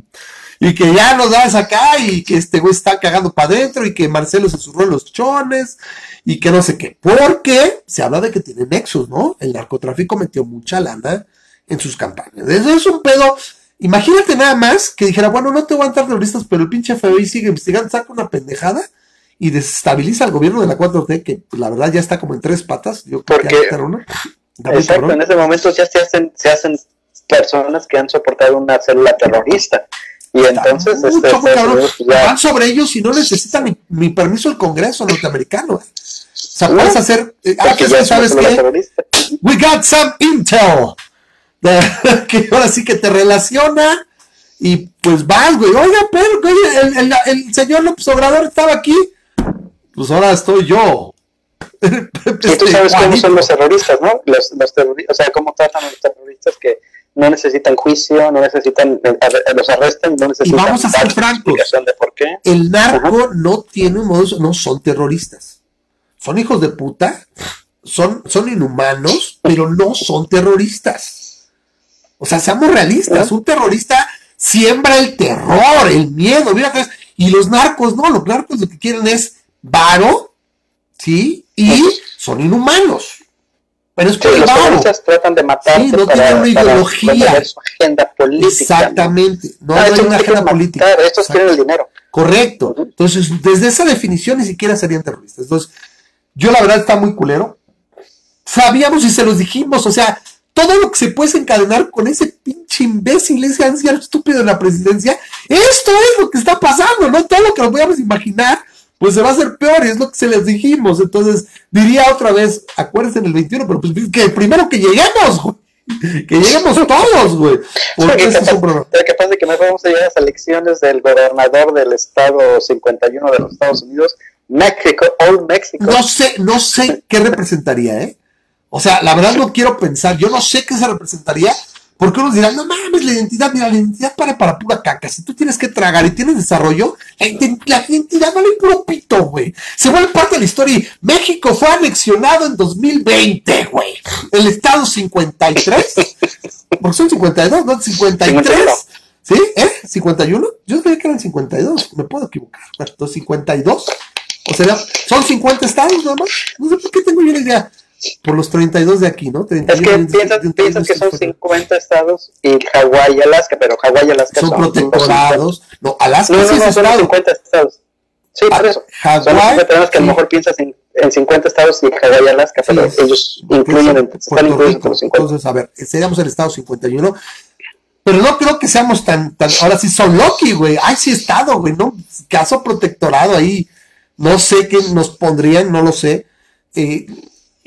Y que ya nos das acá y que este güey está cagando para adentro y que Marcelo se surró en los chones y que no sé qué. Porque se habla de que tiene nexos, ¿no? El narcotráfico metió mucha lana en sus campañas. Eso es un pedo Imagínate nada más que dijera, bueno, no te voy a entrar terroristas, pero el pinche FBI sigue investigando, saca una pendejada y desestabiliza al gobierno de la 4T, que la verdad ya está como en tres patas. Yo creo Porque, que exacto, en ese momento ya se hacen, se hacen personas que han soportado una célula terrorista. Y entonces este, van sobre ellos y no necesitan ni, permiso del Congreso norteamericano. O sea, puedes hacer. Eh, ah, ¿sabes qué? we got some intel. que ahora sí que te relaciona y pues vas, güey. Oiga, pero el, el, señor López Obrador estaba aquí. Pues ahora estoy yo. y tú este, sabes cómo son los terroristas, ¿no? Los, los terroristas, o sea, cómo tratan a los terroristas que no necesitan juicio, no necesitan, eh, los arrestan, no necesitan. Y vamos a ser francos. De por qué. El narco no tiene un modo, no son terroristas. Son hijos de puta, son, son inhumanos, pero no son terroristas. O sea, seamos realistas. Un terrorista siembra el terror, el miedo. Mira, y los narcos, no, los narcos lo que quieren es varo, ¿sí? Y son inhumanos. Pero es que los terroristas tratan de matar. Sí, no tienen una ideología. su agenda política. Exactamente. No, ah, hay una agenda política. Estos quieren el dinero. Correcto. Entonces, desde esa definición ni siquiera serían terroristas. Entonces, yo la verdad está muy culero. Sabíamos y se los dijimos, o sea, todo lo que se puede encadenar con ese pinche imbécil, ese anciano estúpido de la presidencia, esto es lo que está pasando, ¿no? Todo lo que nos podíamos imaginar, pues se va a hacer peor, y es lo que se les dijimos. Entonces, diría otra vez, acuérdense en el 21, pero pues que primero que lleguemos, güey. Que lleguemos todos, güey. Porque es un problema. que pasa que no vamos a llegar a las elecciones del gobernador del estado 51 de los Estados Unidos México, Old Mexico. No sé, no sé qué representaría, ¿eh? O sea, la verdad no quiero pensar, yo no sé qué se representaría, porque unos dirán, no mames, la identidad, mira, la identidad para para pura caca. Si tú tienes que tragar y tienes desarrollo, la, identidad vale puro pito, güey. Se vuelve parte de la historia. México fue anexionado en 2020, güey. El estado 53, porque son 52, ¿no? 53. ¿Sí? ¿Eh? ¿51? Yo creía que eran 52, me puedo equivocar. Bueno, 52 o sea, son 50 estados nada más. No sé por qué tengo yo la idea. Por los 32 de aquí, ¿no? es que piensas, que son 50 estados y Hawái y Alaska, pero Hawái y Alaska son, son protectorados. No, Alaska no, no, sí no, son 50 estados. Sí, por ah, eso. Hawái. Que a lo mejor piensas en, en 50 estados y Hawái y Alaska, pero ellos incluyen, están incluidos con los 50. Entonces, a ver, seríamos el estado 51 pero no creo que seamos tan, tan, ahora sí son Loki, güey, ay, sí estado, güey, ¿no? Caso protectorado ahí, no sé qué nos pondrían, no lo sé. Eh,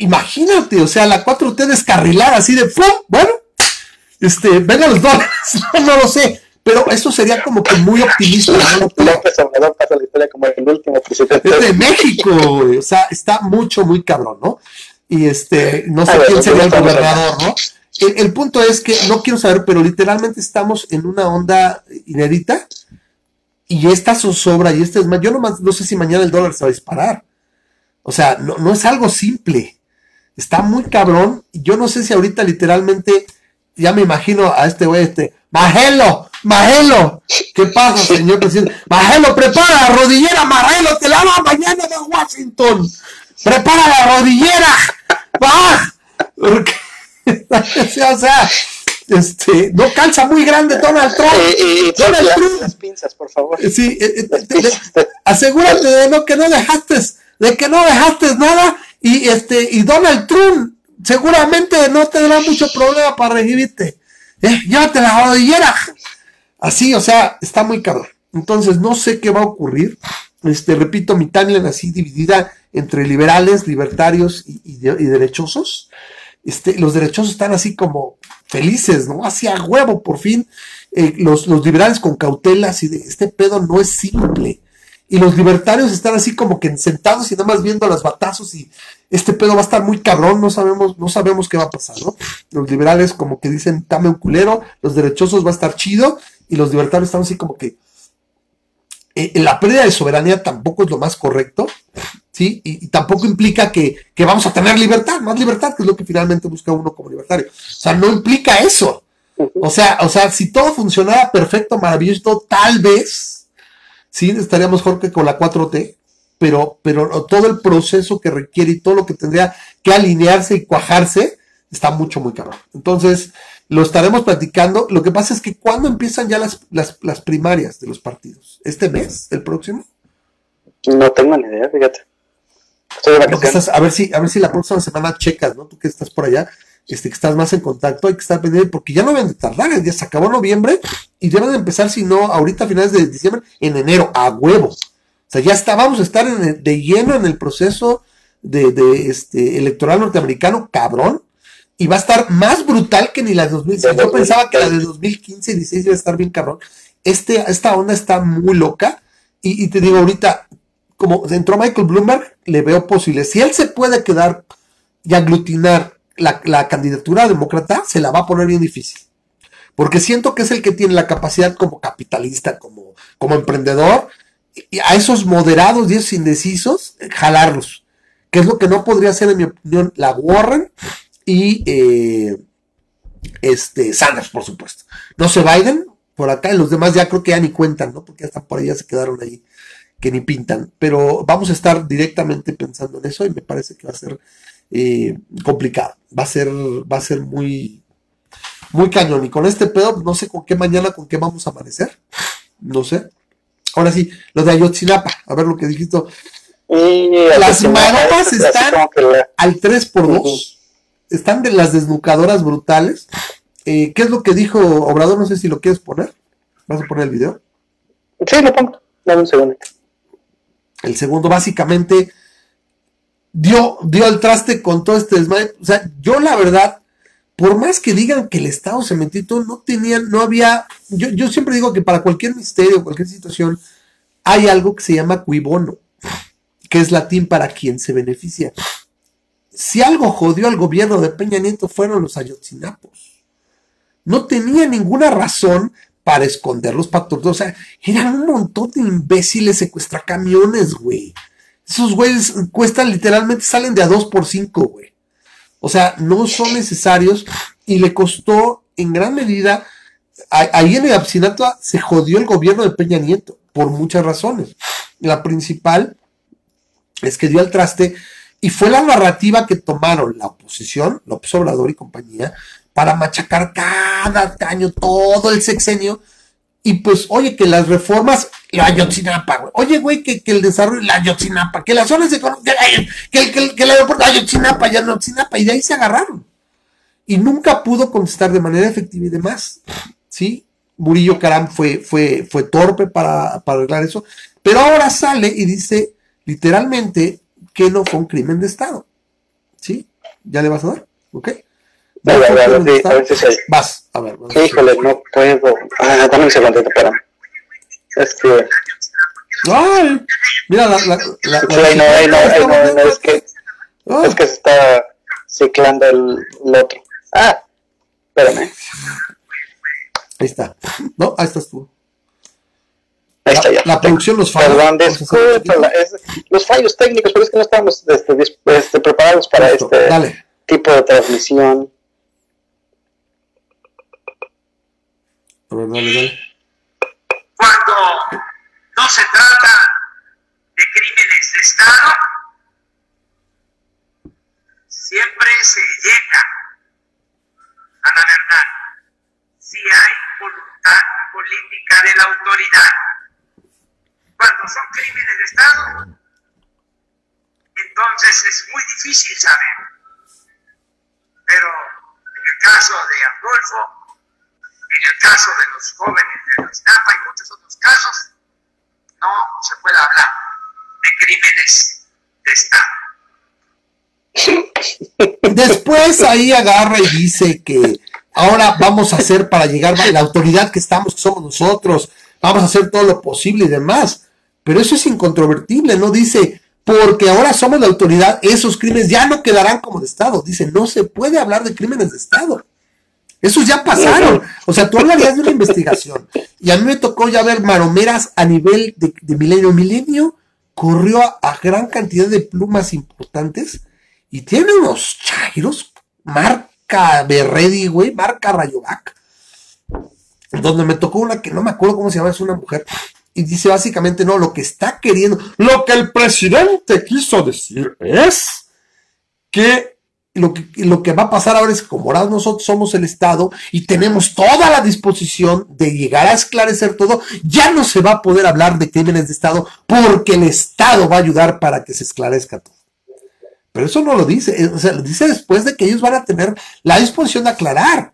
imagínate, o sea, la 4T descarrilada así de, ¡pum! Bueno, este, venga los dólares, no, lo sé. Pero eso sería como que muy optimista. ¿no? pasa la historia como el último presidente. Es de México, güey. O sea, está mucho, muy cabrón, ¿no? Y este, no sé quién sería el gobernador, ¿no? El, el, punto es que no quiero saber, pero literalmente estamos en una onda inédita y esta zozobra y este es más, yo no, no sé si mañana el dólar se va a disparar. O sea, no, no es algo simple. Está muy cabrón. Yo no sé si ahorita literalmente, ya me imagino a este güey, este, Magelo, Magelo, ¿qué pasa, señor presidente? Magelo, prepara la rodillera, Magelo, te la va mañana de Washington. Prepara la rodillera, va. O sea, este, no calza muy grande Donald Trump. Eh, eh, Donald Trump. Las pinzas, por favor. Sí, eh, asegúrate de no, que no dejaste, de que no dejaste nada y este, y Donald Trump seguramente no tendrá mucho problema para recibirte. llévate la rodillera. Así, o sea, está muy caro. Entonces, no sé qué va a ocurrir. Este, repito, mi timeline así dividida entre liberales, libertarios y, y derechosos. Este, los derechosos están así como felices, ¿no? Hacia huevo, por fin. Eh, los, los liberales con cautela, así de, este pedo no es simple. Y los libertarios están así como que sentados y nada más viendo los batazos y este pedo va a estar muy cabrón, no sabemos, no sabemos qué va a pasar, ¿no? Los liberales como que dicen, dame un culero, los derechosos va a estar chido, y los libertarios están así como que eh, la pérdida de soberanía tampoco es lo más correcto, ¿sí? Y, tampoco implica que, vamos a tener libertad, más libertad, que es lo que finalmente busca uno como libertario. O sea, no implica eso. O sea, o sea, si todo funcionara perfecto, maravilloso, tal vez, sí, estaríamos mejor que con la 4T, pero, pero todo el proceso que requiere y todo lo que tendría que alinearse y cuajarse, está mucho, muy caro. Entonces, lo estaremos platicando. Lo que pasa es que cuando empiezan ya las, las, primarias de los partidos, este mes, el próximo. No tengo ni idea, fíjate. a ver si, a ver si la próxima semana checas, ¿no? Tú que estás por allá, este, que estás más en contacto, hay que estar pendiente, porque ya no deben de tardar, ya se acabó noviembre y deben de empezar, si no, ahorita a finales de diciembre, en enero, a huevo. O sea, ya está, vamos a estar de lleno en el proceso de, este electoral norteamericano, cabrón y va a estar más brutal que ni la de 2016. Yo pensaba que la de 2015 y 16 iba a estar bien cabrón. Este, esta onda está muy loca. Y, te digo ahorita, como entró Michael Bloomberg, le veo posible. Si él se puede quedar y aglutinar la, la candidatura demócrata, se la va a poner bien difícil. Porque siento que es el que tiene la capacidad como capitalista, como, como emprendedor, y a esos moderados y esos indecisos, jalarlos. Que es lo que no podría hacer, en mi opinión, la Warren y eh, este Sanders, por supuesto. No sé, Biden, por acá, y los demás ya creo que ya ni cuentan, ¿no? Porque hasta por allá se quedaron ahí, que ni pintan. Pero vamos a estar directamente pensando en eso y me parece que va a ser eh, complicado. Va a ser, va a ser muy, muy cañón. Y con este pedo, no sé con qué mañana, con qué vamos a amanecer. No sé. Ahora sí, lo de Ayotzinapa, a ver lo que dijiste. las maromas están al 3 por 2 Están de las desnucadoras brutales. Eh, ¿Qué es lo que dijo Obrador? No sé si lo quieres poner. ¿Vas a poner el video? Sí, lo pongo. Dame un segundo. El segundo, básicamente, dio, dio al traste con todo este desmadre. O sea, yo la verdad, por más que digan que el Estado se metió, no tenían, no había, yo, yo siempre digo que para cualquier misterio, cualquier situación, hay algo que se llama cuibono, que es latín para quien se beneficia. Si algo jodió al gobierno de Peña Nieto fueron los ayotzinapos. No tenía ninguna razón para esconder los pactos. O sea, eran un montón de imbéciles secuestracamiones, güey. Esos güeyes cuestan literalmente, salen de a 2 por 5, güey. O sea, no son necesarios y le costó en gran medida, ahí en el absinato se jodió el gobierno de Peña Nieto por muchas razones. La principal es que dio al traste y fue la narrativa que tomaron la oposición, López Obrador y compañía, para machacar cada año todo el sexenio. Y pues, oye, que las reformas, la Ayotzinapa, güey. Oye, güey, que, el desarrollo, la Ayotzinapa, que las zonas de que, que, que, el aeropuerto, Ayotzinapa, ya Ayotzinapa, y de ahí se agarraron. Y nunca pudo contestar de manera efectiva y demás. ¿Sí? Murillo Caram fue, fue, fue torpe para, para arreglar eso. Pero ahora sale y dice literalmente que no fue un crimen de Estado. ¿Sí? ¿Ya le vas a dar? ¿Ok? Ver, a ver, a ver, si. Vas, a ver. Híjole, no puedo. Ah, dame un segundo, espérame. Es que... ¡Ay! Mira, la... la, la, ahí no, es que... Oh. Es que se está ciclando el, el otro. Ah, espérame. Ahí está. No, ahí estás tú. Ahí está ya. La producción los falla. Perdón, disculpa, es, los fallos técnicos, pero es que no estamos este, este, preparados para Esto, este dale. tipo de transmisión. A ver, dale, dale. Cuando no se trata de crímenes de Estado, siempre se llega a la verdad si hay voluntad política de la autoridad. Cuando son crímenes de Estado, entonces es muy difícil saber. Pero en el caso de Adolfo, en el caso de los jóvenes de Ayotzinapa y muchos otros casos, no se puede hablar de crímenes de Estado. Después ahí agarra y dice que ahora vamos a hacer para llegar la autoridad que estamos, que somos nosotros, vamos a hacer todo lo posible y demás. Pero eso es incontrovertible, no dice, porque ahora somos la autoridad, esos crímenes ya no quedarán como de Estado. Dice, no se puede hablar de crímenes de Estado. Esos ya pasaron. O sea, tú hablarías de una investigación. Y a mí me tocó ya ver maromeras a nivel de, Milenio. Milenio corrió a, gran cantidad de plumas importantes y tiene unos chairos, marca Berredi, güey, marca Rayovac. Donde me tocó una que no me acuerdo cómo se llama, es una mujer. Y dice básicamente, no, lo que está queriendo, lo que el presidente quiso decir es que lo que, lo que va a pasar ahora es que como ahora nosotros somos el Estado y tenemos toda la disposición de llegar a esclarecer todo, ya no se va a poder hablar de crímenes de Estado porque el Estado va a ayudar para que se esclarezca todo. Pero eso no lo dice, o sea, lo dice después de que ellos van a tener la disposición de aclarar.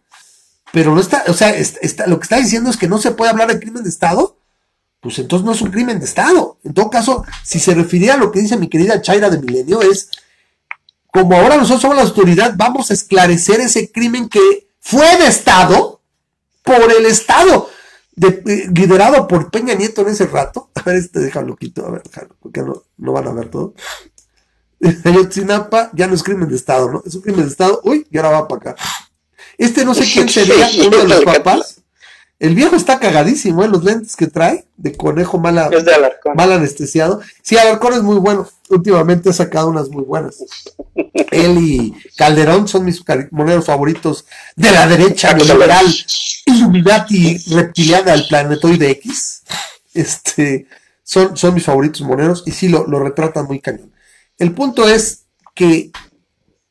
Pero no está, o sea, está, lo que está diciendo es que no se puede hablar de crimen de Estado, pues entonces no es un crimen de Estado. En todo caso, si se refiriera a lo que dice mi querida Chaira de Milenio, es como ahora nosotros somos la autoridad, vamos a esclarecer ese crimen que fue de Estado por el Estado, eh, liderado por Peña Nieto en ese rato. A ver, este deja loquito, a ver, déjalo, porque no, no van a ver todo. Ayotzinapa ya no es crimen de Estado, ¿no? Es un crimen de Estado, uy, y ahora va para acá. Este no sé quién sería, uno de los papás. El viejo está cagadísimo, ¿eh? Los lentes que trae, de conejo mala, Es de Alarcón. mal anestesiado. Sí, Alarcón es muy bueno. Últimamente ha sacado unas muy buenas. Él y Calderón son mis moneros favoritos de la derecha liberal, Illuminati reptiliana del planetoide X. Este, son, son mis favoritos moneros y sí lo, lo retratan muy cañón. El punto es que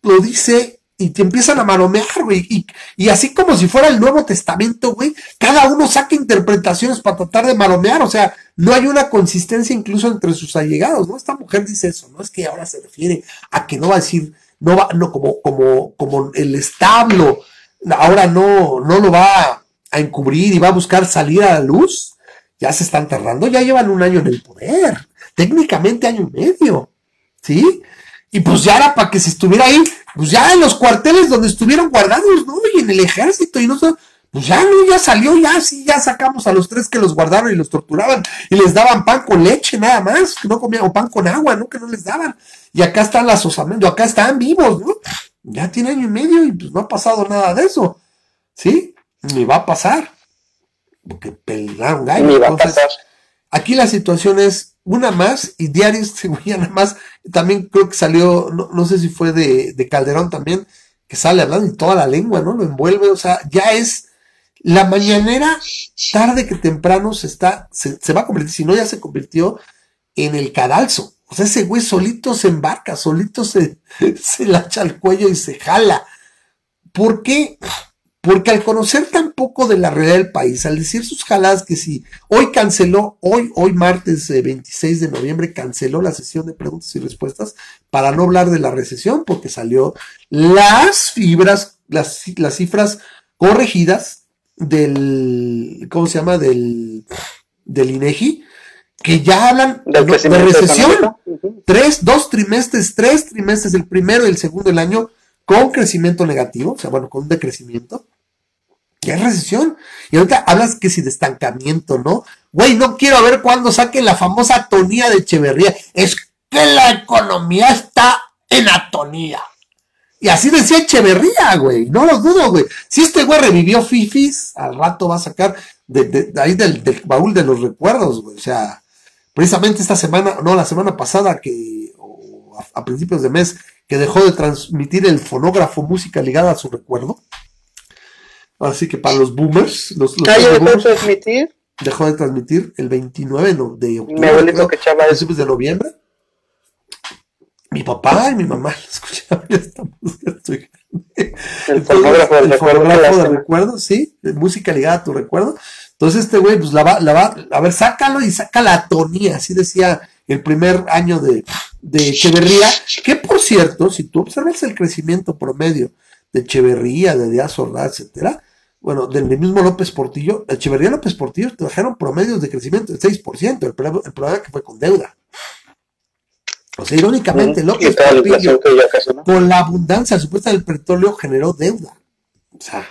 lo dice y te empiezan a maromear, güey. Y, y así como si fuera el Nuevo Testamento, güey, cada uno saca interpretaciones para tratar de maromear. O sea, no hay una consistencia incluso entre sus allegados, ¿no? Esta mujer dice eso, ¿no? Es que ahora se refiere a que no va a decir, no va, no, como, como, como el establo, ahora no, no lo va a encubrir y va a buscar salir a la luz. Ya se están tardando, ya llevan un año en el poder, técnicamente año y medio, ¿sí? Y pues ya era para que se estuviera ahí, pues ya en los cuarteles donde estuvieron guardados, ¿no? Y en el ejército y no pues ya no, ya salió, ya sí, ya sacamos a los tres que los guardaron y los torturaban y les daban pan con leche nada más, que no comían, o pan con agua, ¿no? Que no les daban. Y acá están las osamentos, acá están vivos, ¿no? Ya tiene año y medio y pues no ha pasado nada de eso, ¿sí? Ni va a pasar. Porque pelaron gallo. Ni va a pasar. Aquí la situación es una más y diarios se ya nada más. También creo que salió, no, no sé si fue de, de Calderón también, que sale hablando y toda la lengua, ¿no? Lo envuelve, o sea, ya es la mañanera, tarde que temprano se está, se, va a convertir, si no ya se convirtió en el cadalso. O sea, ese güey solito se embarca, solito se, se la echa al cuello y se jala. ¿Por qué? Porque al conocer tan poco de la realidad del país, al decir sus jaladas que si hoy canceló, hoy, hoy martes eh, 26 de noviembre, canceló la sesión de preguntas y respuestas para no hablar de la recesión, porque salió las fibras, las, las cifras corregidas del, ¿cómo se llama? Del, del INEGI, que ya hablan no, de recesión tres, dos trimestres, tres trimestres, el primero y el segundo del año, con crecimiento negativo, o sea, bueno, con un decrecimiento. Ya es recesión. Y ahorita hablas que si de estancamiento, ¿no? Güey, no quiero ver cuándo saquen la famosa atonía de Echeverría. Es que la economía está en atonía. Y así decía Echeverría, güey. No lo dudo, güey. Si este güey revivió Fifis, al rato va a sacar de, ahí del, baúl de los recuerdos, güey. O sea, precisamente esta semana, no, la semana pasada que, o a principios de mes, que dejó de transmitir el fonógrafo música ligada a su recuerdo. Así que para los boomers, los, los transmitir. dejó de transmitir el 29 no- de octubre. Mi abuelito que principios de noviembre. Mi papá y mi mamá lo escuchaban esta música. estoy. El Entonces, fonógrafo del el recuerdo. fonógrafo qué de recuerdo, sí, música ligada a tu recuerdo. Entonces este güey, pues la va, la va, a ver, sácalo y saca la atonía, así decía el primer año de, de Echeverría, que por cierto, si tú observas el crecimiento promedio de Echeverría, de Díaz Ordaz, etcétera, bueno, del mismo López Portillo, Echeverría y López Portillo trajeron promedios de crecimiento del 6%, el, problema- el problema que fue con deuda. O sea, irónicamente. López Portillo con la abundancia supuesta del petróleo generó deuda. O sea,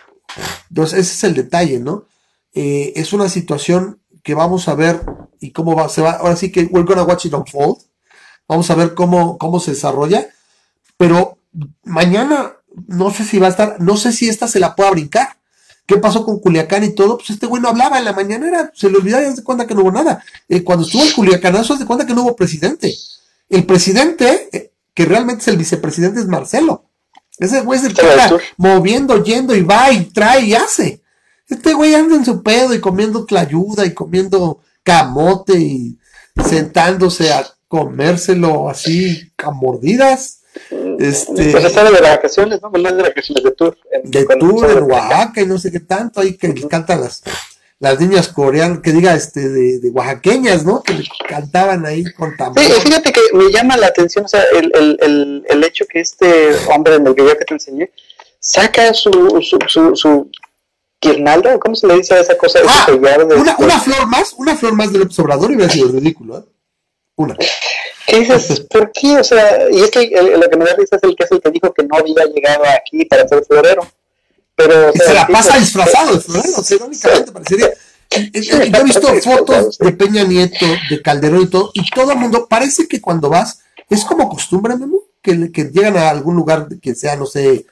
entonces ese es el detalle, ¿no? Eh, es una situación que vamos a ver y cómo va, se va, ahora sí que we're gonna watch it unfold. Vamos a ver cómo, cómo se desarrolla. Pero mañana no sé si va a estar, no sé si esta se la pueda brincar. ¿Qué pasó con Culiacán y todo? Pues este güey no hablaba en la mañanera, se le olvidaba y de cuenta que no hubo nada. Eh, cuando estuvo el Culiacanazo, de cuenta que no hubo presidente. El presidente, eh, que realmente es el vicepresidente, es Marcelo. Ese güey es el que tour. moviendo, yendo y va y trae y hace. Este güey anda en su pedo y comiendo tlayuda y comiendo camote y sentándose a comérselo así a mordidas. Este, Pues estaba de vacaciones, ¿no? No es de vacaciones, de tour. En- de tour en. Oaxaca y no sé qué tanto, ahí que les cantan las, las niñas coreanas, que diga este de, de oaxaqueñas, ¿no? Que le cantaban ahí con tambor. Sí, fíjate que me llama la atención, o sea, el, el, el, el hecho que este hombre en el video que te enseñé saca su, su, su, su guirnalda, ¿cómo se le dice a esa cosa? Ah, de- una, una flor más, una flor más de López Obrador y hubiera sido ridículo, ¿eh? Una. Que ¿Qué dices? ¿Por qué? O sea, y es que el- lo que me da risa es el que es el que dijo que no había llegado aquí para ser florero. Pero, o Y sea, se la el pasa tipo- disfrazado de florero, o sea, irónicamente parecería. Yo he visto fotos de Peña Nieto, de Calderón y todo, y todo el mundo, parece que cuando vas, es como costumbre, Memo, que, que llegan a algún lugar que sea, no sé, eh,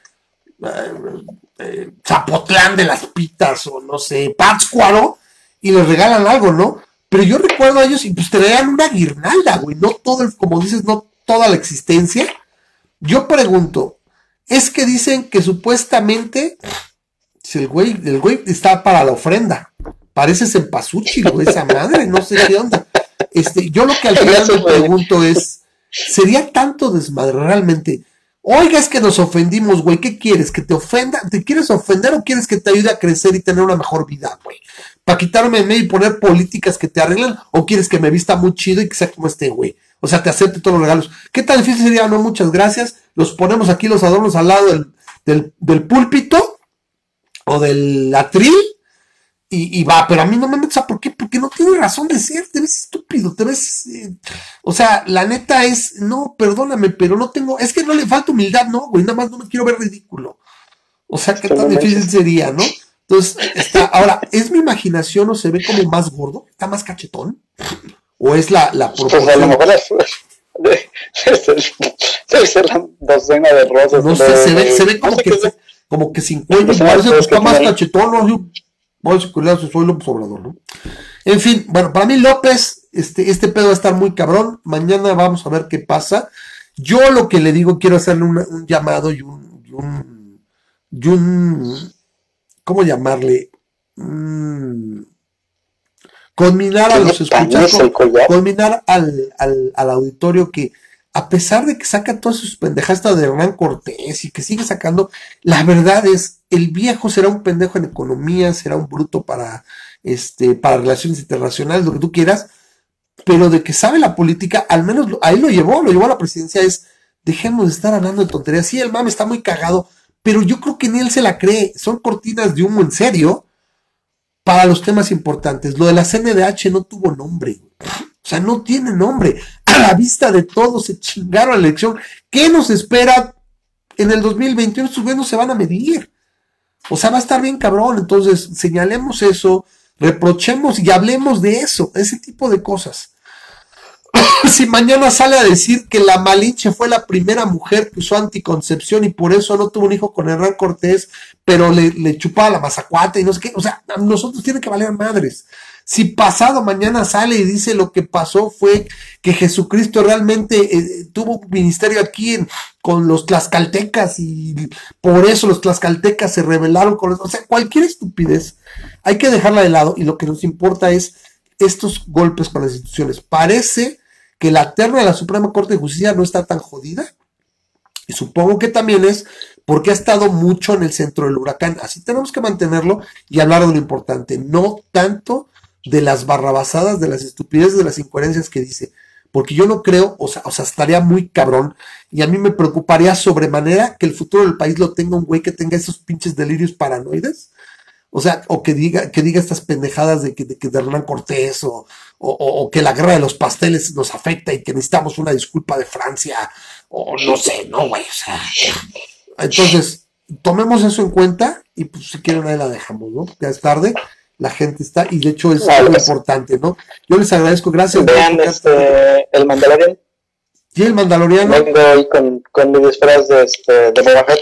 eh, Zapotlán de las Pitas o no sé, Pátzcuaro, y les regalan algo, ¿no? Pero yo recuerdo a ellos y pues te regalan una guirnalda, güey, no todo, el, como dices, no toda la existencia. Yo pregunto, es que dicen que supuestamente si el güey, el güey está para la ofrenda. Parece cempasúchil, güey, esa madre, no sé qué onda. Este, yo lo que al final me pregunto es, ¿sería tanto desmadre realmente? Oiga, es que nos ofendimos, güey, ¿qué quieres? ¿Que te ofenda? ¿Te quieres ofender o quieres que te ayude a crecer y tener una mejor vida, güey? ¿Para quitarme en medio y poner políticas que te arreglan? ¿O quieres que me vista muy chido y que sea como este güey? O sea, te acepte todos los regalos. ¿Qué tan difícil sería? No, muchas gracias. Los ponemos aquí los adornos al lado del, del, del púlpito o del atril y, y va, pero a mí no me metes, sea, ¿por qué? Porque no tiene razón de ser, te ves estúpido, te ves, eh, o sea, la neta es, no, perdóname, pero no tengo, es que no le falta humildad, no, güey, nada más no me quiero ver ridículo. O sea, qué tan difícil sería, ¿no? Entonces, está, ahora, ¿es mi imaginación o se ve como más gordo? ¿Está más cachetón? ¿O es la, la Pues a lo proporción? mejor es, debe ser la docena de rosas. No sé, de- se ve, se ve no como sé que, es. como que sin cuello, Pues, parece pues, que está que más cachetón, ¿no? Voy a soy López Obrador, ¿no? En fin, bueno, para mí López, este, este pedo va a estar muy cabrón. Mañana vamos a ver qué pasa. Yo lo que le digo, quiero hacerle una- un llamado y un, y un, y un- ¿cómo llamarle? Mm, conminar a ¿Tiene los escuchas, el collar? culminar al, al, al auditorio que a pesar de que saca todas sus pendejadas de Hernán Cortés y que sigue sacando, la verdad es, el viejo será un pendejo en economía, será un bruto para, este, para relaciones internacionales, lo que tú quieras, pero de que sabe la política, al menos lo- ahí lo llevó, lo llevó a la presidencia, es, dejemos de estar hablando de tonterías, sí, el mame está muy cagado, pero yo creo que ni él se la cree, son cortinas de humo en serio para los temas importantes. Lo de la CNDH no tuvo nombre. O sea, no tiene nombre. A la vista de todos se chingaron la elección. ¿Qué nos espera en el 2021? Estos güeyes no se van a medir. O sea, va a estar bien cabrón. Entonces, señalemos eso, reprochemos y hablemos de eso, ese tipo de cosas. si mañana sale a decir que la Malinche fue la primera mujer que usó anticoncepción y por eso no tuvo un hijo con Hernán Cortés, pero le, chupaba la mazacuata y no sé qué, o sea, a nosotros tiene que valer madres. Si pasado mañana sale y dice lo que pasó fue que Jesucristo realmente eh, tuvo un ministerio aquí en- con los tlaxcaltecas y por eso los tlaxcaltecas se rebelaron con eso, o sea, cualquier estupidez hay que dejarla de lado y lo que nos importa es estos golpes con las instituciones. Parece que la terna de la Suprema Corte de Justicia no está tan jodida. Y supongo que también es porque ha estado mucho en el centro del huracán. Así tenemos que mantenerlo y hablar de lo importante, no tanto de las barrabasadas, de las estupideces, de las incoherencias que dice. Porque yo no creo, o sea, o sea, estaría muy cabrón y a mí me preocuparía sobremanera que el futuro del país lo tenga un güey que tenga esos pinches delirios paranoides. O sea, o que diga, que diga estas pendejadas de que de, que de Hernán Cortés o, o, que la guerra de los pasteles nos afecta y que necesitamos una disculpa de Francia, o no sé, no, güey, o sea. Entonces, tomemos eso en cuenta y pues si quieren ahí la dejamos, ¿no? Ya es tarde, la gente está, y de hecho es Vale, muy importante, ¿no? Yo les agradezco, gracias. Vean este, el Mandalorian. Y el Mandaloriano, Vengo con, con mi disfraz de, este, de Boba Fett.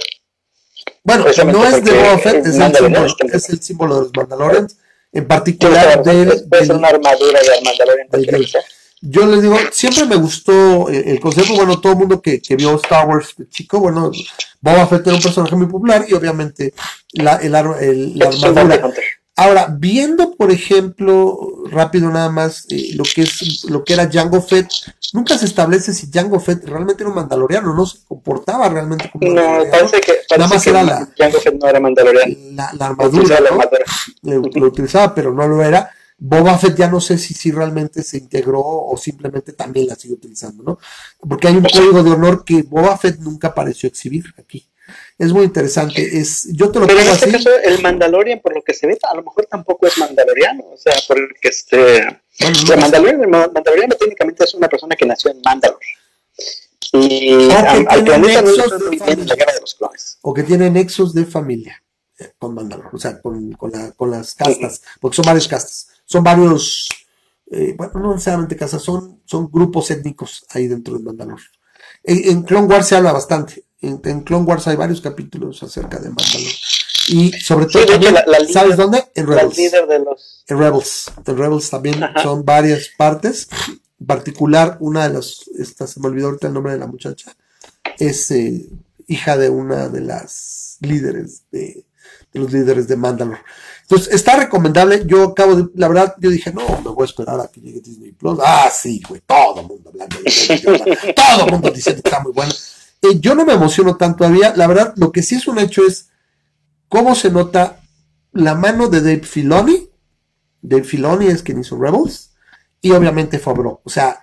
bueno, no es de Boba Fett, es el, símbolo, es el símbolo de los Mandalorians, en particular del, puede ser del- una armadura de del-. Yo les digo, siempre me gustó eh, el concepto, bueno, todo el mundo que, que vio Star Wars de chico, bueno, Boba Fett era un personaje muy popular y obviamente la, el, el- la armadura. Ahora, viendo, por ejemplo, rápido nada más, eh, lo que es lo que era Jango Fett, nunca se establece si Jango Fett realmente era un mandaloriano, no se comportaba realmente como un No, mandaloriano. parece que, Nada más que era la- Jango Fett no era Mandalorian. La, armadura, la ¿no? armadura. lo, lo utilizaba, pero no lo era. Boba Fett ya no sé si, si realmente se integró o simplemente también la sigue utilizando, ¿no? Porque hay un código de honor que Boba Fett nunca pareció exhibir aquí. Es muy interesante. Es, yo te lo Pero en este así. caso, el Mandalorian, por lo que se ve, a lo mejor tampoco es Mandaloriano. O sea, porque este. el Mandaloriano, técnicamente es una persona que nació en Mandalore. Y al planeta no la guerra de los clones. O que tiene nexos de familia eh, con Mandalore, o sea, con, con, la, con las castas, porque son varias castas, son varios, eh, bueno, no necesariamente casas, son, son grupos étnicos ahí dentro de Mandalore. En, Clone Wars se habla bastante, en, en, Clone Wars hay varios capítulos acerca de Mandalore. Y sobre todo, ¿sabes dónde? En Rebels. de los... En Rebels. En Rebels también son varias partes. En particular, una de las, esta, se me olvidó ahorita el nombre de la muchacha, es eh, hija de una de las líderes de, los líderes de Mandalore. Entonces, está recomendable. Yo acabo de, la verdad, yo dije, no, me voy a esperar a que llegue Disney Plus. Ah, sí, güey, todo el mundo hablando de todo el mundo diciendo que está muy bueno. Eh, yo no me emociono tanto todavía. La verdad, lo que sí es un hecho es cómo se nota la mano de Dave Filoni. Dave Filoni es quien hizo Rebels. Y obviamente Favreau. O sea,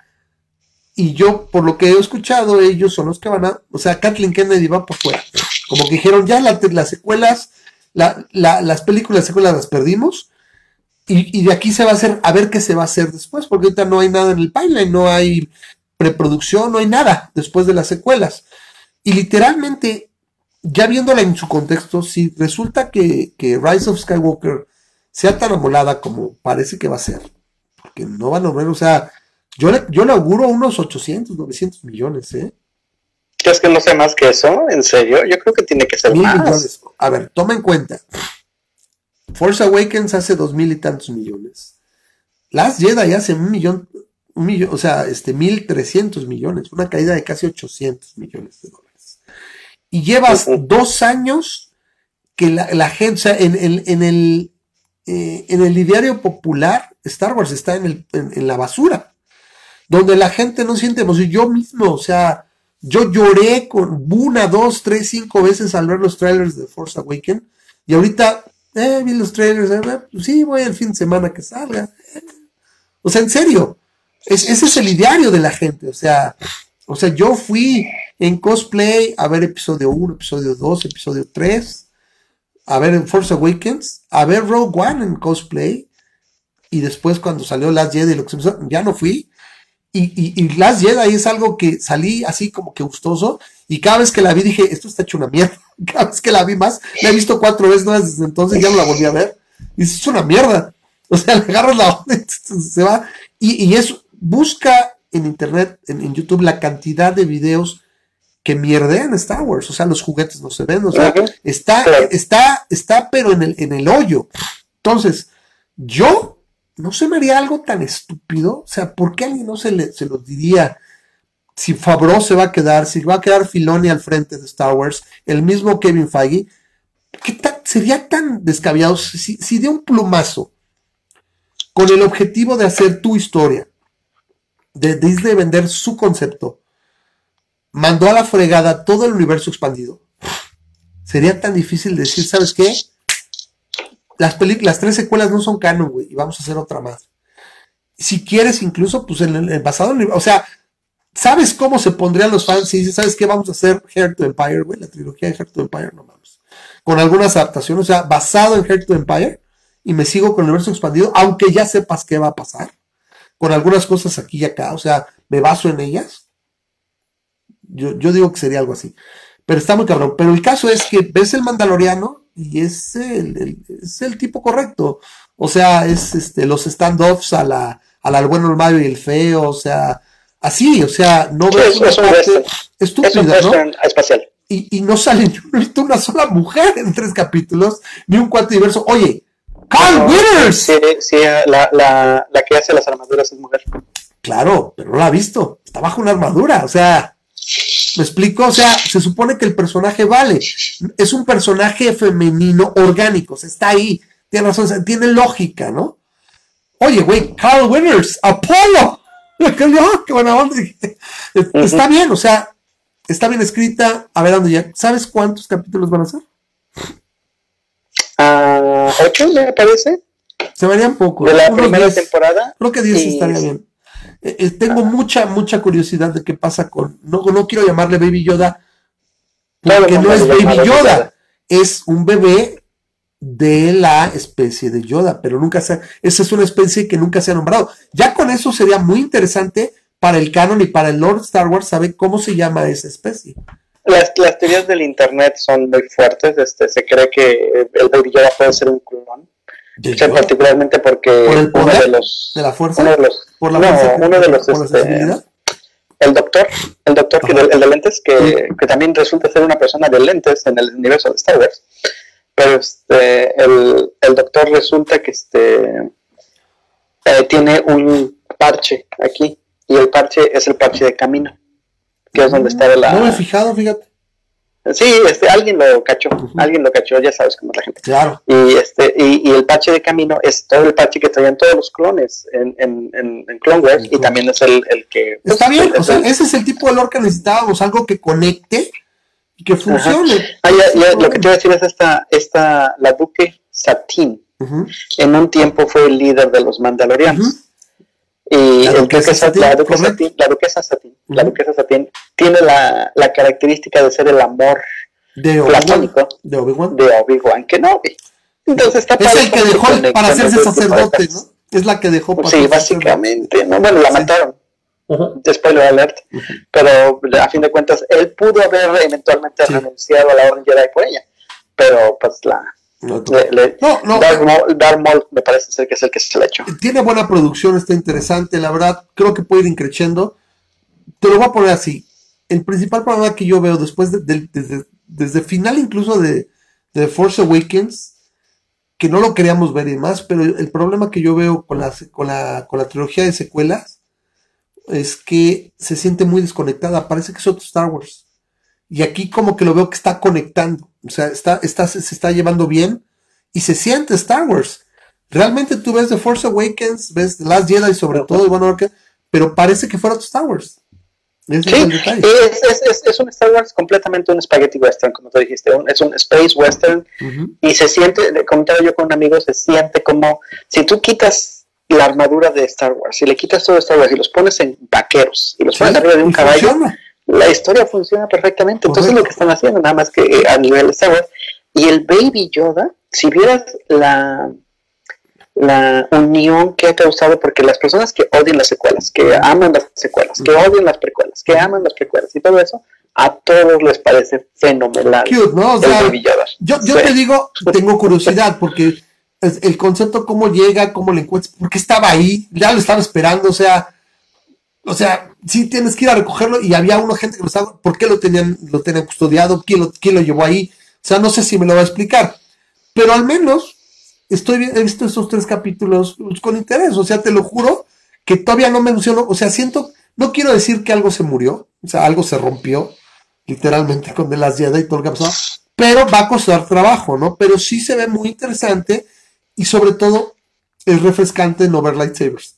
y yo, por lo que he escuchado, ellos son los que van a. O sea, Kathleen Kennedy va por fuera. Como que dijeron, ya las secuelas, las películas secuelas las perdimos. Y, de aquí se va a hacer, a ver qué se va a hacer después, porque ahorita no hay nada en el pipeline, no hay preproducción, no hay nada después de las secuelas. Y literalmente ya viéndola en su contexto, si resulta que, Rise of Skywalker sea tan amolada como parece que va a ser, porque no van a ver, o sea, yo le, yo le auguro unos 800, 900 millones, ¿eh? ¿Crees que no sea más que eso? ¿En serio? Yo creo que tiene que ser más. Millones. A ver, toma en cuenta. Force Awakens hace dos mil y tantos millones. Last Jedi hace un millón, un millón, o sea, este, mil trescientos millones, una caída de casi 800 millones de dólares y llevas dos años que la, gente, o sea, en, en, el, eh, en el ideario popular, Star Wars está en, el, en, la basura, donde la gente no siente emoción. Yo mismo, o sea, yo lloré con una, dos, tres, cinco veces al ver los trailers de Force Awakens, y ahorita, eh, vi los trailers, eh, pues sí, voy el fin de semana que salga. O sea, en serio, ese es el ideario de la gente, o sea, o sea, yo fui en cosplay a ver episodio 1, episodio 2, episodio 3, a ver en Force Awakens, a ver Rogue One en cosplay, y después cuando salió Last Jedi, lo que ya no fui. Y, y, y, Last Jedi es algo que salí así como que gustoso, y cada vez que la vi dije, esto está hecho una mierda. Cada vez que la vi más, la he visto cuatro veces desde entonces, ya no la volví a ver. Y es una mierda. O sea, le agarras la onda y se va. Y, y eso, busca en internet, en, YouTube, la cantidad de videos que mierdean Star Wars. O sea, los juguetes no se ven. O sea, está, está, está, pero en el, en el hoyo. Entonces, yo no se me haría algo tan estúpido. O sea, ¿por qué alguien no se, le, se lo diría? Si Fabro se va a quedar, si va a quedar Filoni al frente de Star Wars, el mismo Kevin Feige, ¿qué sería tan descabellado si, si de un plumazo, con el objetivo de hacer tu historia, de Disney vender su concepto, mandó a la fregada todo el universo expandido, sería tan difícil decir, ¿sabes qué? Las, las tres secuelas no son canon, güey, y vamos a hacer otra más. Si quieres, incluso, pues en el, pasado, o sea, ¿sabes cómo se pondrían los fans si dices, ¿sabes qué? Vamos a hacer Heart to Empire, güey, la trilogía de Heart to Empire, no vamos. Con algunas adaptaciones, o sea, basado en Heart to Empire, y me sigo con el universo expandido, aunque ya sepas qué va a pasar con algunas cosas aquí y acá, o sea, me baso en ellas. Yo, digo que sería algo así. Pero está muy cabrón. Pero el caso es que ves el mandaloriano y es el, es el tipo correcto. O sea, es este, los standoffs a la, a la, al bueno, el malo y el feo, o sea, así, o sea, no ves una parte estúpida, ¿no? Espacial. Y, y no sale ni una sola mujer en tres capítulos, ni un cuarto diverso. Oye, Carl Withers. Sí, sí la, la, la, que hace las armaduras es mujer. Claro, pero no la ha visto. Está bajo una armadura. O sea, ¿me explico? O sea, se supone que el personaje vale. Es un personaje femenino orgánico. O sea, está ahí. Tiene razón, tiene lógica, ¿no? Oye, güey, Carl Withers, Apolo. qué buena onda. Está bien, o sea, está bien escrita. A ver, dónde ya. ¿Sabes cuántos capítulos van a ser? a 8, me parece. Se varían poco. De la primera temporada. Creo que 10 estaría bien. Eh, eh, tengo mucha, mucha curiosidad de qué pasa con. No, no quiero llamarle Baby Yoda, porque no, es Baby Yoda. Es un bebé de la especie de Yoda, pero nunca se, esa es una especie que nunca se ha nombrado. Ya con eso sería muy interesante para el canon y para el Lord Star Wars saber cómo se llama esa especie. Las, las teorías del internet son muy fuertes. Este, se cree que el Baby Yoda puede ser un clon. Particularmente porque ¿Por el uno de los ¿De la fuerza? uno de los ¿Por la no, fuerza? uno de los ¿Por la este, el doctor el doctor que el de lentes que, que también resulta ser una persona de lentes en el universo de Star Wars pero este el, el doctor resulta que este eh, tiene un parche aquí y el parche es el parche de camino que es donde está la No me he fijado, fíjate. Sí este alguien lo cachó alguien lo cachó ya sabes cómo es la gente Claro. y este y, y el parche de camino es todo el parche que traían todos los clones en, en, en, en Clone Wars y también es el, el que pues, Está bien, o sea, el- ese es el tipo de lore que necesitábamos, algo que conecte y que funcione. Ah, ya, ya, lo que te iba a decir es esta, esta la Duque Satín. En un tiempo fue el líder de los Mandalorianos. Y La duquesa duque Sa- Satín, la, duquesa. Satín, la duquesa Satín, la Ujú. duquesa Satín tiene la, la característica de ser el amor De platónico De Obi-Wan. de Obi-Wan Kenobi. Entonces está Es el que dejó para hacerse sacerdote, ¿no? Es la que dejó para. Sí, básicamente. No, bueno, la Sí. mataron. Ujú. Spoiler alert. Pero a fin de cuentas, él pudo haber eventualmente Sí. renunciado a la Orden Jedi por ella. Pero pues la, No, No, Maul me parece ser que es el que se la echó. Tiene buena producción, está interesante, la verdad, creo que puede ir increciendo. Te lo voy a poner así. El principal problema que yo veo después de, de- desde, desde final incluso de, de Force Awakens, que no lo queríamos ver y demás, pero el problema que yo veo con la, con la, con la trilogía de secuelas es que se siente muy desconectada, parece que es otro Star Wars. Y aquí como que lo veo que está conectando, o sea, está, está, se está llevando bien y se siente Star Wars. Realmente tú ves The Force Awakens, ves The Last Jedi sobre todo, y bueno, pero parece que fuera Star Wars. Ese Sí, es es, es, es, es un Star Wars completamente un spaghetti western, como tú dijiste. un- es un space western y se siente, comentaba yo con un amigo, se siente como si tú quitas la armadura de Star Wars, si le quitas todo Star Wars y los pones en vaqueros y los Sí, pones arriba de un y caballo, funciona. La historia funciona perfectamente. Entonces Correcto. lo que están haciendo, nada más que eh, a nivel de Star Wars. Y el Baby Yoda, si vieras la, la unión que ha causado, porque las personas que odian las secuelas, que aman las secuelas, que odian las precuelas, que aman las precuelas y todo eso, a todos les parece fenomenal. Cute, ¿no? O el sea, Baby Yoda. Yo, yo Sí. te digo, tengo curiosidad porque el concepto cómo llega, cómo le encuentras, por qué estaba ahí, ya lo estaba esperando, o sea, o sea, sí tienes que ir a recogerlo y había una gente que lo estaba, ¿por qué lo tenían, lo tenían custodiado? ¿Quién lo, quién lo llevó ahí? O sea, no sé si me lo va a explicar, pero al menos estoy he visto esos tres capítulos pues, con interés, o sea, te lo juro que todavía no me emociono, o sea, siento, no quiero decir que algo se murió, o sea, algo se rompió, literalmente con Last Jedi y todo lo que ha pasado, pero va a costar trabajo, ¿no? Pero sí se ve muy interesante y sobre todo es refrescante no ver lightsabers.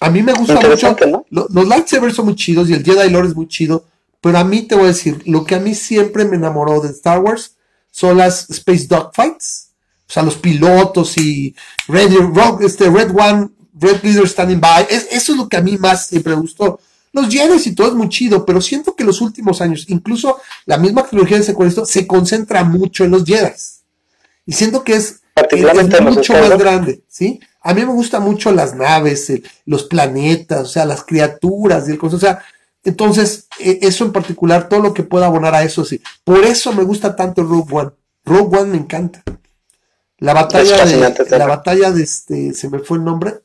A mí me gusta mucho, Interesante, ¿no? lo- los lightsabers son muy chidos y el Jedi lore es muy chido, pero a mí te voy a decir, lo que a mí siempre me enamoró de Star Wars son las Space Dogfights, o sea, los pilotos y Red, Rogue, este, Red One, Red Leader Standing By, es- eso es lo que a mí más siempre me gustó. Los Jedi y todo es muy chido, pero siento que los últimos años, incluso la misma trilogía de secuestro, se concentra mucho en los Jedi. Y siento que es, Particularmente es mucho más grande, ¿sí? A mí me gustan mucho las naves, los planetas, o sea, las criaturas y el o sea, entonces, e- eso en particular, todo lo que pueda abonar a eso, sí. Por eso me gusta tanto Rogue One. Rogue One me encanta. La batalla de, la batalla de este, se me fue el nombre.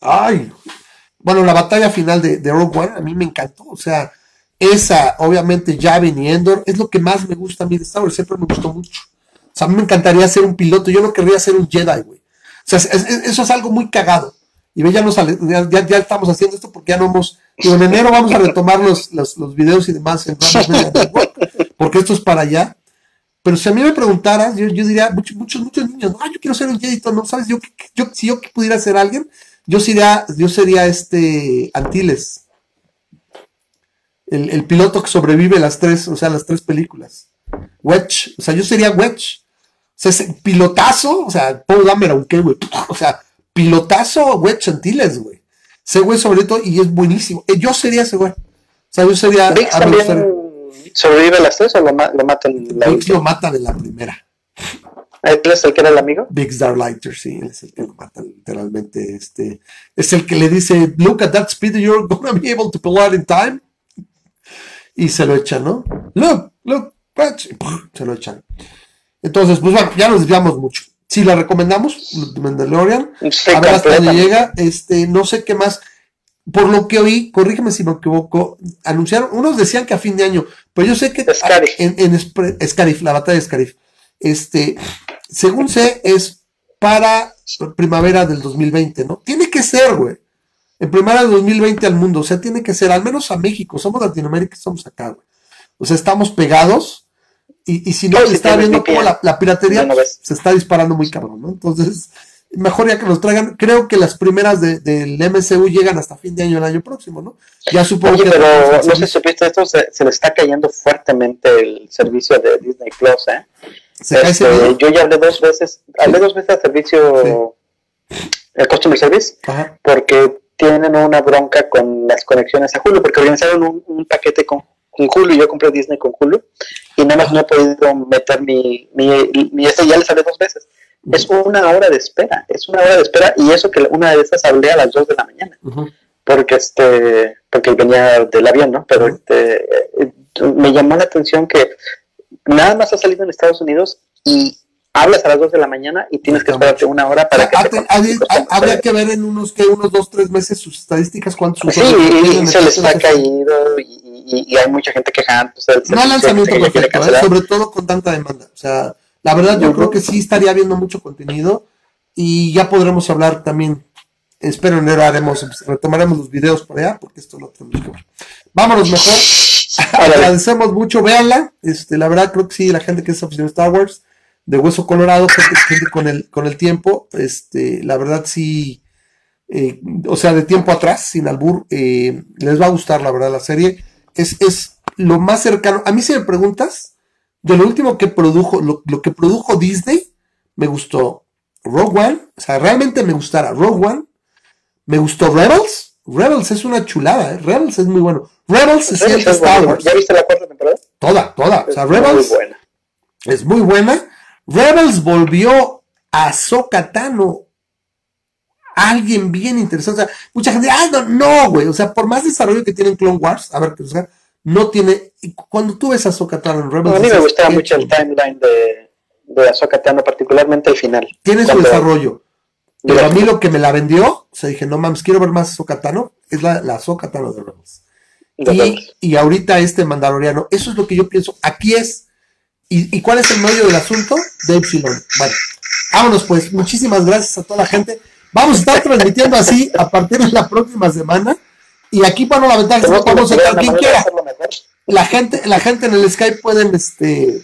Ay, bueno, la batalla final de, de Rogue One a mí me encantó, o sea, esa, obviamente, Yavin y Endor, es lo que más me gusta a mí de Star Wars, siempre me gustó mucho. O sea, a mí me encantaría ser un piloto, yo no querría ser un Jedi, güey. Sea, es- es- eso es algo muy cagado. Y ve, ya, nos ya, ya- estamos haciendo esto porque ya no hemos. En enero vamos a retomar los, los, los videos y demás en porque esto es para allá. Pero si a mí me preguntaras, yo, yo diría, muchos, muchos, muchos niños, no, yo quiero ser un Jedi, ¿no? ¿Sabes? Yo, yo, si yo pudiera ser alguien, yo sería, yo sería este Antilles. El, el piloto que sobrevive las tres, o sea, las tres películas. Wedge, o sea, yo sería Wedge. O sea, ese pilotazo, o sea, Paul Dameron, aunque, güey, o sea, pilotazo, güey, Chantiles, güey. Ese güey sobre todo, y es buenísimo. Eh, Yo sería ese güey. O sea, yo sería... ¿Vix a mí me también sobrevive a las tres o lo, ma- lo matan en la Vix lo matan en la primera. ¿Él es el que era el amigo? Big Starlighter, sí, él es el que lo mata literalmente. Este, es el que le dice, look at that speed, you're gonna be able to pull out in time. Y se lo echan, ¿no? Look, look, watch. Se lo echan. Entonces, pues bueno, ya nos desviamos mucho. Sí, la recomendamos, Mandalorian. Sí, a ver hasta dónde llega. Este, no sé qué más. Por lo que oí, corrígeme si me equivoco, anunciaron, unos decían que a fin de año, pero yo sé que Scarif. en, en Scarif, la batalla de Scarif, este, según sé, es para primavera del 2020, ¿no? Tiene que ser, güey. En primavera del 2020 al mundo, o sea, tiene que ser, al menos a México, somos Latinoamérica, estamos acá, güey. O sea, estamos pegados y, y si no, si está viendo cómo la, la piratería no se está disparando muy cabrón, ¿no? Entonces, mejor ya que nos traigan, creo que las primeras de- del MCU llegan hasta fin de año el año próximo, ¿no? Ya supongo Oye, que... pero no sé si supiste esto, se, se le está cayendo fuertemente el servicio de Disney Plus, ¿eh? se cae Este, seguido. yo ya hablé dos veces, hablé dos veces al servicio, el Customer Service, Ajá. porque tienen una bronca con las conexiones a Hulu, porque organizaron un, un paquete con, con Hulu, y yo compré Disney con Hulu, y nada más no he podido meter mi, mi, mi este, ya les hablé dos veces. Es una hora de espera, es una hora de espera, y eso que una de esas hablé a las dos de la mañana porque este porque venía del avión no pero este eh, me llamó la atención que nada más ha salido en Estados Unidos y hablas a las 2 de la mañana y tienes que esperarte una hora para que Ah, te te- contesten habría- que ver en unos que unos dos tres meses sus estadísticas cuántos sí y, se les ha caído y, y- y hay mucha gente quejándose del No lanzamiento que perfecto, ¿eh? sobre todo con tanta demanda. O sea, la verdad yo creo que sí estaría viendo mucho contenido y ya podremos hablar también. Espero en enero haremos, retomaremos los videos por allá porque esto lo tenemos que ver. Vámonos mejor. Agradecemos mucho, véanla. Este, la verdad creo que sí, la gente que es aficionada a Star Wars, de Hueso Colorado, gente, gente con el, con el tiempo, este, la verdad sí, eh, o sea, de tiempo atrás, sin albur, eh, les va a gustar la verdad la serie. Es, es lo más cercano. A mí si me preguntas, de lo último que produjo, lo, lo que produjo Disney, me gustó Rogue One, o sea, realmente me gustara Rogue One, me gustó Rebels, Rebels es una chulada, ¿eh? Rebels es muy bueno. Rebels se siente Rebels es Star buenísimo. Wars, ¿Ya viste la cuarta temporada? toda, toda, o sea, Es Rebels muy buena. es muy buena. Rebels volvió a Sokatano. Alguien bien interesante. O sea, mucha gente, ah, no, no, güey. O sea, por más desarrollo que tiene en Clone Wars, a ver, o sea, no tiene. Cuando tú ves a Sokatano en Rebels, a mí me gustaba qué mucho el timeline de, de Ahsoka Tano, particularmente el final. Tiene su Cuando- desarrollo. Pero a mí lo que me la vendió, o sea, dije, no mames, quiero ver más Sokatano, es la, la de Rebels. de Y, y ahorita este Mandaloriano, eso es lo que yo pienso. Aquí es. ¿Y, y cuál es el medio del asunto? Dave Filoni. Bueno, vámonos pues. Muchísimas gracias a toda la gente. Vamos a estar transmitiendo así a partir de la próxima semana. Y aquí, bueno, la ventaja es que podemos una quien quiera. La gente, la gente en el Skype pueden, este,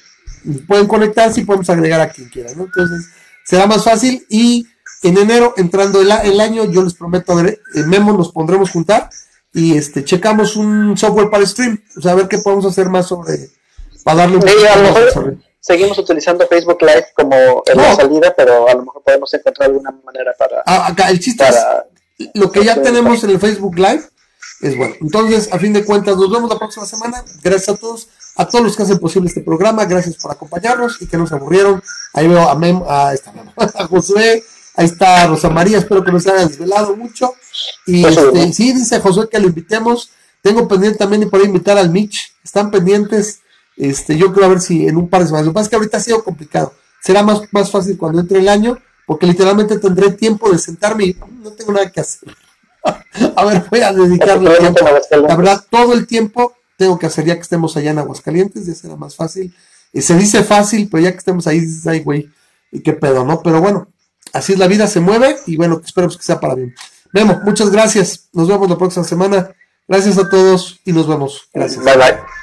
pueden conectarse y podemos agregar a quien quiera, ¿no? Entonces, será más fácil. Y en enero, entrando el, año, yo les prometo, a ver, eh, Memo, nos pondremos juntar y este, checamos un software para stream, o sea, a ver qué podemos hacer más sobre, para darle un Sí, a lo mejor. Seguimos utilizando Facebook Live como en la salida, pero a lo mejor podemos encontrar alguna manera para, Ah, acá, el chiste para es, lo que ya tenemos en el Facebook Live es bueno. Entonces, a fin de cuentas, nos vemos la próxima semana. Gracias a todos, a todos los que hacen posible este programa. Gracias por acompañarnos y que nos aburrieron. Ahí veo a Mem, a, esta a Josué, ahí está Rosa María. Espero que nos haya desvelado mucho. Y Eso, este, sí, dice Josué que lo invitemos. Tengo pendiente también y por invitar al Mitch. Están pendientes. Este, yo creo a ver si en un par de semanas. Lo que pasa es que ahorita ha sido complicado. Será más, más fácil cuando entre el año, porque literalmente tendré tiempo de sentarme y no tengo nada que hacer. a ver, voy a dedicarle particularmente tiempo. La verdad, todo el tiempo tengo que hacer ya que estemos allá en Aguascalientes, ya será más fácil. Y se dice fácil, pero ya que estemos ahí, dices, ay, güey, y qué pedo, ¿no? Pero bueno, así es la vida, se mueve y bueno, esperemos que sea para bien. Memo, muchas gracias. Nos vemos la próxima semana. Gracias a todos y nos vemos. Gracias. Bye bye.